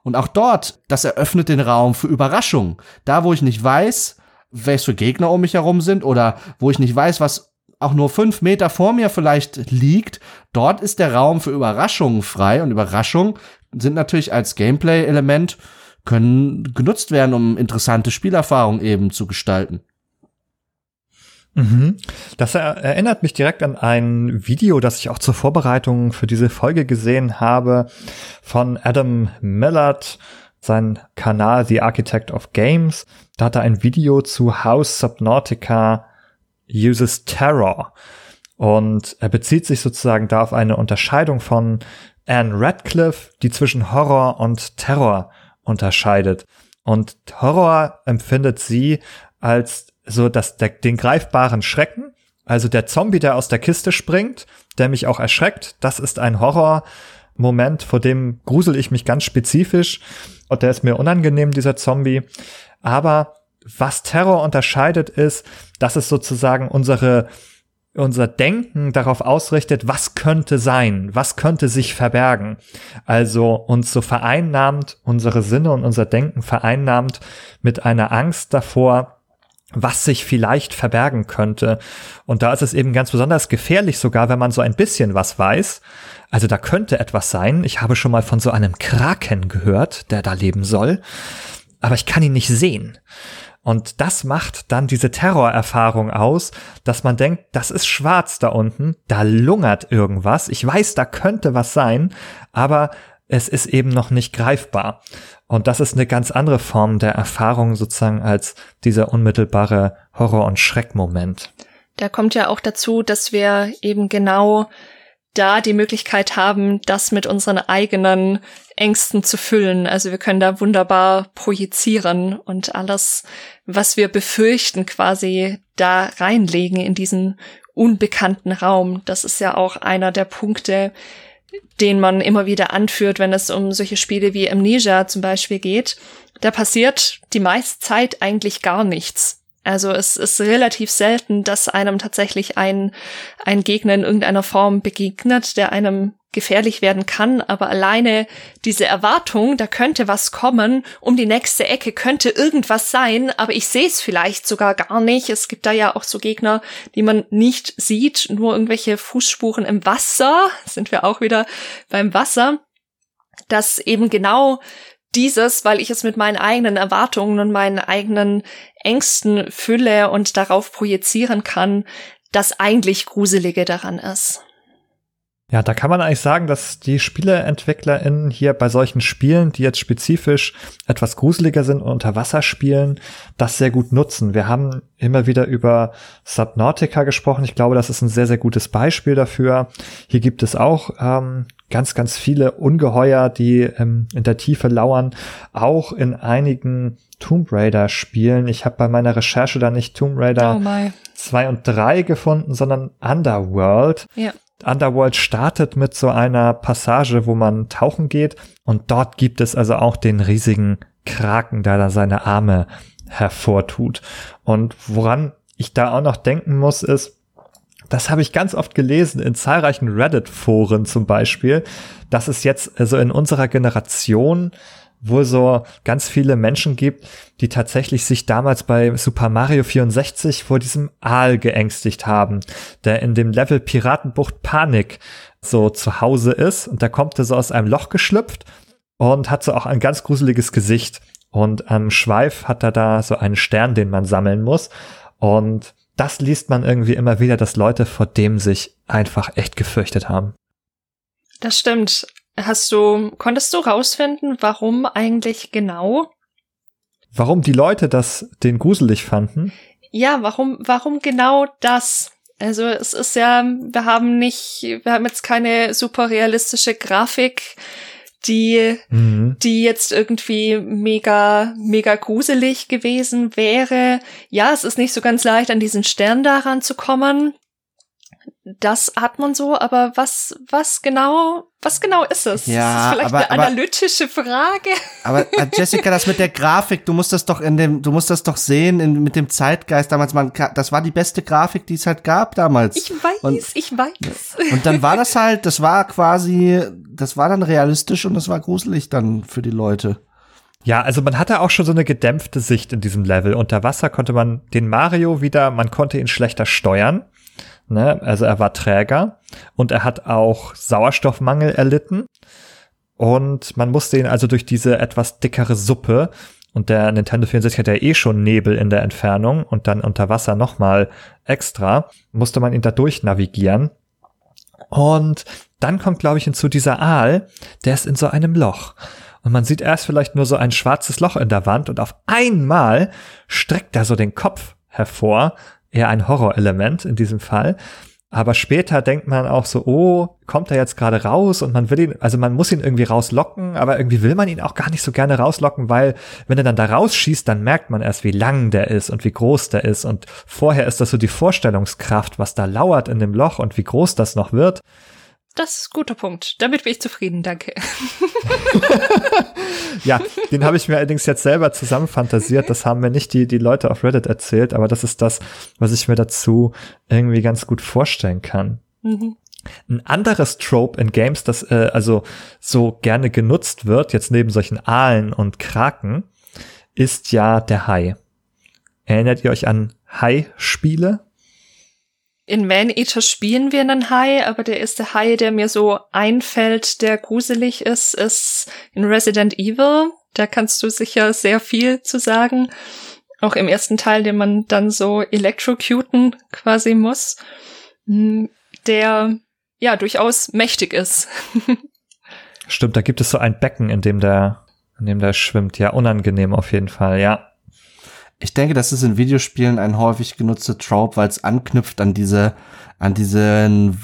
Und auch dort, das eröffnet den Raum für Überraschungen. Da, wo ich nicht weiß, welche für Gegner um mich herum sind oder wo ich nicht weiß, was auch nur fünf Meter vor mir vielleicht liegt, dort ist der Raum für Überraschungen frei und Überraschungen sind natürlich als Gameplay-Element können genutzt werden, um interessante Spielerfahrungen eben zu gestalten. Mhm. Das erinnert mich direkt an ein Video, das ich auch zur Vorbereitung für diese Folge gesehen habe von Adam Millard, sein Kanal The Architect of Games. Da hat er ein Video zu House Subnautica Uses Terror. Und er bezieht sich sozusagen da auf eine Unterscheidung von Anne Radcliffe, die zwischen Horror und Terror unterscheidet. Und Horror empfindet sie als so dass der, den greifbaren Schrecken, also der Zombie, der aus der Kiste springt, der mich auch erschreckt, das ist ein Horrormoment, vor dem grusel ich mich ganz spezifisch und der ist mir unangenehm, dieser Zombie. Aber was Terror unterscheidet ist, dass es sozusagen unsere unser Denken darauf ausrichtet, was könnte sein, was könnte sich verbergen. Also uns so vereinnahmt, unsere Sinne und unser Denken vereinnahmt mit einer Angst davor, was sich vielleicht verbergen könnte. Und da ist es eben ganz besonders gefährlich, sogar wenn man so ein bisschen was weiß. Also da könnte etwas sein. Ich habe schon mal von so einem Kraken gehört, der da leben soll. Aber ich kann ihn nicht sehen. Und das macht dann diese Terrorerfahrung aus, dass man denkt, das ist schwarz da unten, da lungert irgendwas. Ich weiß, da könnte was sein, aber es ist eben noch nicht greifbar. Und das ist eine ganz andere Form der Erfahrung sozusagen als dieser unmittelbare Horror- und Schreckmoment. Da kommt ja auch dazu, dass wir eben genau da die Möglichkeit haben, das mit unseren eigenen Ängsten zu füllen. Also wir können da wunderbar projizieren und alles, was wir befürchten, quasi da reinlegen in diesen unbekannten Raum. Das ist ja auch einer der Punkte, den man immer wieder anführt, wenn es um solche Spiele wie Amnesia zum Beispiel geht. Da passiert die meiste Zeit eigentlich gar nichts. Also es ist relativ selten, dass einem tatsächlich ein, ein Gegner in irgendeiner Form begegnet, der einem gefährlich werden kann, aber alleine diese Erwartung, da könnte was kommen, um die nächste Ecke könnte irgendwas sein, aber ich sehe es vielleicht sogar gar nicht. Es gibt da ja auch so Gegner, die man nicht sieht, nur irgendwelche Fußspuren im Wasser, sind wir auch wieder beim Wasser, dass eben genau dieses, weil ich es mit meinen eigenen Erwartungen und meinen eigenen Ängsten fülle und darauf projizieren kann, das eigentlich Gruselige daran ist. Ja, da kann man eigentlich sagen, dass die SpieleentwicklerInnen hier bei solchen Spielen, die jetzt spezifisch etwas gruseliger sind und unter Wasser spielen, das sehr gut nutzen. Wir haben immer wieder über Subnautica gesprochen. Ich glaube, das ist ein sehr, sehr gutes Beispiel dafür. Hier gibt es auch ähm, ganz, ganz viele Ungeheuer, die ähm, in der Tiefe lauern, auch in einigen Tomb Raider Spielen. Ich habe bei meiner Recherche da nicht Tomb Raider oh 2 und 3 gefunden, sondern Underworld. Ja. Underworld startet mit so einer Passage, wo man tauchen geht und dort gibt es also auch den riesigen Kraken, der da seine Arme hervortut. Und woran ich da auch noch denken muss, ist, das habe ich ganz oft gelesen in zahlreichen Reddit-Foren zum Beispiel, dass es jetzt also in unserer Generation wohl so ganz viele Menschen gibt, die tatsächlich sich damals bei Super Mario 64 vor diesem Aal geängstigt haben, der in dem Level Piratenbucht Panik so zu Hause ist und da kommt er so aus einem Loch geschlüpft und hat so auch ein ganz gruseliges Gesicht und am Schweif hat er da so einen Stern, den man sammeln muss und das liest man irgendwie immer wieder, dass Leute vor dem sich einfach echt gefürchtet haben. Das stimmt. Hast du, konntest du rausfinden, warum eigentlich genau? Warum die Leute das den gruselig fanden? Ja, warum, warum genau das? Also es ist ja, wir haben nicht, wir haben jetzt keine super realistische Grafik, die, mhm. die jetzt irgendwie mega, mega gruselig gewesen wäre. Ja, es ist nicht so ganz leicht, an diesen Stern daran zu kommen das hat man so, aber was, was genau, was genau ist es? Ja, ist vielleicht aber, eine analytische Frage. Aber äh, (laughs) Jessica, das mit der Grafik, du musst das doch in dem, du musst das doch sehen in, mit dem Zeitgeist damals. Man, das war die beste Grafik, die es halt gab damals. Ich weiß, und, ich weiß. Und dann war das halt, das war quasi, das war dann realistisch und das war gruselig dann für die Leute. Ja, also man hatte auch schon so eine gedämpfte Sicht in diesem Level. Unter Wasser konnte man den Mario wieder, man konnte ihn schlechter steuern. Ne? Also er war träger und er hat auch Sauerstoffmangel erlitten. Und man musste ihn also durch diese etwas dickere Suppe und der Nintendo 64 hat ja eh schon Nebel in der Entfernung und dann unter Wasser nochmal extra, musste man ihn da durch navigieren. Und dann kommt, glaube ich, hinzu dieser Aal, der ist in so einem Loch. Und man sieht erst vielleicht nur so ein schwarzes Loch in der Wand und auf einmal streckt er so den Kopf hervor eher ein Horrorelement in diesem Fall. Aber später denkt man auch so, oh, kommt er jetzt gerade raus und man will ihn, also man muss ihn irgendwie rauslocken, aber irgendwie will man ihn auch gar nicht so gerne rauslocken, weil wenn er dann da rausschießt, dann merkt man erst, wie lang der ist und wie groß der ist und vorher ist das so die Vorstellungskraft, was da lauert in dem Loch und wie groß das noch wird. Das ist ein guter Punkt. Damit bin ich zufrieden, danke. (laughs) ja, den habe ich mir allerdings jetzt selber zusammenfantasiert. Das haben mir nicht die, die Leute auf Reddit erzählt, aber das ist das, was ich mir dazu irgendwie ganz gut vorstellen kann. Mhm. Ein anderes Trope in Games, das äh, also so gerne genutzt wird, jetzt neben solchen Aalen und Kraken, ist ja der Hai. Erinnert ihr euch an Hai-Spiele? In Man-Eater spielen wir einen Hai, aber der erste Hai, der mir so einfällt, der gruselig ist, ist in Resident Evil. Da kannst du sicher sehr viel zu sagen. Auch im ersten Teil, den man dann so electrocuten quasi muss. Hm, der ja durchaus mächtig ist. (laughs) Stimmt, da gibt es so ein Becken, in dem der, in dem der schwimmt. Ja, unangenehm auf jeden Fall, ja. Ich denke, das ist in Videospielen ein häufig genutzter Trope, weil es anknüpft an diese, an diesen,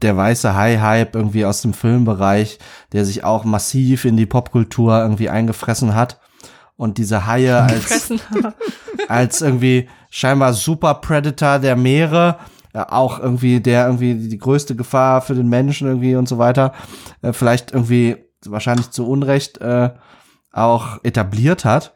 der weiße Hai-Hype irgendwie aus dem Filmbereich, der sich auch massiv in die Popkultur irgendwie eingefressen hat. Und diese Haie als, (laughs) als irgendwie scheinbar Super Predator der Meere, äh, auch irgendwie der irgendwie die größte Gefahr für den Menschen irgendwie und so weiter, äh, vielleicht irgendwie wahrscheinlich zu Unrecht äh, auch etabliert hat.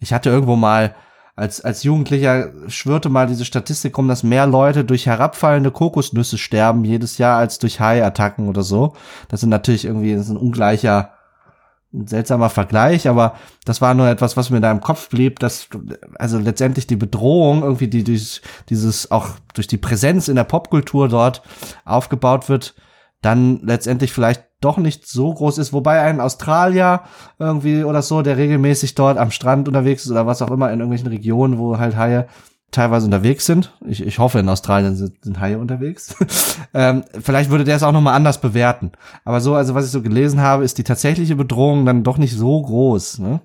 Ich hatte irgendwo mal als, als Jugendlicher schwörte mal diese Statistik rum, dass mehr Leute durch herabfallende Kokosnüsse sterben jedes Jahr als durch Haiattacken oder so. Das sind natürlich irgendwie, das ist ein ungleicher, ein seltsamer Vergleich, aber das war nur etwas, was mir da im Kopf blieb, dass also letztendlich die Bedrohung irgendwie, die durch dieses auch durch die Präsenz in der Popkultur dort aufgebaut wird, dann letztendlich vielleicht doch nicht so groß ist, wobei ein Australier irgendwie oder so, der regelmäßig dort am Strand unterwegs ist oder was auch immer in irgendwelchen Regionen, wo halt Haie teilweise unterwegs sind. Ich, ich hoffe, in Australien sind, sind Haie unterwegs. (laughs) ähm, vielleicht würde der es auch nochmal anders bewerten. Aber so, also was ich so gelesen habe, ist die tatsächliche Bedrohung dann doch nicht so groß. Ne?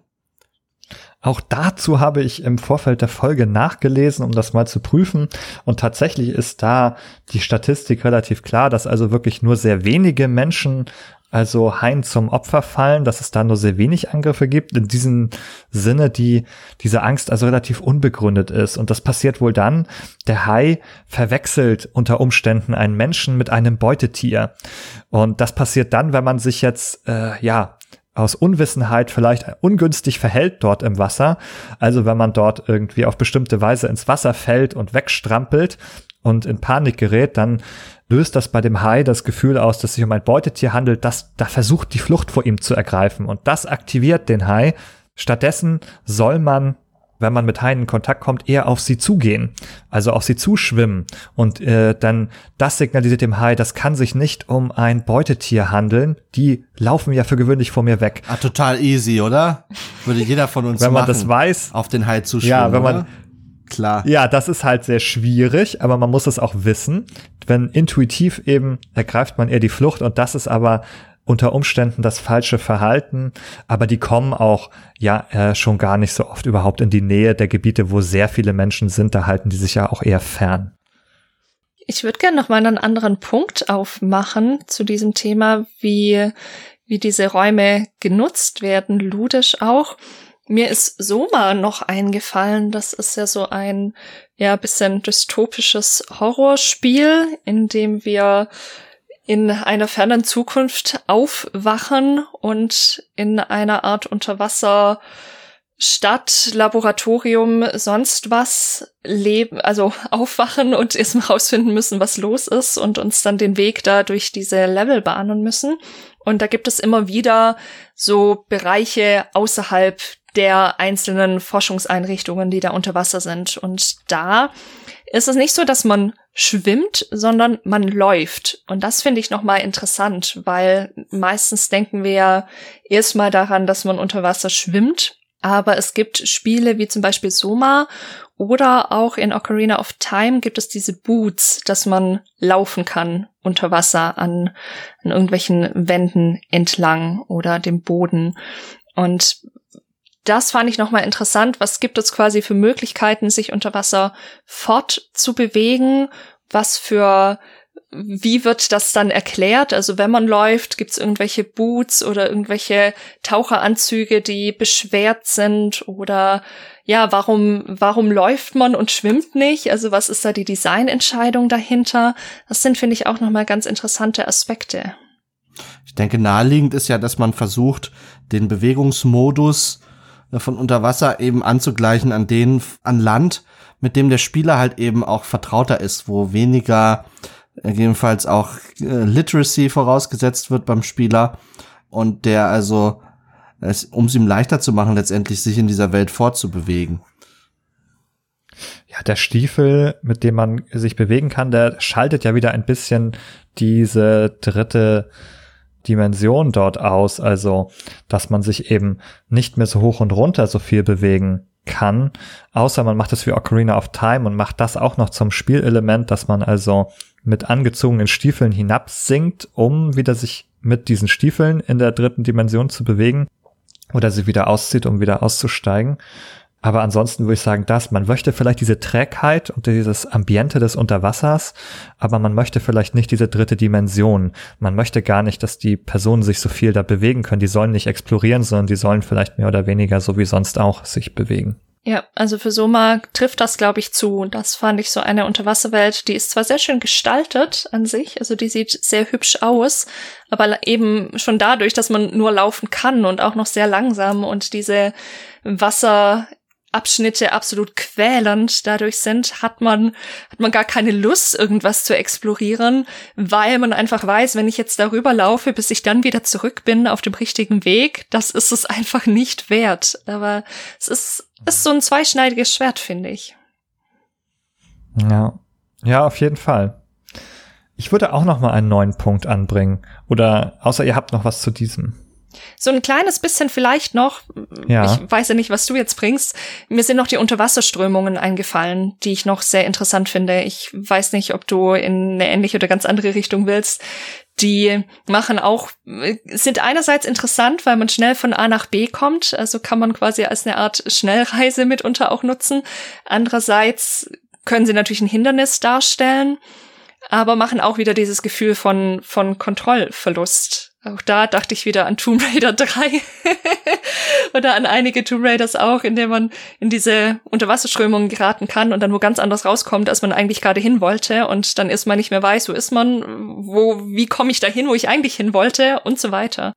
Auch dazu habe ich im Vorfeld der Folge nachgelesen, um das mal zu prüfen. Und tatsächlich ist da die Statistik relativ klar, dass also wirklich nur sehr wenige Menschen also Haien zum Opfer fallen, dass es da nur sehr wenig Angriffe gibt. In diesem Sinne, die diese Angst also relativ unbegründet ist. Und das passiert wohl dann, der Hai verwechselt unter Umständen einen Menschen mit einem Beutetier. Und das passiert dann, wenn man sich jetzt äh, ja aus Unwissenheit vielleicht ungünstig verhält dort im Wasser. Also wenn man dort irgendwie auf bestimmte Weise ins Wasser fällt und wegstrampelt und in Panik gerät, dann löst das bei dem Hai das Gefühl aus, dass sich um ein Beutetier handelt, das da versucht, die Flucht vor ihm zu ergreifen. Und das aktiviert den Hai. Stattdessen soll man wenn man mit Haien in Kontakt kommt, eher auf sie zugehen, also auf sie zuschwimmen. Und äh, dann das signalisiert dem Hai, das kann sich nicht um ein Beutetier handeln. Die laufen ja für gewöhnlich vor mir weg. Ah, total easy, oder? Würde jeder von uns wenn man machen, das weiß, auf den Hai zuschwimmen. Ja, wenn man oder? klar. Ja, das ist halt sehr schwierig, aber man muss es auch wissen. Wenn intuitiv eben ergreift man eher die Flucht und das ist aber unter Umständen das falsche Verhalten, aber die kommen auch ja äh, schon gar nicht so oft überhaupt in die Nähe der Gebiete, wo sehr viele Menschen sind, da halten die sich ja auch eher fern. Ich würde gerne noch mal einen anderen Punkt aufmachen zu diesem Thema, wie, wie diese Räume genutzt werden, ludisch auch. Mir ist Soma noch eingefallen. Das ist ja so ein, ja, bisschen dystopisches Horrorspiel, in dem wir in einer fernen Zukunft aufwachen und in einer Art Unterwasser Stadt, Laboratorium, sonst was leben, also aufwachen und erstmal rausfinden müssen, was los ist und uns dann den Weg da durch diese Level bahnen müssen. Und da gibt es immer wieder so Bereiche außerhalb der einzelnen Forschungseinrichtungen, die da unter Wasser sind. Und da ist es nicht so, dass man schwimmt, sondern man läuft. Und das finde ich nochmal interessant, weil meistens denken wir ja erstmal daran, dass man unter Wasser schwimmt. Aber es gibt Spiele wie zum Beispiel Soma oder auch in Ocarina of Time gibt es diese Boots, dass man laufen kann unter Wasser an, an irgendwelchen Wänden entlang oder dem Boden. Und das fand ich nochmal interessant. Was gibt es quasi für Möglichkeiten, sich unter Wasser fortzubewegen? Was für, wie wird das dann erklärt? Also wenn man läuft, gibt es irgendwelche Boots oder irgendwelche Taucheranzüge, die beschwert sind oder ja, warum, warum läuft man und schwimmt nicht? Also was ist da die Designentscheidung dahinter? Das sind, finde ich, auch nochmal ganz interessante Aspekte. Ich denke, naheliegend ist ja, dass man versucht, den Bewegungsmodus von unter Wasser eben anzugleichen an den an Land, mit dem der Spieler halt eben auch vertrauter ist, wo weniger gegebenenfalls auch äh, Literacy vorausgesetzt wird beim Spieler und der also, um es ihm leichter zu machen, letztendlich sich in dieser Welt fortzubewegen. Ja, der Stiefel, mit dem man sich bewegen kann, der schaltet ja wieder ein bisschen diese dritte Dimension dort aus, also dass man sich eben nicht mehr so hoch und runter so viel bewegen kann, außer man macht es wie Ocarina of Time und macht das auch noch zum Spielelement, dass man also mit angezogenen Stiefeln hinabsinkt, um wieder sich mit diesen Stiefeln in der dritten Dimension zu bewegen oder sie wieder auszieht, um wieder auszusteigen. Aber ansonsten würde ich sagen, dass man möchte vielleicht diese Trägheit und dieses Ambiente des Unterwassers, aber man möchte vielleicht nicht diese dritte Dimension. Man möchte gar nicht, dass die Personen sich so viel da bewegen können. Die sollen nicht explorieren, sondern die sollen vielleicht mehr oder weniger so wie sonst auch sich bewegen. Ja, also für Soma trifft das, glaube ich, zu. Das fand ich so eine Unterwasserwelt, die ist zwar sehr schön gestaltet an sich, also die sieht sehr hübsch aus, aber eben schon dadurch, dass man nur laufen kann und auch noch sehr langsam und diese Wasser Abschnitte absolut quälend dadurch sind, hat man, hat man gar keine Lust, irgendwas zu explorieren, weil man einfach weiß, wenn ich jetzt darüber laufe, bis ich dann wieder zurück bin auf dem richtigen Weg, das ist es einfach nicht wert. Aber es ist, ist so ein zweischneidiges Schwert, finde ich. Ja. Ja, auf jeden Fall. Ich würde auch noch mal einen neuen Punkt anbringen. Oder außer ihr habt noch was zu diesem. So ein kleines bisschen vielleicht noch, ja. ich weiß ja nicht, was du jetzt bringst, mir sind noch die Unterwasserströmungen eingefallen, die ich noch sehr interessant finde. Ich weiß nicht, ob du in eine ähnliche oder ganz andere Richtung willst. Die machen auch, sind einerseits interessant, weil man schnell von A nach B kommt, also kann man quasi als eine Art Schnellreise mitunter auch nutzen. Andererseits können sie natürlich ein Hindernis darstellen, aber machen auch wieder dieses Gefühl von, von Kontrollverlust auch da dachte ich wieder an Tomb Raider (laughs) 3 oder an einige Tomb Raiders auch, in denen man in diese Unterwasserströmungen geraten kann und dann wo ganz anders rauskommt, als man eigentlich gerade hin wollte und dann ist man nicht mehr weiß, wo ist man, wo, wie komme ich da hin, wo ich eigentlich hin wollte und so weiter.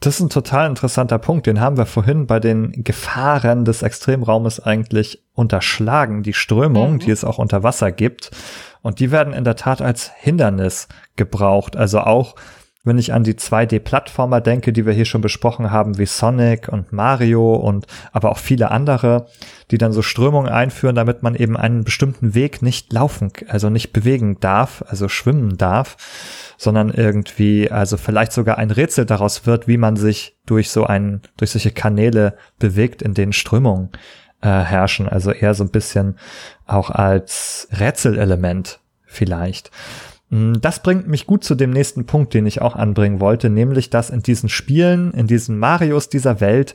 Das ist ein total interessanter Punkt. Den haben wir vorhin bei den Gefahren des Extremraumes eigentlich unterschlagen. Die Strömung, mhm. die es auch unter Wasser gibt. Und die werden in der Tat als Hindernis gebraucht. Also auch wenn ich an die 2D-Plattformer denke, die wir hier schon besprochen haben, wie Sonic und Mario und aber auch viele andere, die dann so Strömungen einführen, damit man eben einen bestimmten Weg nicht laufen, also nicht bewegen darf, also schwimmen darf, sondern irgendwie, also vielleicht sogar ein Rätsel daraus wird, wie man sich durch so einen, durch solche Kanäle bewegt, in denen Strömungen äh, herrschen, also eher so ein bisschen auch als Rätselelement vielleicht. Mm, das bringt mich gut zu dem nächsten Punkt, den ich auch anbringen wollte, nämlich dass in diesen Spielen, in diesen Marios dieser Welt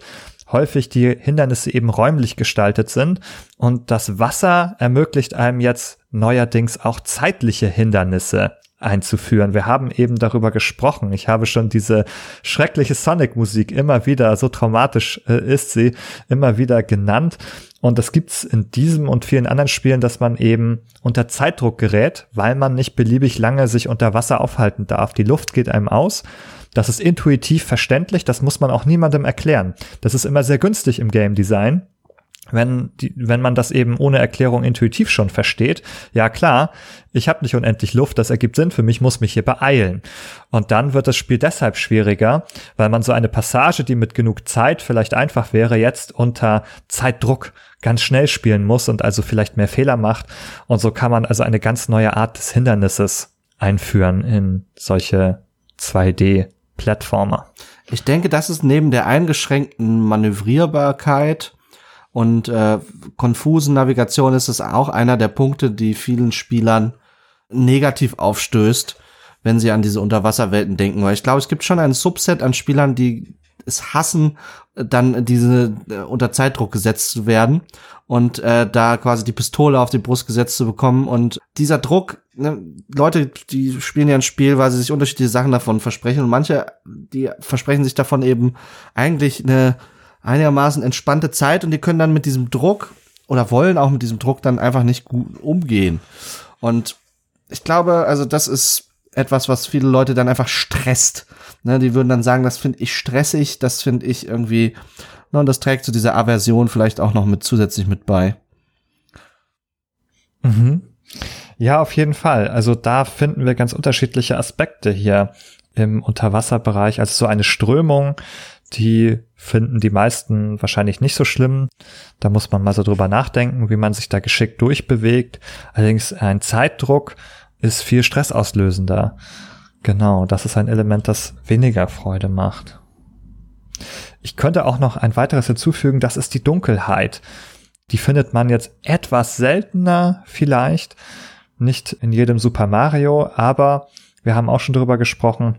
häufig die Hindernisse eben räumlich gestaltet sind und das Wasser ermöglicht einem jetzt neuerdings auch zeitliche Hindernisse einzuführen. Wir haben eben darüber gesprochen. Ich habe schon diese schreckliche Sonic-Musik immer wieder, so traumatisch äh, ist sie, immer wieder genannt. Und das gibt's in diesem und vielen anderen Spielen, dass man eben unter Zeitdruck gerät, weil man nicht beliebig lange sich unter Wasser aufhalten darf. Die Luft geht einem aus. Das ist intuitiv verständlich, das muss man auch niemandem erklären. Das ist immer sehr günstig im Game Design, wenn, die, wenn man das eben ohne Erklärung intuitiv schon versteht, ja klar, ich habe nicht unendlich Luft, das ergibt Sinn für mich, muss mich hier beeilen. Und dann wird das Spiel deshalb schwieriger, weil man so eine Passage, die mit genug Zeit vielleicht einfach wäre, jetzt unter Zeitdruck ganz schnell spielen muss und also vielleicht mehr Fehler macht. Und so kann man also eine ganz neue Art des Hindernisses einführen in solche 2D-Plattformer. Ich denke, das ist neben der eingeschränkten Manövrierbarkeit und äh, konfusen Navigation ist es auch einer der Punkte, die vielen Spielern negativ aufstößt, wenn sie an diese Unterwasserwelten denken. Weil ich glaube, es gibt schon ein Subset an Spielern, die es hassen, dann diese äh, unter Zeitdruck gesetzt zu werden und äh, da quasi die Pistole auf die Brust gesetzt zu bekommen. Und dieser Druck, ne, Leute, die spielen ja ein Spiel, weil sie sich unterschiedliche Sachen davon versprechen und manche, die versprechen sich davon eben eigentlich eine einigermaßen entspannte Zeit und die können dann mit diesem Druck oder wollen auch mit diesem Druck dann einfach nicht gut umgehen. Und ich glaube, also das ist etwas, was viele Leute dann einfach stresst. Ne, die würden dann sagen, das finde ich stressig, das finde ich irgendwie, ne, und das trägt zu dieser Aversion vielleicht auch noch mit zusätzlich mit bei. Mhm. Ja, auf jeden Fall. Also da finden wir ganz unterschiedliche Aspekte hier im Unterwasserbereich. Also so eine Strömung, die finden die meisten wahrscheinlich nicht so schlimm. Da muss man mal so drüber nachdenken, wie man sich da geschickt durchbewegt. Allerdings ein Zeitdruck ist viel stressauslösender. Genau, das ist ein Element, das weniger Freude macht. Ich könnte auch noch ein weiteres hinzufügen, das ist die Dunkelheit. Die findet man jetzt etwas seltener vielleicht, nicht in jedem Super Mario, aber wir haben auch schon drüber gesprochen,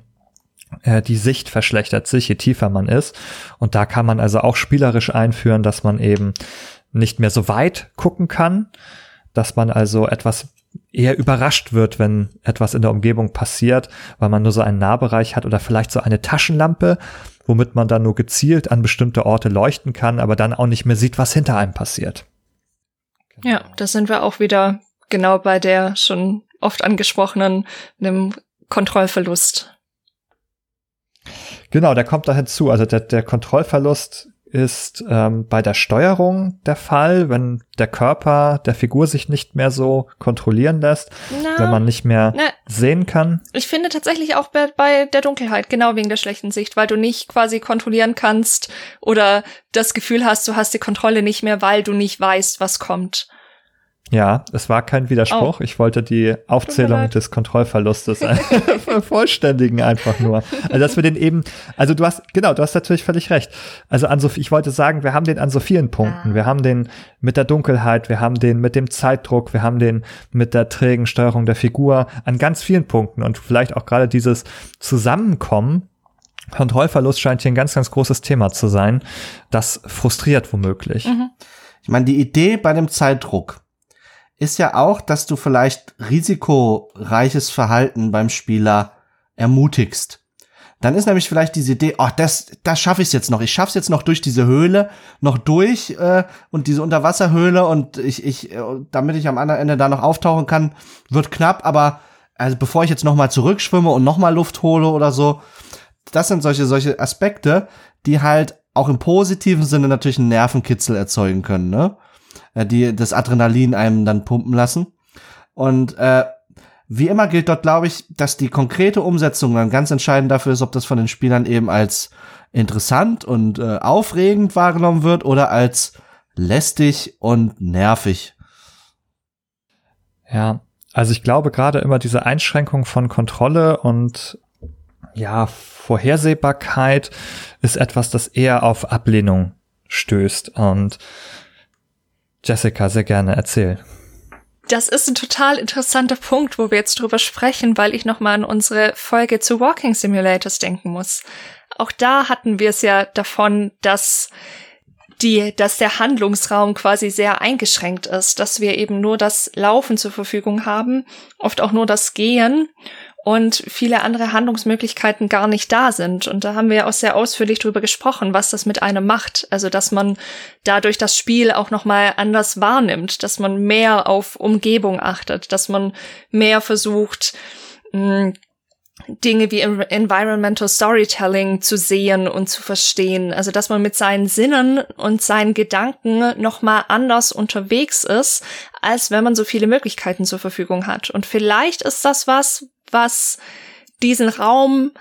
äh, die Sicht verschlechtert sich, je tiefer man ist. Und da kann man also auch spielerisch einführen, dass man eben nicht mehr so weit gucken kann, dass man also etwas eher überrascht wird, wenn etwas in der Umgebung passiert, weil man nur so einen Nahbereich hat oder vielleicht so eine Taschenlampe, womit man dann nur gezielt an bestimmte Orte leuchten kann, aber dann auch nicht mehr sieht, was hinter einem passiert. Genau. Ja, da sind wir auch wieder genau bei der schon oft angesprochenen, einem Kontrollverlust. Genau, der kommt da hinzu. Also der, der Kontrollverlust ist ähm, bei der Steuerung der Fall, wenn der Körper der Figur sich nicht mehr so kontrollieren lässt, na, wenn man nicht mehr na, sehen kann. Ich finde tatsächlich auch bei, bei der Dunkelheit, genau wegen der schlechten Sicht, weil du nicht quasi kontrollieren kannst oder das Gefühl hast, du hast die Kontrolle nicht mehr, weil du nicht weißt, was kommt. Ja, es war kein Widerspruch. Oh. Ich wollte die Aufzählung des Kontrollverlustes (laughs) (laughs) vervollständigen einfach nur. Also dass wir den eben, also du hast, genau, du hast natürlich völlig recht. Also an so, ich wollte sagen, wir haben den an so vielen Punkten. Ah. Wir haben den mit der Dunkelheit, wir haben den mit dem Zeitdruck, wir haben den mit der trägen Steuerung der Figur an ganz vielen Punkten und vielleicht auch gerade dieses Zusammenkommen Kontrollverlust scheint hier ein ganz, ganz großes Thema zu sein. Das frustriert womöglich. Mhm. Ich meine, die Idee bei dem Zeitdruck ist ja auch, dass du vielleicht risikoreiches Verhalten beim Spieler ermutigst. Dann ist nämlich vielleicht diese Idee, oh, das, das schaffe ich jetzt noch. Ich schaff's jetzt noch durch diese Höhle, noch durch äh, und diese Unterwasserhöhle und ich, ich, äh, damit ich am anderen Ende da noch auftauchen kann, wird knapp. Aber also bevor ich jetzt noch mal zurückschwimme und noch mal Luft hole oder so, das sind solche solche Aspekte, die halt auch im positiven Sinne natürlich einen Nervenkitzel erzeugen können. Ne? Äh, die das Adrenalin einem dann pumpen lassen. Und äh, wie immer gilt dort, glaube ich, dass die konkrete Umsetzung dann ganz entscheidend dafür ist, ob das von den Spielern eben als interessant und äh, aufregend wahrgenommen wird oder als lästig und nervig. Ja, also ich glaube gerade immer diese Einschränkung von Kontrolle und ja, Vorhersehbarkeit ist etwas, das eher auf Ablehnung stößt und Jessica, sehr gerne, erzähl. Das ist ein total interessanter Punkt, wo wir jetzt drüber sprechen, weil ich nochmal an unsere Folge zu Walking Simulators denken muss. Auch da hatten wir es ja davon, dass die, dass der Handlungsraum quasi sehr eingeschränkt ist, dass wir eben nur das Laufen zur Verfügung haben, oft auch nur das Gehen und viele andere Handlungsmöglichkeiten gar nicht da sind. Und da haben wir ja auch sehr ausführlich drüber gesprochen, was das mit einem macht. Also, dass man dadurch das Spiel auch nochmal anders wahrnimmt, dass man mehr auf Umgebung achtet, dass man mehr versucht, hm, Dinge wie Environmental Storytelling zu sehen und zu verstehen. Also, dass man mit seinen Sinnen und seinen Gedanken nochmal anders unterwegs ist, als wenn man so viele Möglichkeiten zur Verfügung hat. Und vielleicht ist das was, was diesen Raum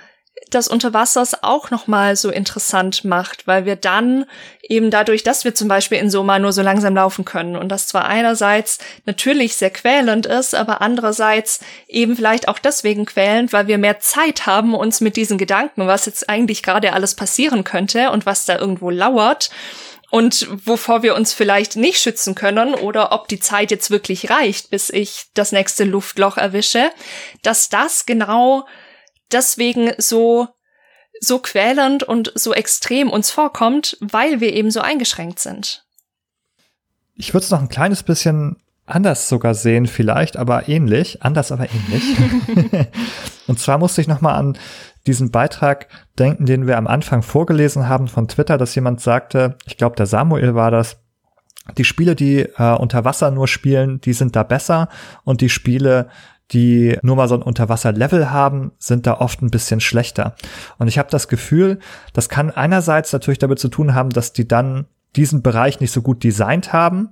des Unterwassers auch nochmal so interessant macht, weil wir dann eben dadurch, dass wir zum Beispiel in Soma nur so langsam laufen können und das zwar einerseits natürlich sehr quälend ist, aber andererseits eben vielleicht auch deswegen quälend, weil wir mehr Zeit haben, uns mit diesen Gedanken, was jetzt eigentlich gerade alles passieren könnte und was da irgendwo lauert, und wovor wir uns vielleicht nicht schützen können oder ob die Zeit jetzt wirklich reicht, bis ich das nächste Luftloch erwische, dass das genau deswegen so so quälend und so extrem uns vorkommt, weil wir eben so eingeschränkt sind. Ich würde es noch ein kleines bisschen anders sogar sehen, vielleicht, aber ähnlich, anders, aber ähnlich. (laughs) (laughs) und zwar musste ich noch mal an diesen Beitrag denken, den wir am Anfang vorgelesen haben von Twitter, dass jemand sagte, ich glaube, der Samuel war das, die Spiele, die äh, unter Wasser nur spielen, die sind da besser und die Spiele, die nur mal so ein Unterwasser-Level haben, sind da oft ein bisschen schlechter. Und ich habe das Gefühl, das kann einerseits natürlich damit zu tun haben, dass die dann diesen Bereich nicht so gut designt haben,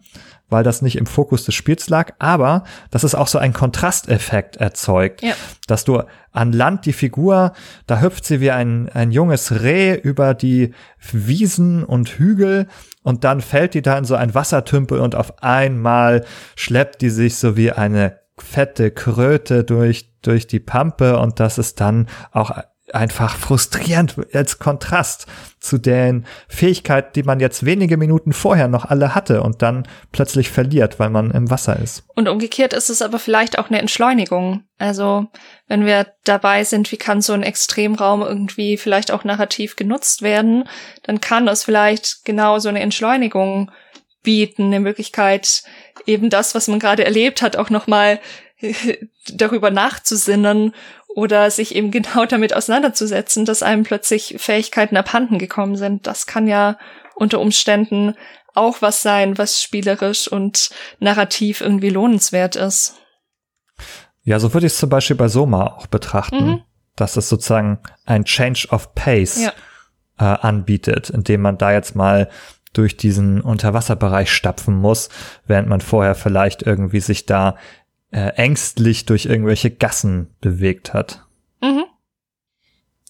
weil das nicht im Fokus des Spiels lag, aber dass es auch so einen Kontrasteffekt erzeugt, ja. dass du an Land die Figur, da hüpft sie wie ein, ein junges Reh über die Wiesen und Hügel und dann fällt die da in so ein Wassertümpel und auf einmal schleppt die sich so wie eine fette Kröte durch, durch die Pampe und das ist dann auch einfach frustrierend als Kontrast zu den Fähigkeiten, die man jetzt wenige Minuten vorher noch alle hatte und dann plötzlich verliert, weil man im Wasser ist. Und umgekehrt ist es aber vielleicht auch eine Entschleunigung. Also wenn wir dabei sind, wie kann so ein Extremraum irgendwie vielleicht auch narrativ genutzt werden, dann kann das vielleicht genau so eine Entschleunigung bieten, eine Möglichkeit, eben das, was man gerade erlebt hat, auch nochmal (laughs) darüber nachzusinnen oder sich eben (laughs) genau damit auseinanderzusetzen, dass einem plötzlich Fähigkeiten abhanden gekommen sind. Das kann ja unter Umständen auch was sein, was spielerisch und narrativ irgendwie lohnenswert ist. Ja, so würde ich es zum Beispiel bei Soma auch betrachten, mhm. dass es sozusagen ein Change of Pace ja. äh, anbietet, indem man da jetzt mal durch diesen Unterwasserbereich stapfen muss, während man vorher vielleicht irgendwie sich da äh, ängstlich durch irgendwelche Gassen bewegt hat. Mhm.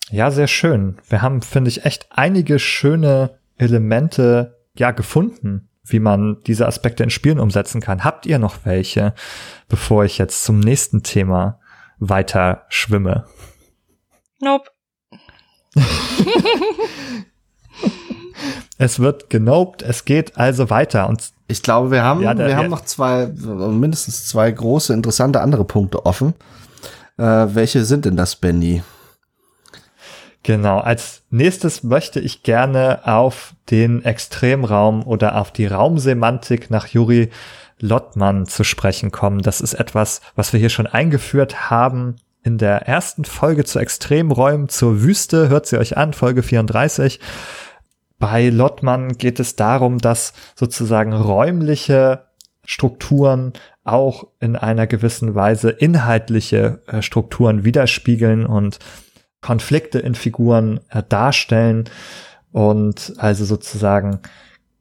Ja, sehr schön. Wir haben, finde ich, echt einige schöne Elemente ja gefunden, wie man diese Aspekte in Spielen umsetzen kann. Habt ihr noch welche, bevor ich jetzt zum nächsten Thema weiter schwimme? Nope. (laughs) (laughs) es wird genobt, es geht also weiter und ich glaube, wir haben, ja, der, wir haben noch zwei, mindestens zwei große, interessante andere Punkte offen. Äh, welche sind denn das, Benny? Genau, als nächstes möchte ich gerne auf den Extremraum oder auf die Raumsemantik nach Juri Lottmann zu sprechen kommen. Das ist etwas, was wir hier schon eingeführt haben in der ersten Folge zu Extremräumen zur Wüste. Hört sie euch an, Folge 34. Bei Lottmann geht es darum, dass sozusagen räumliche Strukturen auch in einer gewissen Weise inhaltliche äh, Strukturen widerspiegeln und Konflikte in Figuren äh, darstellen und also sozusagen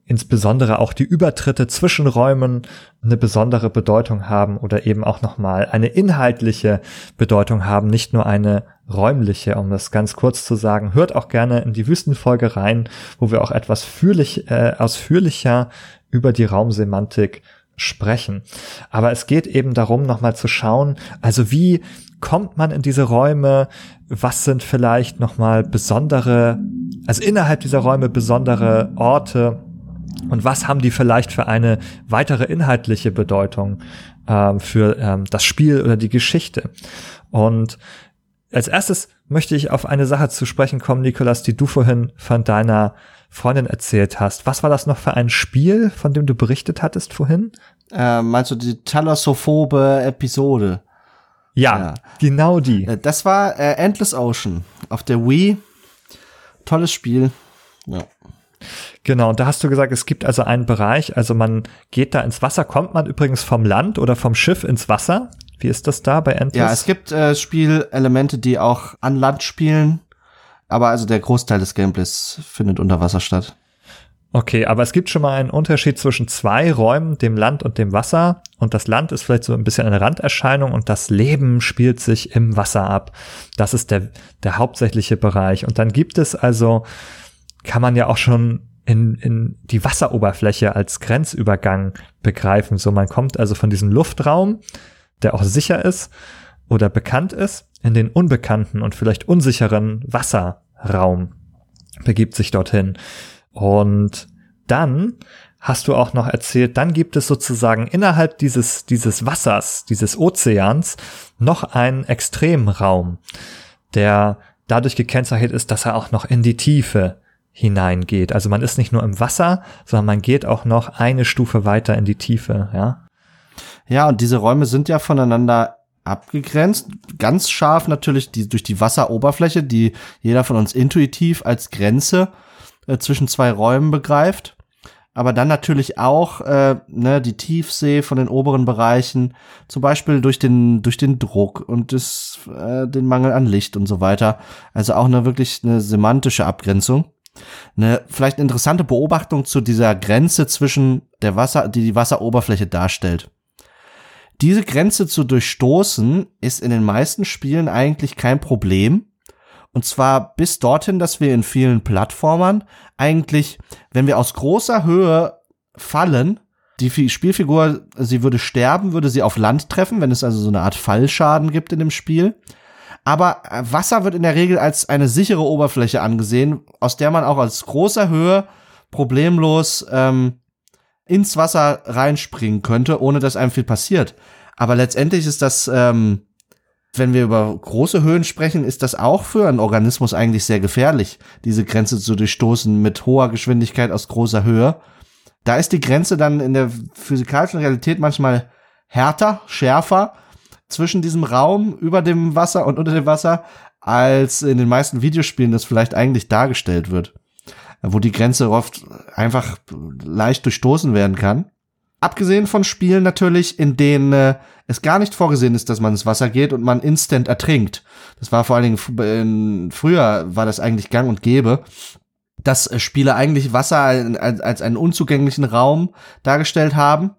insbesondere auch die Übertritte zwischen Räumen eine besondere Bedeutung haben oder eben auch nochmal eine inhaltliche Bedeutung haben, nicht nur eine räumliche, um das ganz kurz zu sagen. Hört auch gerne in die Wüstenfolge rein, wo wir auch etwas führlich, äh, ausführlicher über die Raumsemantik sprechen. Aber es geht eben darum, nochmal zu schauen, also wie kommt man in diese Räume? Was sind vielleicht nochmal besondere, also innerhalb dieser Räume besondere Orte? Und was haben die vielleicht für eine weitere inhaltliche Bedeutung ähm, für ähm, das Spiel oder die Geschichte? Und als erstes möchte ich auf eine Sache zu sprechen kommen, Nikolas, die du vorhin von deiner Freundin erzählt hast. Was war das noch für ein Spiel, von dem du berichtet hattest vorhin? Äh, meinst du die thalassophobe Episode? Ja, ja, genau die. Äh, das war äh, Endless Ocean auf der Wii. Tolles Spiel. Ja. Genau, und da hast du gesagt, es gibt also einen Bereich, also man geht da ins Wasser, kommt man übrigens vom Land oder vom Schiff ins Wasser? Wie ist das da bei Endless? Ja, es gibt äh, Spielelemente, die auch an Land spielen, aber also der Großteil des Gameplays findet unter Wasser statt. Okay, aber es gibt schon mal einen Unterschied zwischen zwei Räumen, dem Land und dem Wasser. Und das Land ist vielleicht so ein bisschen eine Randerscheinung und das Leben spielt sich im Wasser ab. Das ist der, der hauptsächliche Bereich. Und dann gibt es also, kann man ja auch schon in, in die Wasseroberfläche als Grenzübergang begreifen. So, man kommt also von diesem Luftraum, der auch sicher ist oder bekannt ist, in den unbekannten und vielleicht unsicheren Wasserraum begibt sich dorthin. Und dann hast du auch noch erzählt, dann gibt es sozusagen innerhalb dieses, dieses Wassers, dieses Ozeans noch einen Extremraum, der dadurch gekennzeichnet ist, dass er auch noch in die Tiefe hineingeht. Also man ist nicht nur im Wasser, sondern man geht auch noch eine Stufe weiter in die Tiefe, ja. Ja, und diese Räume sind ja voneinander abgegrenzt. Ganz scharf natürlich die, durch die Wasseroberfläche, die jeder von uns intuitiv als Grenze äh, zwischen zwei Räumen begreift. Aber dann natürlich auch äh, ne, die Tiefsee von den oberen Bereichen, zum Beispiel durch den, durch den Druck und das, äh, den Mangel an Licht und so weiter. Also auch eine wirklich eine semantische Abgrenzung. Eine vielleicht interessante Beobachtung zu dieser Grenze zwischen der Wasser, die die Wasseroberfläche darstellt. Diese Grenze zu durchstoßen ist in den meisten Spielen eigentlich kein Problem. Und zwar bis dorthin, dass wir in vielen Plattformern eigentlich, wenn wir aus großer Höhe fallen, die Spielfigur, sie würde sterben, würde sie auf Land treffen, wenn es also so eine Art Fallschaden gibt in dem Spiel. Aber äh, Wasser wird in der Regel als eine sichere Oberfläche angesehen, aus der man auch als großer Höhe problemlos ähm, ins Wasser reinspringen könnte, ohne dass einem viel passiert. Aber letztendlich ist das, ähm, wenn wir über große Höhen sprechen, ist das auch für einen Organismus eigentlich sehr gefährlich, diese Grenze zu durchstoßen mit hoher Geschwindigkeit aus großer Höhe. Da ist die Grenze dann in der physikalischen Realität manchmal härter, schärfer zwischen diesem Raum über dem Wasser und unter dem Wasser, als in den meisten Videospielen das vielleicht eigentlich dargestellt wird. Wo die Grenze oft einfach leicht durchstoßen werden kann. Abgesehen von Spielen natürlich, in denen äh, es gar nicht vorgesehen ist, dass man ins Wasser geht und man instant ertrinkt. Das war vor allen Dingen früher war das eigentlich gang und gäbe, dass äh, Spiele eigentlich Wasser als, als einen unzugänglichen Raum dargestellt haben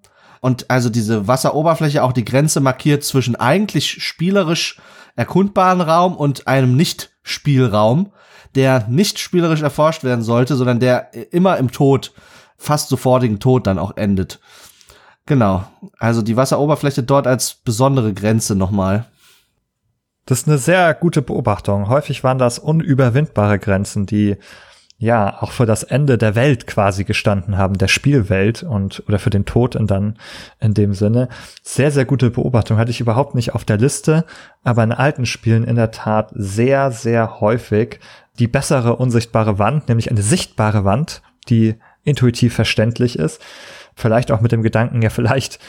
und also diese Wasseroberfläche auch die Grenze markiert zwischen eigentlich spielerisch erkundbaren Raum und einem Nicht-Spielraum, der nicht spielerisch erforscht werden sollte, sondern der immer im Tod, fast sofortigen Tod dann auch endet. Genau. Also die Wasseroberfläche dort als besondere Grenze nochmal. Das ist eine sehr gute Beobachtung. Häufig waren das unüberwindbare Grenzen, die ja auch für das Ende der Welt quasi gestanden haben, der Spielwelt und oder für den Tod und dann in dem Sinne. Sehr, sehr gute Beobachtung. Hatte ich überhaupt nicht auf der Liste, aber in alten Spielen in der Tat sehr, sehr häufig die bessere unsichtbare Wand, nämlich eine sichtbare Wand, die intuitiv verständlich ist. Vielleicht auch mit dem Gedanken, ja, vielleicht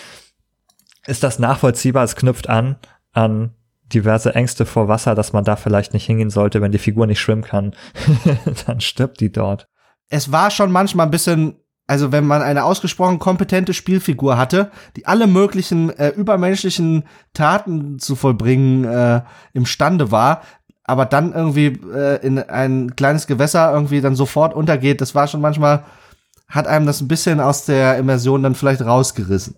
ist das nachvollziehbar, es knüpft an an diverse Ängste vor Wasser, dass man da vielleicht nicht hingehen sollte, wenn die Figur nicht schwimmen kann, (laughs) dann stirbt die dort. Es war schon manchmal ein bisschen, also wenn man eine ausgesprochen kompetente Spielfigur hatte, die alle möglichen äh, übermenschlichen Taten zu vollbringen äh, imstande war, aber dann irgendwie äh, in ein kleines Gewässer irgendwie dann sofort untergeht, das war schon manchmal, hat einem das ein bisschen aus der Immersion dann vielleicht rausgerissen.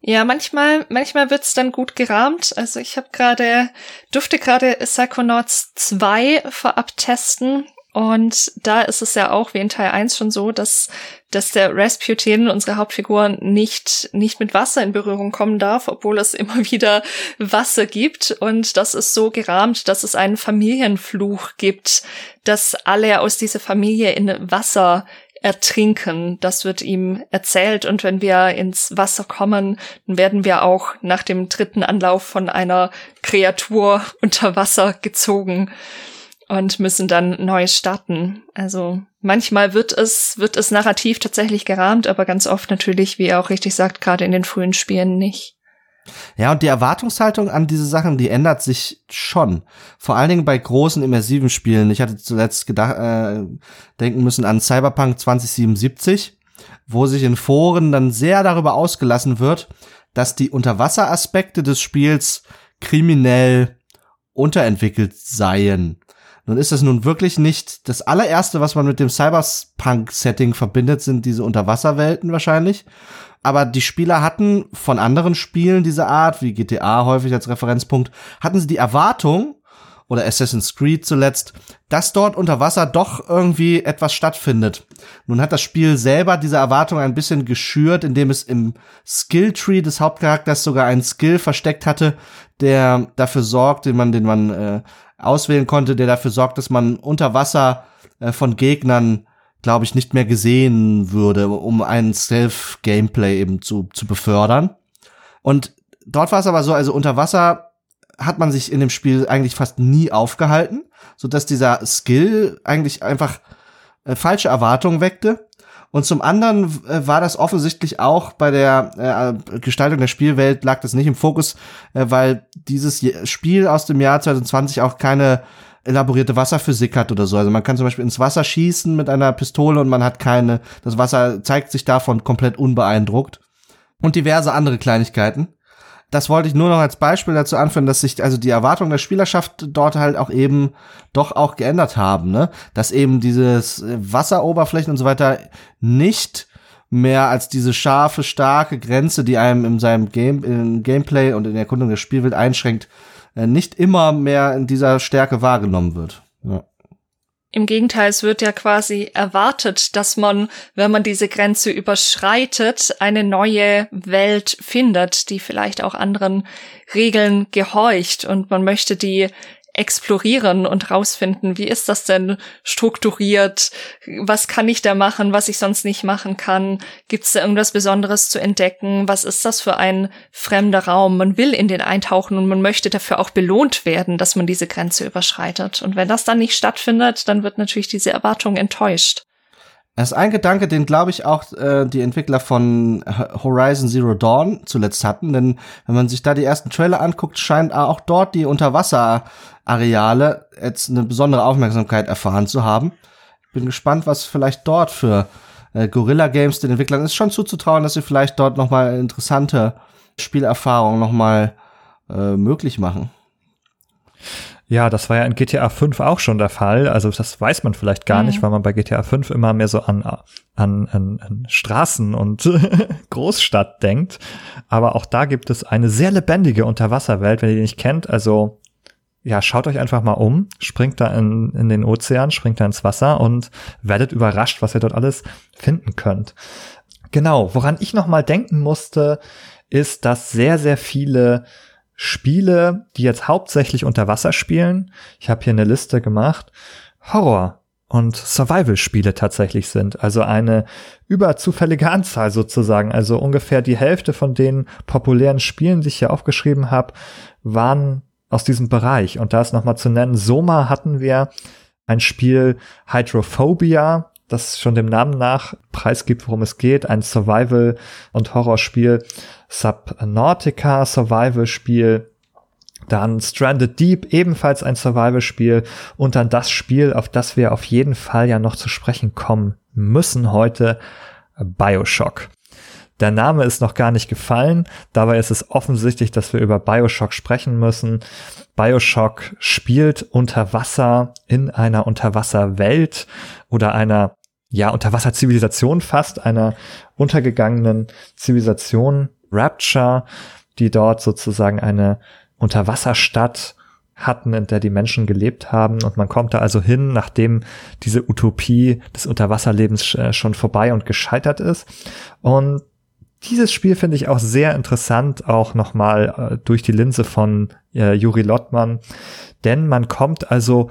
Ja, manchmal, manchmal wird's dann gut gerahmt. Also ich habe gerade, durfte gerade Psychonauts 2 vorab testen. Und da ist es ja auch wie in Teil 1 schon so, dass, dass der Rasputin, unsere Hauptfigur, nicht, nicht mit Wasser in Berührung kommen darf, obwohl es immer (laughs) wieder Wasser gibt. Und das ist so gerahmt, dass es einen Familienfluch gibt, dass alle aus dieser Familie in Wasser ertrinken. Das wird ihm erzählt und wenn wir ins Wasser kommen, dann werden wir auch nach dem dritten Anlauf von einer Kreatur (laughs) unter Wasser gezogen und müssen dann neu starten. Also manchmal wird es, wird es narrativ tatsächlich gerahmt, aber ganz oft natürlich, wie er auch richtig sagt, gerade in den frühen Spielen nicht. Ja, und die Erwartungshaltung an diese Sachen, die ändert sich schon. Vor allen Dingen bei großen immersiven Spielen. Ich hatte zuletzt gedacht, äh, denken müssen an Cyberpunk 2077, wo sich in Foren dann sehr darüber ausgelassen wird, dass die Unterwasseraspekte des Spiels kriminell unterentwickelt seien. Nun ist das nun wirklich nicht das allererste, was man mit dem Cyberpunk-Setting verbindet, sind diese Unterwasserwelten wahrscheinlich, aber die Spieler hatten von anderen Spielen dieser Art, wie GTA häufig als Referenzpunkt, hatten sie die Erwartung, oder Assassin's Creed zuletzt, dass dort unter Wasser doch irgendwie etwas stattfindet. Nun hat das Spiel selber diese Erwartung ein bisschen geschürt, indem es im Skilltree des Hauptcharakters sogar einen Skill versteckt hatte, der dafür sorgt, den man, den man äh, auswählen konnte, der dafür sorgt, dass man unter Wasser äh, von Gegnern glaube ich, nicht mehr gesehen würde, um ein Self-Gameplay eben zu, zu befördern. Und dort war es aber so, also unter Wasser hat man sich in dem Spiel eigentlich fast nie aufgehalten, so dass dieser Skill eigentlich einfach äh, falsche Erwartungen weckte. Und zum anderen äh, war das offensichtlich auch bei der äh, Gestaltung der Spielwelt lag das nicht im Fokus, äh, weil dieses Spiel aus dem Jahr 2020 auch keine elaborierte Wasserphysik hat oder so. Also man kann zum Beispiel ins Wasser schießen mit einer Pistole und man hat keine, das Wasser zeigt sich davon komplett unbeeindruckt. Und diverse andere Kleinigkeiten. Das wollte ich nur noch als Beispiel dazu anführen, dass sich also die Erwartungen der Spielerschaft dort halt auch eben doch auch geändert haben, ne? Dass eben dieses Wasseroberflächen und so weiter nicht mehr als diese scharfe, starke Grenze, die einem in seinem Game, in Gameplay und in der Erkundung der Spielwelt einschränkt, äh, nicht immer mehr in dieser Stärke wahrgenommen wird. Im Gegenteil, es wird ja quasi erwartet, dass man, wenn man diese Grenze überschreitet, eine neue Welt findet, die vielleicht auch anderen Regeln gehorcht. Und man möchte die explorieren und rausfinden, wie ist das denn strukturiert? Was kann ich da machen, was ich sonst nicht machen kann? Gibt es da irgendwas Besonderes zu entdecken? Was ist das für ein fremder Raum? Man will in den eintauchen und man möchte dafür auch belohnt werden, dass man diese Grenze überschreitet. Und wenn das dann nicht stattfindet, dann wird natürlich diese Erwartung enttäuscht. Das ist ein Gedanke, den glaube ich auch äh, die Entwickler von Horizon Zero Dawn zuletzt hatten, denn wenn man sich da die ersten Trailer anguckt, scheint auch dort die Unterwasserareale jetzt eine besondere Aufmerksamkeit erfahren zu haben. Bin gespannt, was vielleicht dort für äh, Gorilla Games den Entwicklern ist schon zuzutrauen, dass sie vielleicht dort noch mal interessante Spielerfahrungen noch mal äh, möglich machen. Ja, das war ja in GTA 5 auch schon der Fall. Also das weiß man vielleicht gar mhm. nicht, weil man bei GTA 5 immer mehr so an, an, an, an Straßen und (laughs) Großstadt denkt. Aber auch da gibt es eine sehr lebendige Unterwasserwelt, wenn ihr die nicht kennt. Also ja, schaut euch einfach mal um, springt da in, in den Ozean, springt da ins Wasser und werdet überrascht, was ihr dort alles finden könnt. Genau, woran ich noch mal denken musste, ist, dass sehr, sehr viele Spiele, die jetzt hauptsächlich unter Wasser spielen, ich habe hier eine Liste gemacht, Horror und Survival-Spiele tatsächlich sind. Also eine überzufällige (laughs) Anzahl sozusagen. Also ungefähr die Hälfte von den populären Spielen, die ich hier aufgeschrieben habe, waren aus diesem Bereich. Und da ist nochmal zu nennen, Soma hatten wir ein Spiel Hydrophobia, das schon dem Namen nach preisgibt, worum es geht. Ein Survival- und Horrorspiel. Subnautica Survival-Spiel. Dann Stranded Deep, ebenfalls ein Survival-Spiel. Und dann das Spiel, auf das wir auf jeden Fall ja noch zu sprechen kommen müssen heute, Bioshock. Der Name ist noch gar nicht gefallen. Dabei ist es offensichtlich, dass wir über Bioshock sprechen müssen. Bioshock spielt unter Wasser in einer Unterwasserwelt oder einer ja, Unterwasserzivilisation fast, einer untergegangenen Zivilisation Rapture, die dort sozusagen eine Unterwasserstadt hatten, in der die Menschen gelebt haben. Und man kommt da also hin, nachdem diese Utopie des Unterwasserlebens äh, schon vorbei und gescheitert ist. Und dieses Spiel finde ich auch sehr interessant, auch nochmal äh, durch die Linse von äh, Juri Lottmann. Denn man kommt also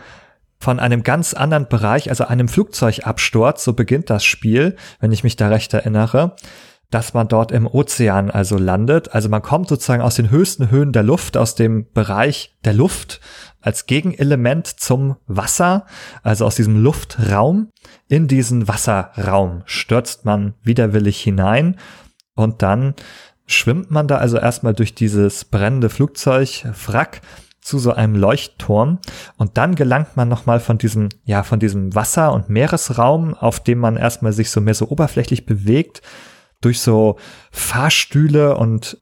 von einem ganz anderen Bereich, also einem Flugzeugabsturz, so beginnt das Spiel, wenn ich mich da recht erinnere, dass man dort im Ozean also landet. Also man kommt sozusagen aus den höchsten Höhen der Luft, aus dem Bereich der Luft als Gegenelement zum Wasser, also aus diesem Luftraum. In diesen Wasserraum stürzt man widerwillig hinein und dann schwimmt man da also erstmal durch dieses brennende Flugzeug, Wrack, zu so einem Leuchtturm und dann gelangt man nochmal von diesem, ja, von diesem Wasser- und Meeresraum, auf dem man erstmal sich so mehr so oberflächlich bewegt, durch so Fahrstühle und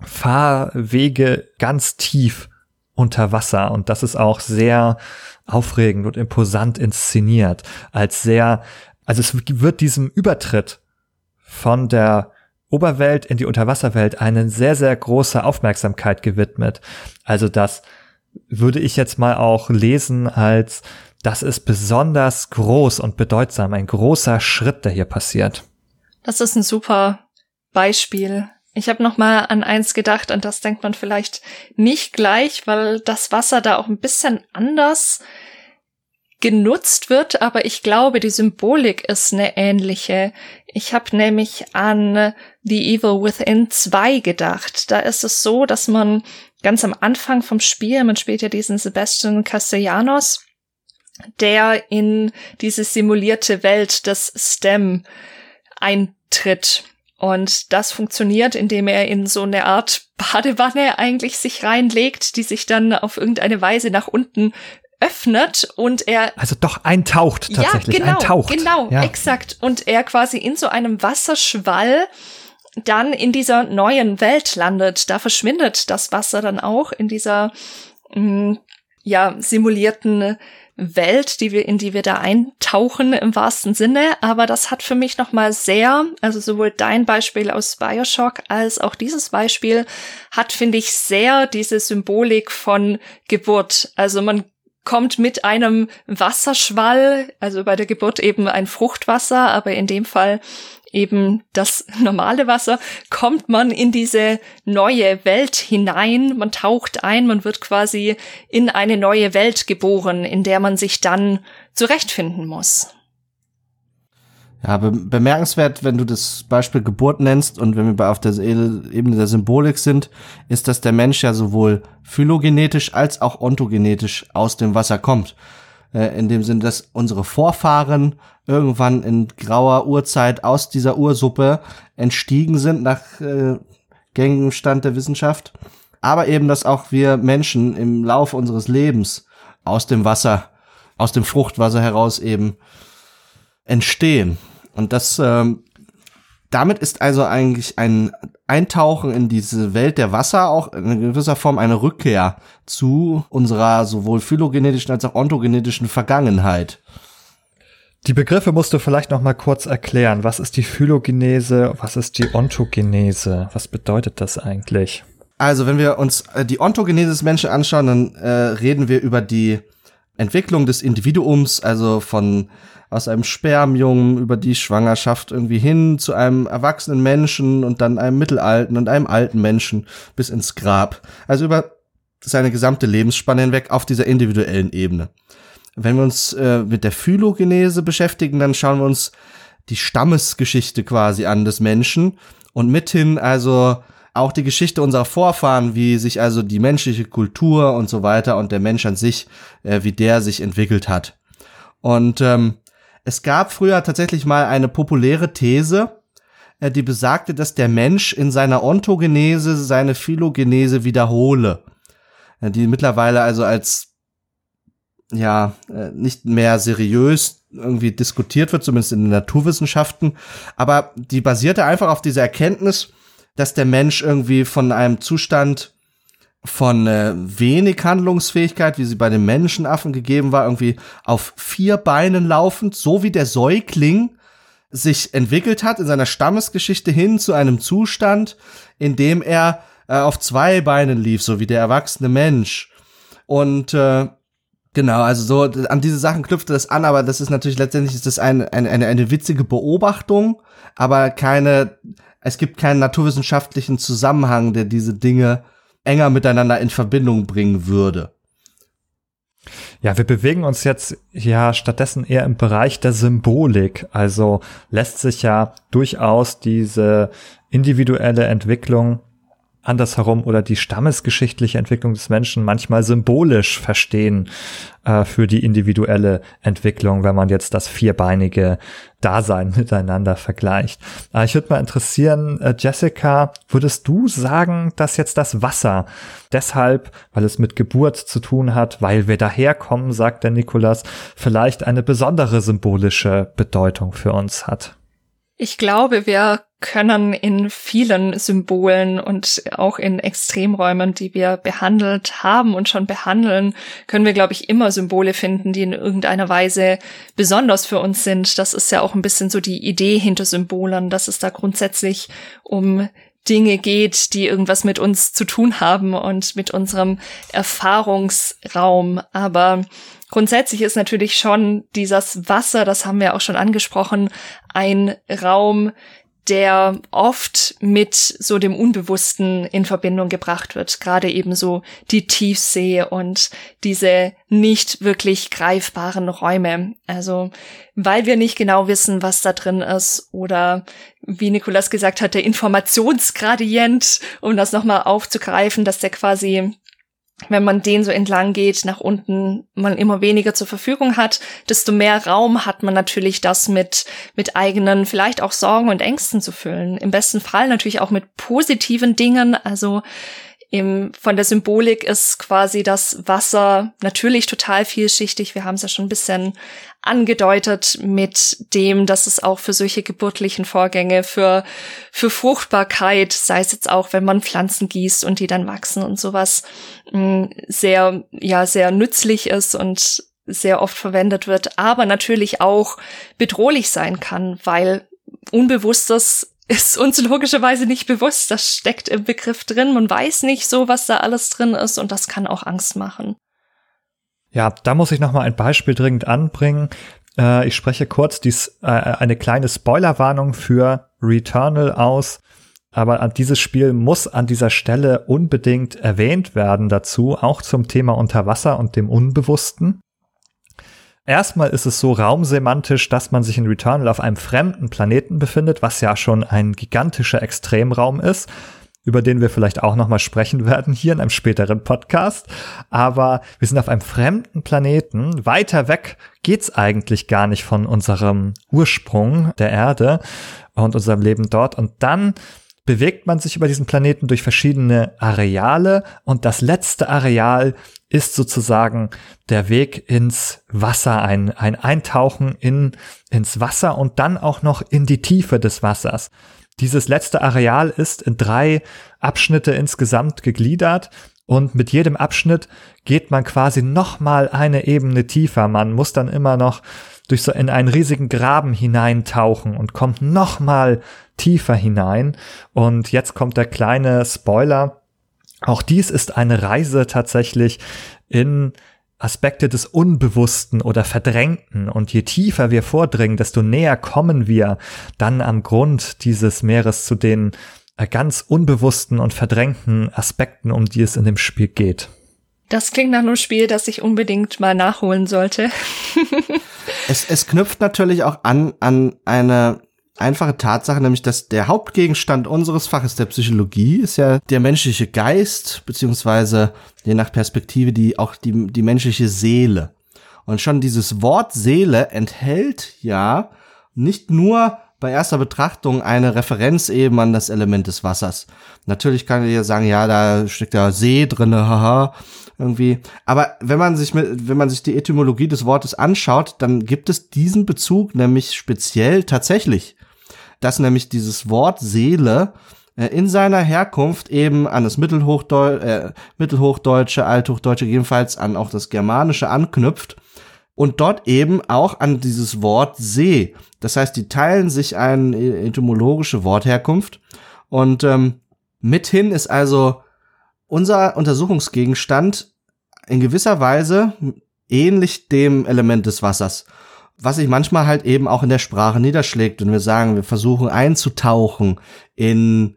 Fahrwege ganz tief unter Wasser und das ist auch sehr aufregend und imposant inszeniert, als sehr, also es wird diesem Übertritt von der Oberwelt in die Unterwasserwelt eine sehr, sehr große Aufmerksamkeit gewidmet. Also das würde ich jetzt mal auch lesen als, das ist besonders groß und bedeutsam, ein großer Schritt, der hier passiert. Das ist ein super Beispiel. Ich habe noch mal an eins gedacht, an das denkt man vielleicht nicht gleich, weil das Wasser da auch ein bisschen anders genutzt wird, aber ich glaube, die Symbolik ist eine ähnliche. Ich habe nämlich an The Evil Within 2 gedacht. Da ist es so, dass man ganz am Anfang vom Spiel, man spielt ja diesen Sebastian Castellanos, der in diese simulierte Welt des STEM eintritt. Und das funktioniert, indem er in so eine Art Badewanne eigentlich sich reinlegt, die sich dann auf irgendeine Weise nach unten öffnet und er also doch eintaucht tatsächlich ja, genau, eintaucht genau ja. exakt und er quasi in so einem Wasserschwall dann in dieser neuen Welt landet da verschwindet das Wasser dann auch in dieser mh, mm, ja simulierten Welt, die wir in die wir da eintauchen im wahrsten Sinne, aber das hat für mich noch mal sehr, also sowohl dein Beispiel aus BioShock als auch dieses Beispiel hat finde ich sehr diese Symbolik von Geburt. Also man kommt mit einem Wasserschwall, also bei der Geburt eben ein Fruchtwasser, aber in dem Fall eben das normale Wasser, kommt man in diese neue Welt hinein, man taucht ein, man wird quasi in eine neue Welt geboren, in der man sich dann zurechtfinden muss. Ja, be bemerkenswert, wenn du das Beispiel Geburt nennst und wenn wir auf der Ebene der Symbolik sind, ist, dass der Mensch ja sowohl phylogenetisch als auch ontogenetisch aus dem Wasser kommt. Äh, in dem Sinne, dass unsere Vorfahren irgendwann in grauer Urzeit aus dieser Ursuppe entstiegen sind nach äh, gängigem Stand der Wissenschaft. Aber eben, dass auch wir Menschen im Laufe unseres Lebens aus dem Wasser, aus dem Fruchtwasser heraus eben entstehen. Und das, ähm, damit ist also eigentlich ein Eintauchen in diese Welt der Wasser auch in gewisser Form eine Rückkehr zu unserer sowohl phylogenetischen als auch ontogenetischen Vergangenheit. Die Begriffe musst du vielleicht noch mal kurz erklären. Was ist die Phylogenese? Was ist die Ontogenese? Was bedeutet das eigentlich? Also, wenn wir uns äh, die Ontogenese des Menschen anschauen, dann äh, reden wir über die Entwicklung des Individuums, also von aus einem Spermium über die Schwangerschaft irgendwie hin zu einem erwachsenen Menschen und dann einem mittelalten und einem alten Menschen bis ins Grab. Also über seine gesamte Lebensspanne hinweg auf dieser individuellen Ebene. Wenn wir uns äh, mit der Phylogenese beschäftigen, dann schauen wir uns die Stammesgeschichte quasi an des Menschen und mithin also auch die Geschichte unserer Vorfahren, wie sich also die menschliche Kultur und so weiter und der Mensch an sich, äh, wie der sich entwickelt hat. Und ähm, es gab früher tatsächlich mal eine populäre These, äh, die besagte, dass der Mensch in seiner Ontogenese seine Phylogenese wiederhole. Äh, die mittlerweile also als ja äh, nicht mehr seriös irgendwie diskutiert wird, zumindest in den Naturwissenschaften. Aber die basierte einfach auf dieser Erkenntnis, dass der Mensch irgendwie von einem Zustand von äh, wenig Handlungsfähigkeit, wie sie bei den Menschenaffen gegeben war, irgendwie auf vier Beinen laufend, so wie der Säugling sich entwickelt hat in seiner Stammesgeschichte hin zu einem Zustand, in dem er äh, auf zwei Beinen lief, so wie der erwachsene Mensch. Und äh, genau, also so an diese Sachen knüpfte das an, aber das ist natürlich letztendlich ist das eine, eine, eine, eine witzige Beobachtung, aber keine, es gibt keinen naturwissenschaftlichen Zusammenhang, der diese Dinge enger miteinander in Verbindung bringen würde. Ja, wir bewegen uns jetzt ja stattdessen eher im Bereich der Symbolik. Also lässt sich ja durchaus diese individuelle Entwicklung andersherum oder die stammesgeschichtliche Entwicklung des Menschen manchmal symbolisch verstehen äh, für die individuelle Entwicklung, wenn man jetzt das vierbeinige Dasein (laughs) miteinander vergleicht. Äh, ich würde mal interessieren, äh, Jessica, würdest du sagen, dass jetzt das Wasser deshalb, weil es mit Geburt zu tun hat, weil wir daherkommen, sagt der Nikolas, vielleicht eine besondere symbolische Bedeutung für uns hat? Ich glaube, wir können in vielen Symbolen und auch in Extremräumen, die wir behandelt haben und schon behandeln, können wir, glaube ich, immer Symbole finden, die in irgendeiner Weise besonders für uns sind. Das ist ja auch ein bisschen so die Idee hinter Symbolen, dass es da grundsätzlich um Dinge geht, die irgendwas mit uns zu tun haben und mit unserem Erfahrungsraum. Aber grundsätzlich ist natürlich schon dieses Wasser, das haben wir auch schon angesprochen, ein Raum, der oft mit so dem Unbewussten in Verbindung gebracht wird. Gerade eben so die Tiefsee und diese nicht wirklich greifbaren Räume. Also, weil wir nicht genau wissen, was da drin ist oder wie Nikolas gesagt hat, der Informationsgradient, um das nochmal aufzugreifen, dass der quasi wenn man den so entlang geht, nach unten man immer weniger zur Verfügung hat, desto mehr Raum hat man natürlich das mit, mit eigenen, vielleicht auch Sorgen und Ängsten zu füllen. Im besten Fall natürlich auch mit positiven Dingen. Also im, von der Symbolik ist quasi das Wasser natürlich total vielschichtig. Wir haben es ja schon ein bisschen angedeutet mit dem, dass es auch für solche geburtlichen Vorgänge, für, für Fruchtbarkeit, sei es jetzt auch, wenn man Pflanzen gießt und die dann wachsen und sowas, mm, sehr, ja, sehr nützlich ist und sehr oft verwendet wird, aber natürlich auch bedrohlich sein kann, weil Unbewusstes ist uns logischerweise nicht bewusst. Das steckt im Begriff drin. Man weiß nicht so, was da alles drin ist und das kann auch Angst machen. Ja, da muss ich noch mal ein Beispiel dringend anbringen. Äh, ich spreche kurz dies, äh, eine kleine Spoilerwarnung für Returnal aus. Aber dieses Spiel muss an dieser Stelle unbedingt erwähnt werden dazu, auch zum Thema Unterwasser und dem Unbewussten. Erstmal ist es so raumsemantisch, dass man sich in Returnal auf einem fremden Planeten befindet, was ja schon ein gigantischer Extremraum ist, über den wir vielleicht auch nochmal sprechen (laughs) werden hier in einem späteren Podcast. Aber wir sind auf einem fremden Planeten. Weiter weg geht's eigentlich gar nicht von unserem Ursprung der Erde und unserem Leben dort. Und dann bewegt man sich über diesen Planeten durch verschiedene Areale und das letzte Areal ist sozusagen der Weg ins Wasser, ein, ein Eintauchen in, ins Wasser und dann auch noch in die Tiefe des Wassers. Dieses letzte Areal ist in drei Abschnitte insgesamt gegliedert und mit jedem Abschnitt geht man quasi noch mal eine Ebene tiefer. Man muss dann immer noch durch so in einen riesigen Graben hineintauchen und kommt noch mal tiefer hinein. Und jetzt kommt der kleine Spoiler. Auch dies ist eine Reise tatsächlich in Aspekte des Unbewussten oder Verdrängten. Und je tiefer wir vordringen, desto näher kommen wir dann am Grund dieses Meeres zu den ganz unbewussten und verdrängten Aspekten, um die es in dem Spiel geht. Das klingt nach einem Spiel, das ich unbedingt mal nachholen sollte. (laughs) es, es knüpft natürlich auch an, an eine einfache Tatsache, nämlich dass der Hauptgegenstand unseres Faches der Psychologie ist ja der menschliche Geist, beziehungsweise je nach Perspektive die auch die, die menschliche Seele. Und schon dieses Wort Seele enthält ja nicht nur bei erster Betrachtung eine Referenz eben an das Element des Wassers. Natürlich kann ich ja sagen, ja, da steckt ja See drinne, haha, irgendwie. Aber wenn man sich mit, wenn man sich die Etymologie des Wortes anschaut, dann gibt es diesen Bezug nämlich speziell tatsächlich dass nämlich dieses Wort Seele äh, in seiner Herkunft eben an das Mittelhochdeu äh, Mittelhochdeutsche, Althochdeutsche, jedenfalls an auch das Germanische anknüpft und dort eben auch an dieses Wort See. Das heißt, die teilen sich eine etymologische Wortherkunft und ähm, mithin ist also unser Untersuchungsgegenstand in gewisser Weise ähnlich dem Element des Wassers was sich manchmal halt eben auch in der Sprache niederschlägt. Und wir sagen, wir versuchen einzutauchen in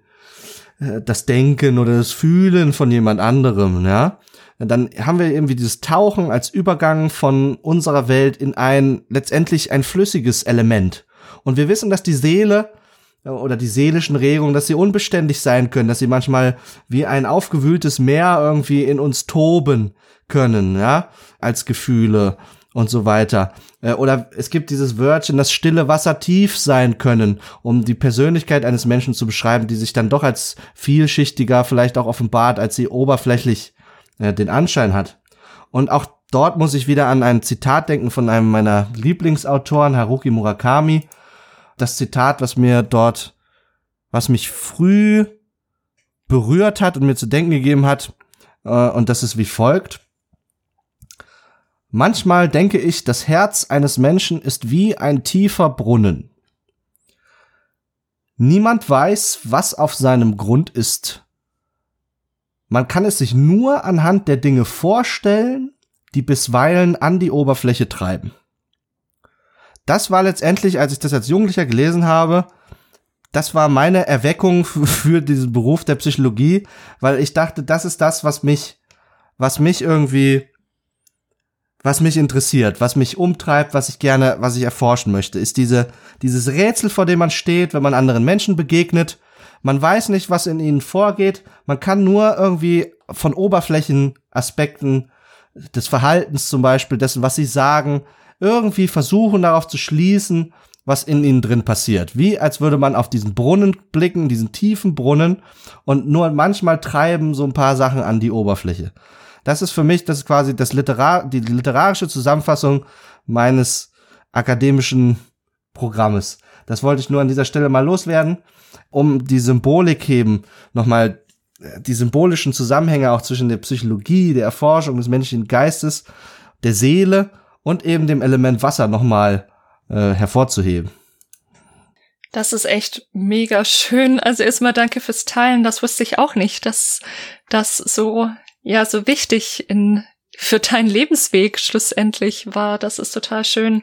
äh, das Denken oder das Fühlen von jemand anderem, ja. Dann haben wir irgendwie dieses Tauchen als Übergang von unserer Welt in ein letztendlich ein flüssiges Element. Und wir wissen, dass die Seele oder die seelischen Regungen, dass sie unbeständig sein können, dass sie manchmal wie ein aufgewühltes Meer irgendwie in uns toben können, ja, als Gefühle und so weiter. Äh, oder es gibt dieses Wörtchen, das stille Wasser tief sein können, um die Persönlichkeit eines Menschen zu beschreiben, die sich dann doch als vielschichtiger vielleicht auch offenbart, als sie oberflächlich äh, den Anschein hat. Und auch dort muss ich wieder an ein Zitat denken von einem meiner Lieblingsautoren, Haruki Murakami. Das Zitat, was mir dort, was mich früh berührt hat und mir zu denken gegeben hat, äh, und das ist wie folgt. Manchmal denke ich, das Herz eines Menschen ist wie ein tiefer Brunnen. Niemand weiß, was auf seinem Grund ist. Man kann es sich nur anhand der Dinge vorstellen, die bisweilen an die Oberfläche treiben. Das war letztendlich, als ich das als Jugendlicher gelesen habe, das war meine Erweckung (laughs) für diesen Beruf der Psychologie, weil ich dachte, das ist das, was mich, was mich irgendwie was mich interessiert, was mich umtreibt, was ich gerne, was ich erforschen möchte, ist diese, dieses Rätsel, vor dem man steht, wenn man anderen Menschen begegnet. Man weiß nicht, was in ihnen vorgeht. Man kann nur irgendwie von Oberflächenaspekten des Verhaltens zum Beispiel, dessen, was sie sagen, irgendwie versuchen darauf zu schließen, was in ihnen drin passiert. Wie als würde man auf diesen Brunnen blicken, diesen tiefen Brunnen und nur manchmal treiben so ein paar Sachen an die Oberfläche. Das ist für mich, das ist quasi das Literar die literarische Zusammenfassung meines akademischen Programmes. Das wollte ich nur an dieser Stelle mal loswerden, um die Symbolik eben nochmal äh, die symbolischen Zusammenhänge auch zwischen der Psychologie, der Erforschung des menschlichen Geistes, der Seele und eben dem Element Wasser nochmal äh, hervorzuheben. Das ist echt mega schön. Also erstmal danke fürs Teilen. Das wusste ich auch nicht, dass das so ja so wichtig in für deinen Lebensweg schlussendlich war. Das ist total schön.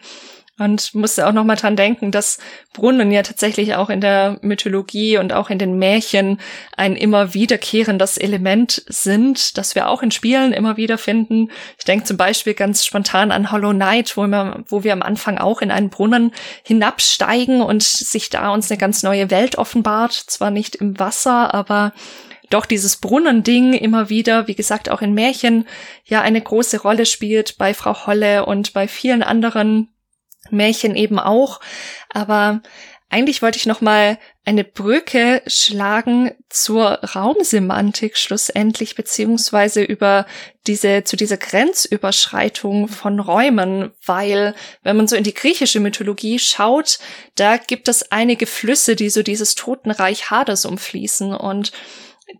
Und musste auch noch mal dran denken, dass Brunnen ja tatsächlich auch in der Mythologie und auch in den Märchen ein immer wiederkehrendes Element sind, das wir auch in Spielen immer wieder finden. Ich denke zum Beispiel ganz spontan an Hollow Knight, wo wir, wo wir am Anfang auch in einen Brunnen hinabsteigen und sich da uns eine ganz neue Welt offenbart. Zwar nicht im Wasser, aber doch dieses Brunnending immer wieder, wie gesagt, auch in Märchen ja eine große Rolle spielt bei Frau Holle und bei vielen anderen Märchen eben auch. Aber eigentlich wollte ich noch mal eine Brücke schlagen zur Raumsemantik schlussendlich beziehungsweise über diese zu dieser Grenzüberschreitung von Räumen, weil wenn man so in die griechische Mythologie schaut, da gibt es einige Flüsse, die so dieses Totenreich Hades umfließen und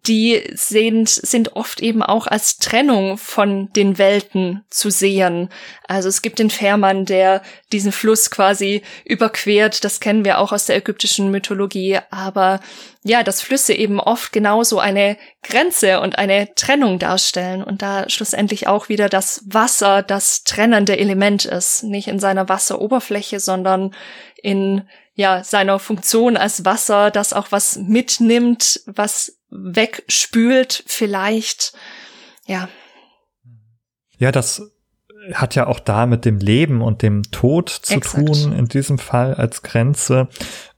die sind, sind oft eben auch als Trennung von den Welten zu sehen. Also es gibt den Fährmann, der diesen Fluss quasi überquert. Das kennen wir auch aus der ägyptischen Mythologie. Aber ja, dass Flüsse eben oft genauso eine Grenze und eine Trennung darstellen und da schlussendlich auch wieder das Wasser das trennende Element ist. Nicht in seiner Wasseroberfläche, sondern in ja, seiner Funktion als Wasser, das auch was mitnimmt, was wegspült vielleicht. Ja. Ja, das hat ja auch da mit dem Leben und dem Tod zu Exakt. tun, in diesem Fall als Grenze.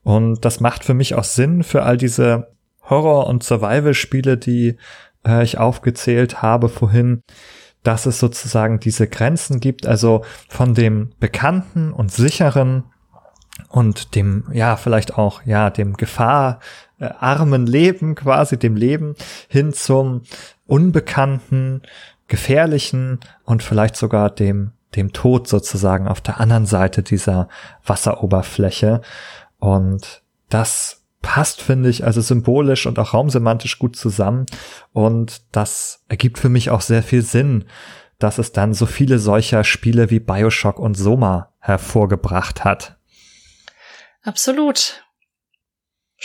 Und das macht für mich auch Sinn für all diese Horror- und Survival-Spiele, die äh, ich aufgezählt habe vorhin, dass es sozusagen diese Grenzen gibt, also von dem Bekannten und Sicheren und dem, ja, vielleicht auch, ja, dem gefahrarmen Leben, quasi dem Leben hin zum unbekannten, gefährlichen und vielleicht sogar dem, dem Tod sozusagen auf der anderen Seite dieser Wasseroberfläche. Und das passt, finde ich, also symbolisch und auch raumsemantisch gut zusammen. Und das ergibt für mich auch sehr viel Sinn, dass es dann so viele solcher Spiele wie Bioshock und Soma hervorgebracht hat. Absolut.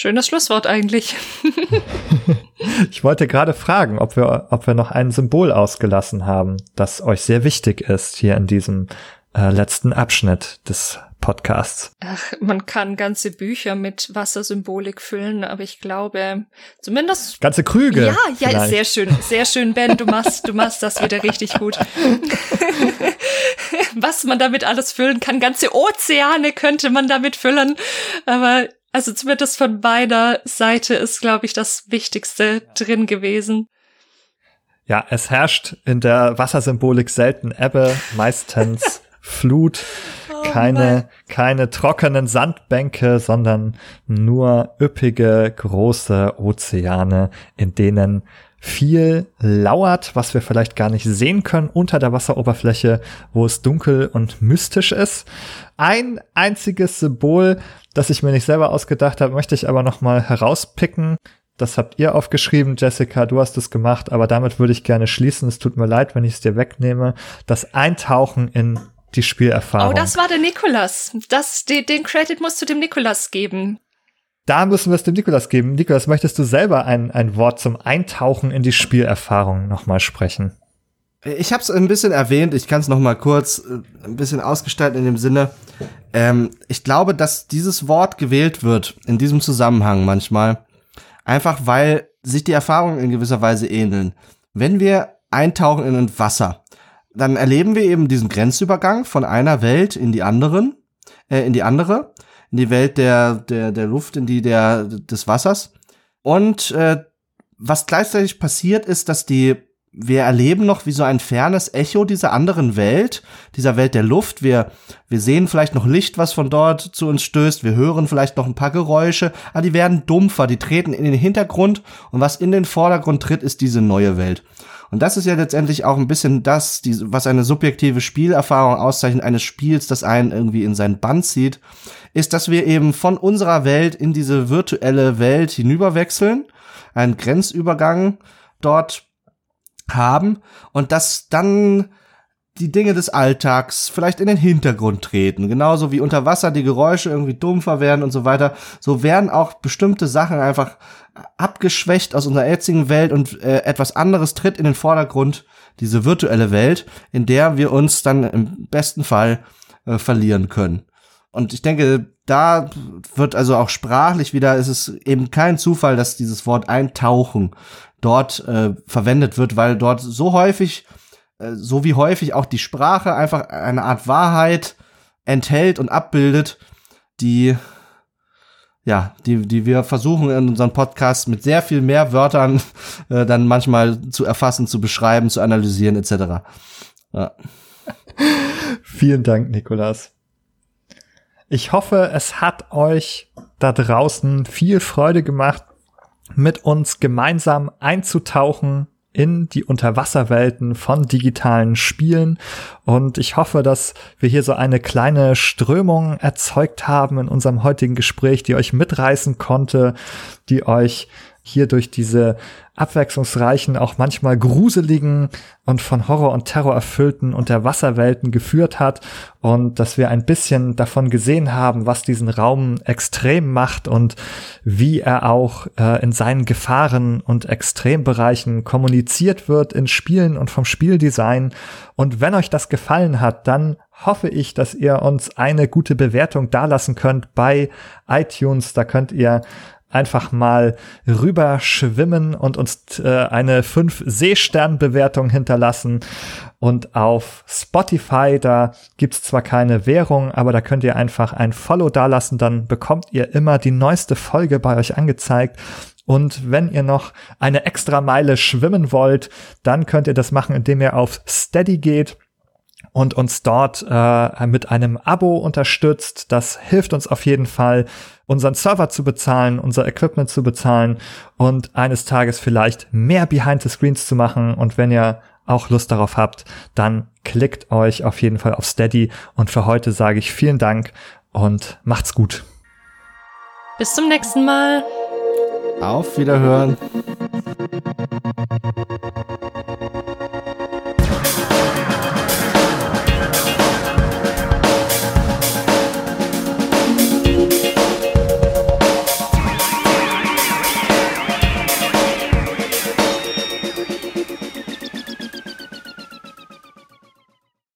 Schönes Schlusswort eigentlich. (laughs) ich wollte gerade fragen, ob wir, ob wir noch ein Symbol ausgelassen haben, das euch sehr wichtig ist hier in diesem äh, letzten Abschnitt des Podcasts. Ach, man kann ganze Bücher mit Wassersymbolik füllen, aber ich glaube, zumindest. Ganze Krüge. Ja, ja, vielleicht. sehr schön, sehr schön, Ben. Du machst, du machst das wieder richtig gut. (laughs) Was man damit alles füllen kann, ganze Ozeane könnte man damit füllen, aber also zumindest von meiner Seite ist, glaube ich, das Wichtigste drin gewesen. Ja, es herrscht in der Wassersymbolik selten Ebbe, meistens (laughs) Flut, oh keine, keine trockenen Sandbänke, sondern nur üppige, große Ozeane, in denen viel lauert, was wir vielleicht gar nicht sehen können unter der Wasseroberfläche, wo es dunkel und mystisch ist. Ein einziges Symbol, das ich mir nicht selber ausgedacht habe, möchte ich aber noch mal herauspicken. Das habt ihr aufgeschrieben, Jessica, du hast es gemacht, aber damit würde ich gerne schließen. Es tut mir leid, wenn ich es dir wegnehme. Das Eintauchen in die Spielerfahrung. Oh, das war der Nikolas. Das, den, den Credit musst du dem Nikolas geben. Da müssen wir es dem Nikolas geben. Nikolas, möchtest du selber ein, ein Wort zum Eintauchen in die Spielerfahrung nochmal sprechen? Ich habe es ein bisschen erwähnt, ich kann es noch mal kurz äh, ein bisschen ausgestalten in dem Sinne. Ähm, ich glaube, dass dieses Wort gewählt wird in diesem Zusammenhang manchmal, einfach weil sich die Erfahrungen in gewisser Weise ähneln. Wenn wir eintauchen in ein Wasser, dann erleben wir eben diesen Grenzübergang von einer Welt in die anderen, äh, in die andere, in die Welt der, der, der Luft, in die der, des Wassers. Und äh, was gleichzeitig passiert ist, dass die wir erleben noch wie so ein fernes Echo dieser anderen Welt, dieser Welt der Luft. Wir, wir sehen vielleicht noch Licht, was von dort zu uns stößt. Wir hören vielleicht noch ein paar Geräusche, aber die werden dumpfer, die treten in den Hintergrund und was in den Vordergrund tritt, ist diese neue Welt. Und das ist ja letztendlich auch ein bisschen das, die, was eine subjektive Spielerfahrung auszeichnet eines Spiels, das einen irgendwie in seinen Band zieht, ist, dass wir eben von unserer Welt in diese virtuelle Welt hinüberwechseln, einen Grenzübergang dort haben und dass dann die Dinge des Alltags vielleicht in den Hintergrund treten. Genauso wie unter Wasser die Geräusche irgendwie dumpfer werden und so weiter. So werden auch bestimmte Sachen einfach abgeschwächt aus unserer jetzigen Welt und äh, etwas anderes tritt in den Vordergrund, diese virtuelle Welt, in der wir uns dann im besten Fall äh, verlieren können. Und ich denke, da wird also auch sprachlich wieder, ist es eben kein Zufall, dass dieses Wort eintauchen dort äh, verwendet wird, weil dort so häufig, äh, so wie häufig auch die Sprache einfach eine Art Wahrheit enthält und abbildet, die ja, die, die wir versuchen in unserem Podcast mit sehr viel mehr Wörtern (laughs) äh, dann manchmal zu erfassen, zu beschreiben, zu analysieren etc. Ja. (laughs) Vielen Dank, Nikolas. Ich hoffe, es hat euch da draußen viel Freude gemacht, mit uns gemeinsam einzutauchen in die Unterwasserwelten von digitalen Spielen. Und ich hoffe, dass wir hier so eine kleine Strömung erzeugt haben in unserem heutigen Gespräch, die euch mitreißen konnte, die euch hier durch diese abwechslungsreichen, auch manchmal gruseligen und von Horror und Terror erfüllten Unterwasserwelten geführt hat und dass wir ein bisschen davon gesehen haben, was diesen Raum extrem macht und wie er auch äh, in seinen Gefahren und Extrembereichen kommuniziert wird in Spielen und vom Spieldesign. Und wenn euch das gefallen hat, dann hoffe ich, dass ihr uns eine gute Bewertung dalassen könnt bei iTunes. Da könnt ihr einfach mal rüber schwimmen und uns äh, eine 5 Seestern-Bewertung hinterlassen. Und auf Spotify, da gibt's zwar keine Währung, aber da könnt ihr einfach ein Follow dalassen, dann bekommt ihr immer die neueste Folge bei euch angezeigt. Und wenn ihr noch eine extra Meile schwimmen wollt, dann könnt ihr das machen, indem ihr auf Steady geht und uns dort äh, mit einem Abo unterstützt. Das hilft uns auf jeden Fall, unseren Server zu bezahlen, unser Equipment zu bezahlen und eines Tages vielleicht mehr Behind the Screens zu machen. Und wenn ihr auch Lust darauf habt, dann klickt euch auf jeden Fall auf Steady. Und für heute sage ich vielen Dank und macht's gut. Bis zum nächsten Mal. Auf Wiederhören.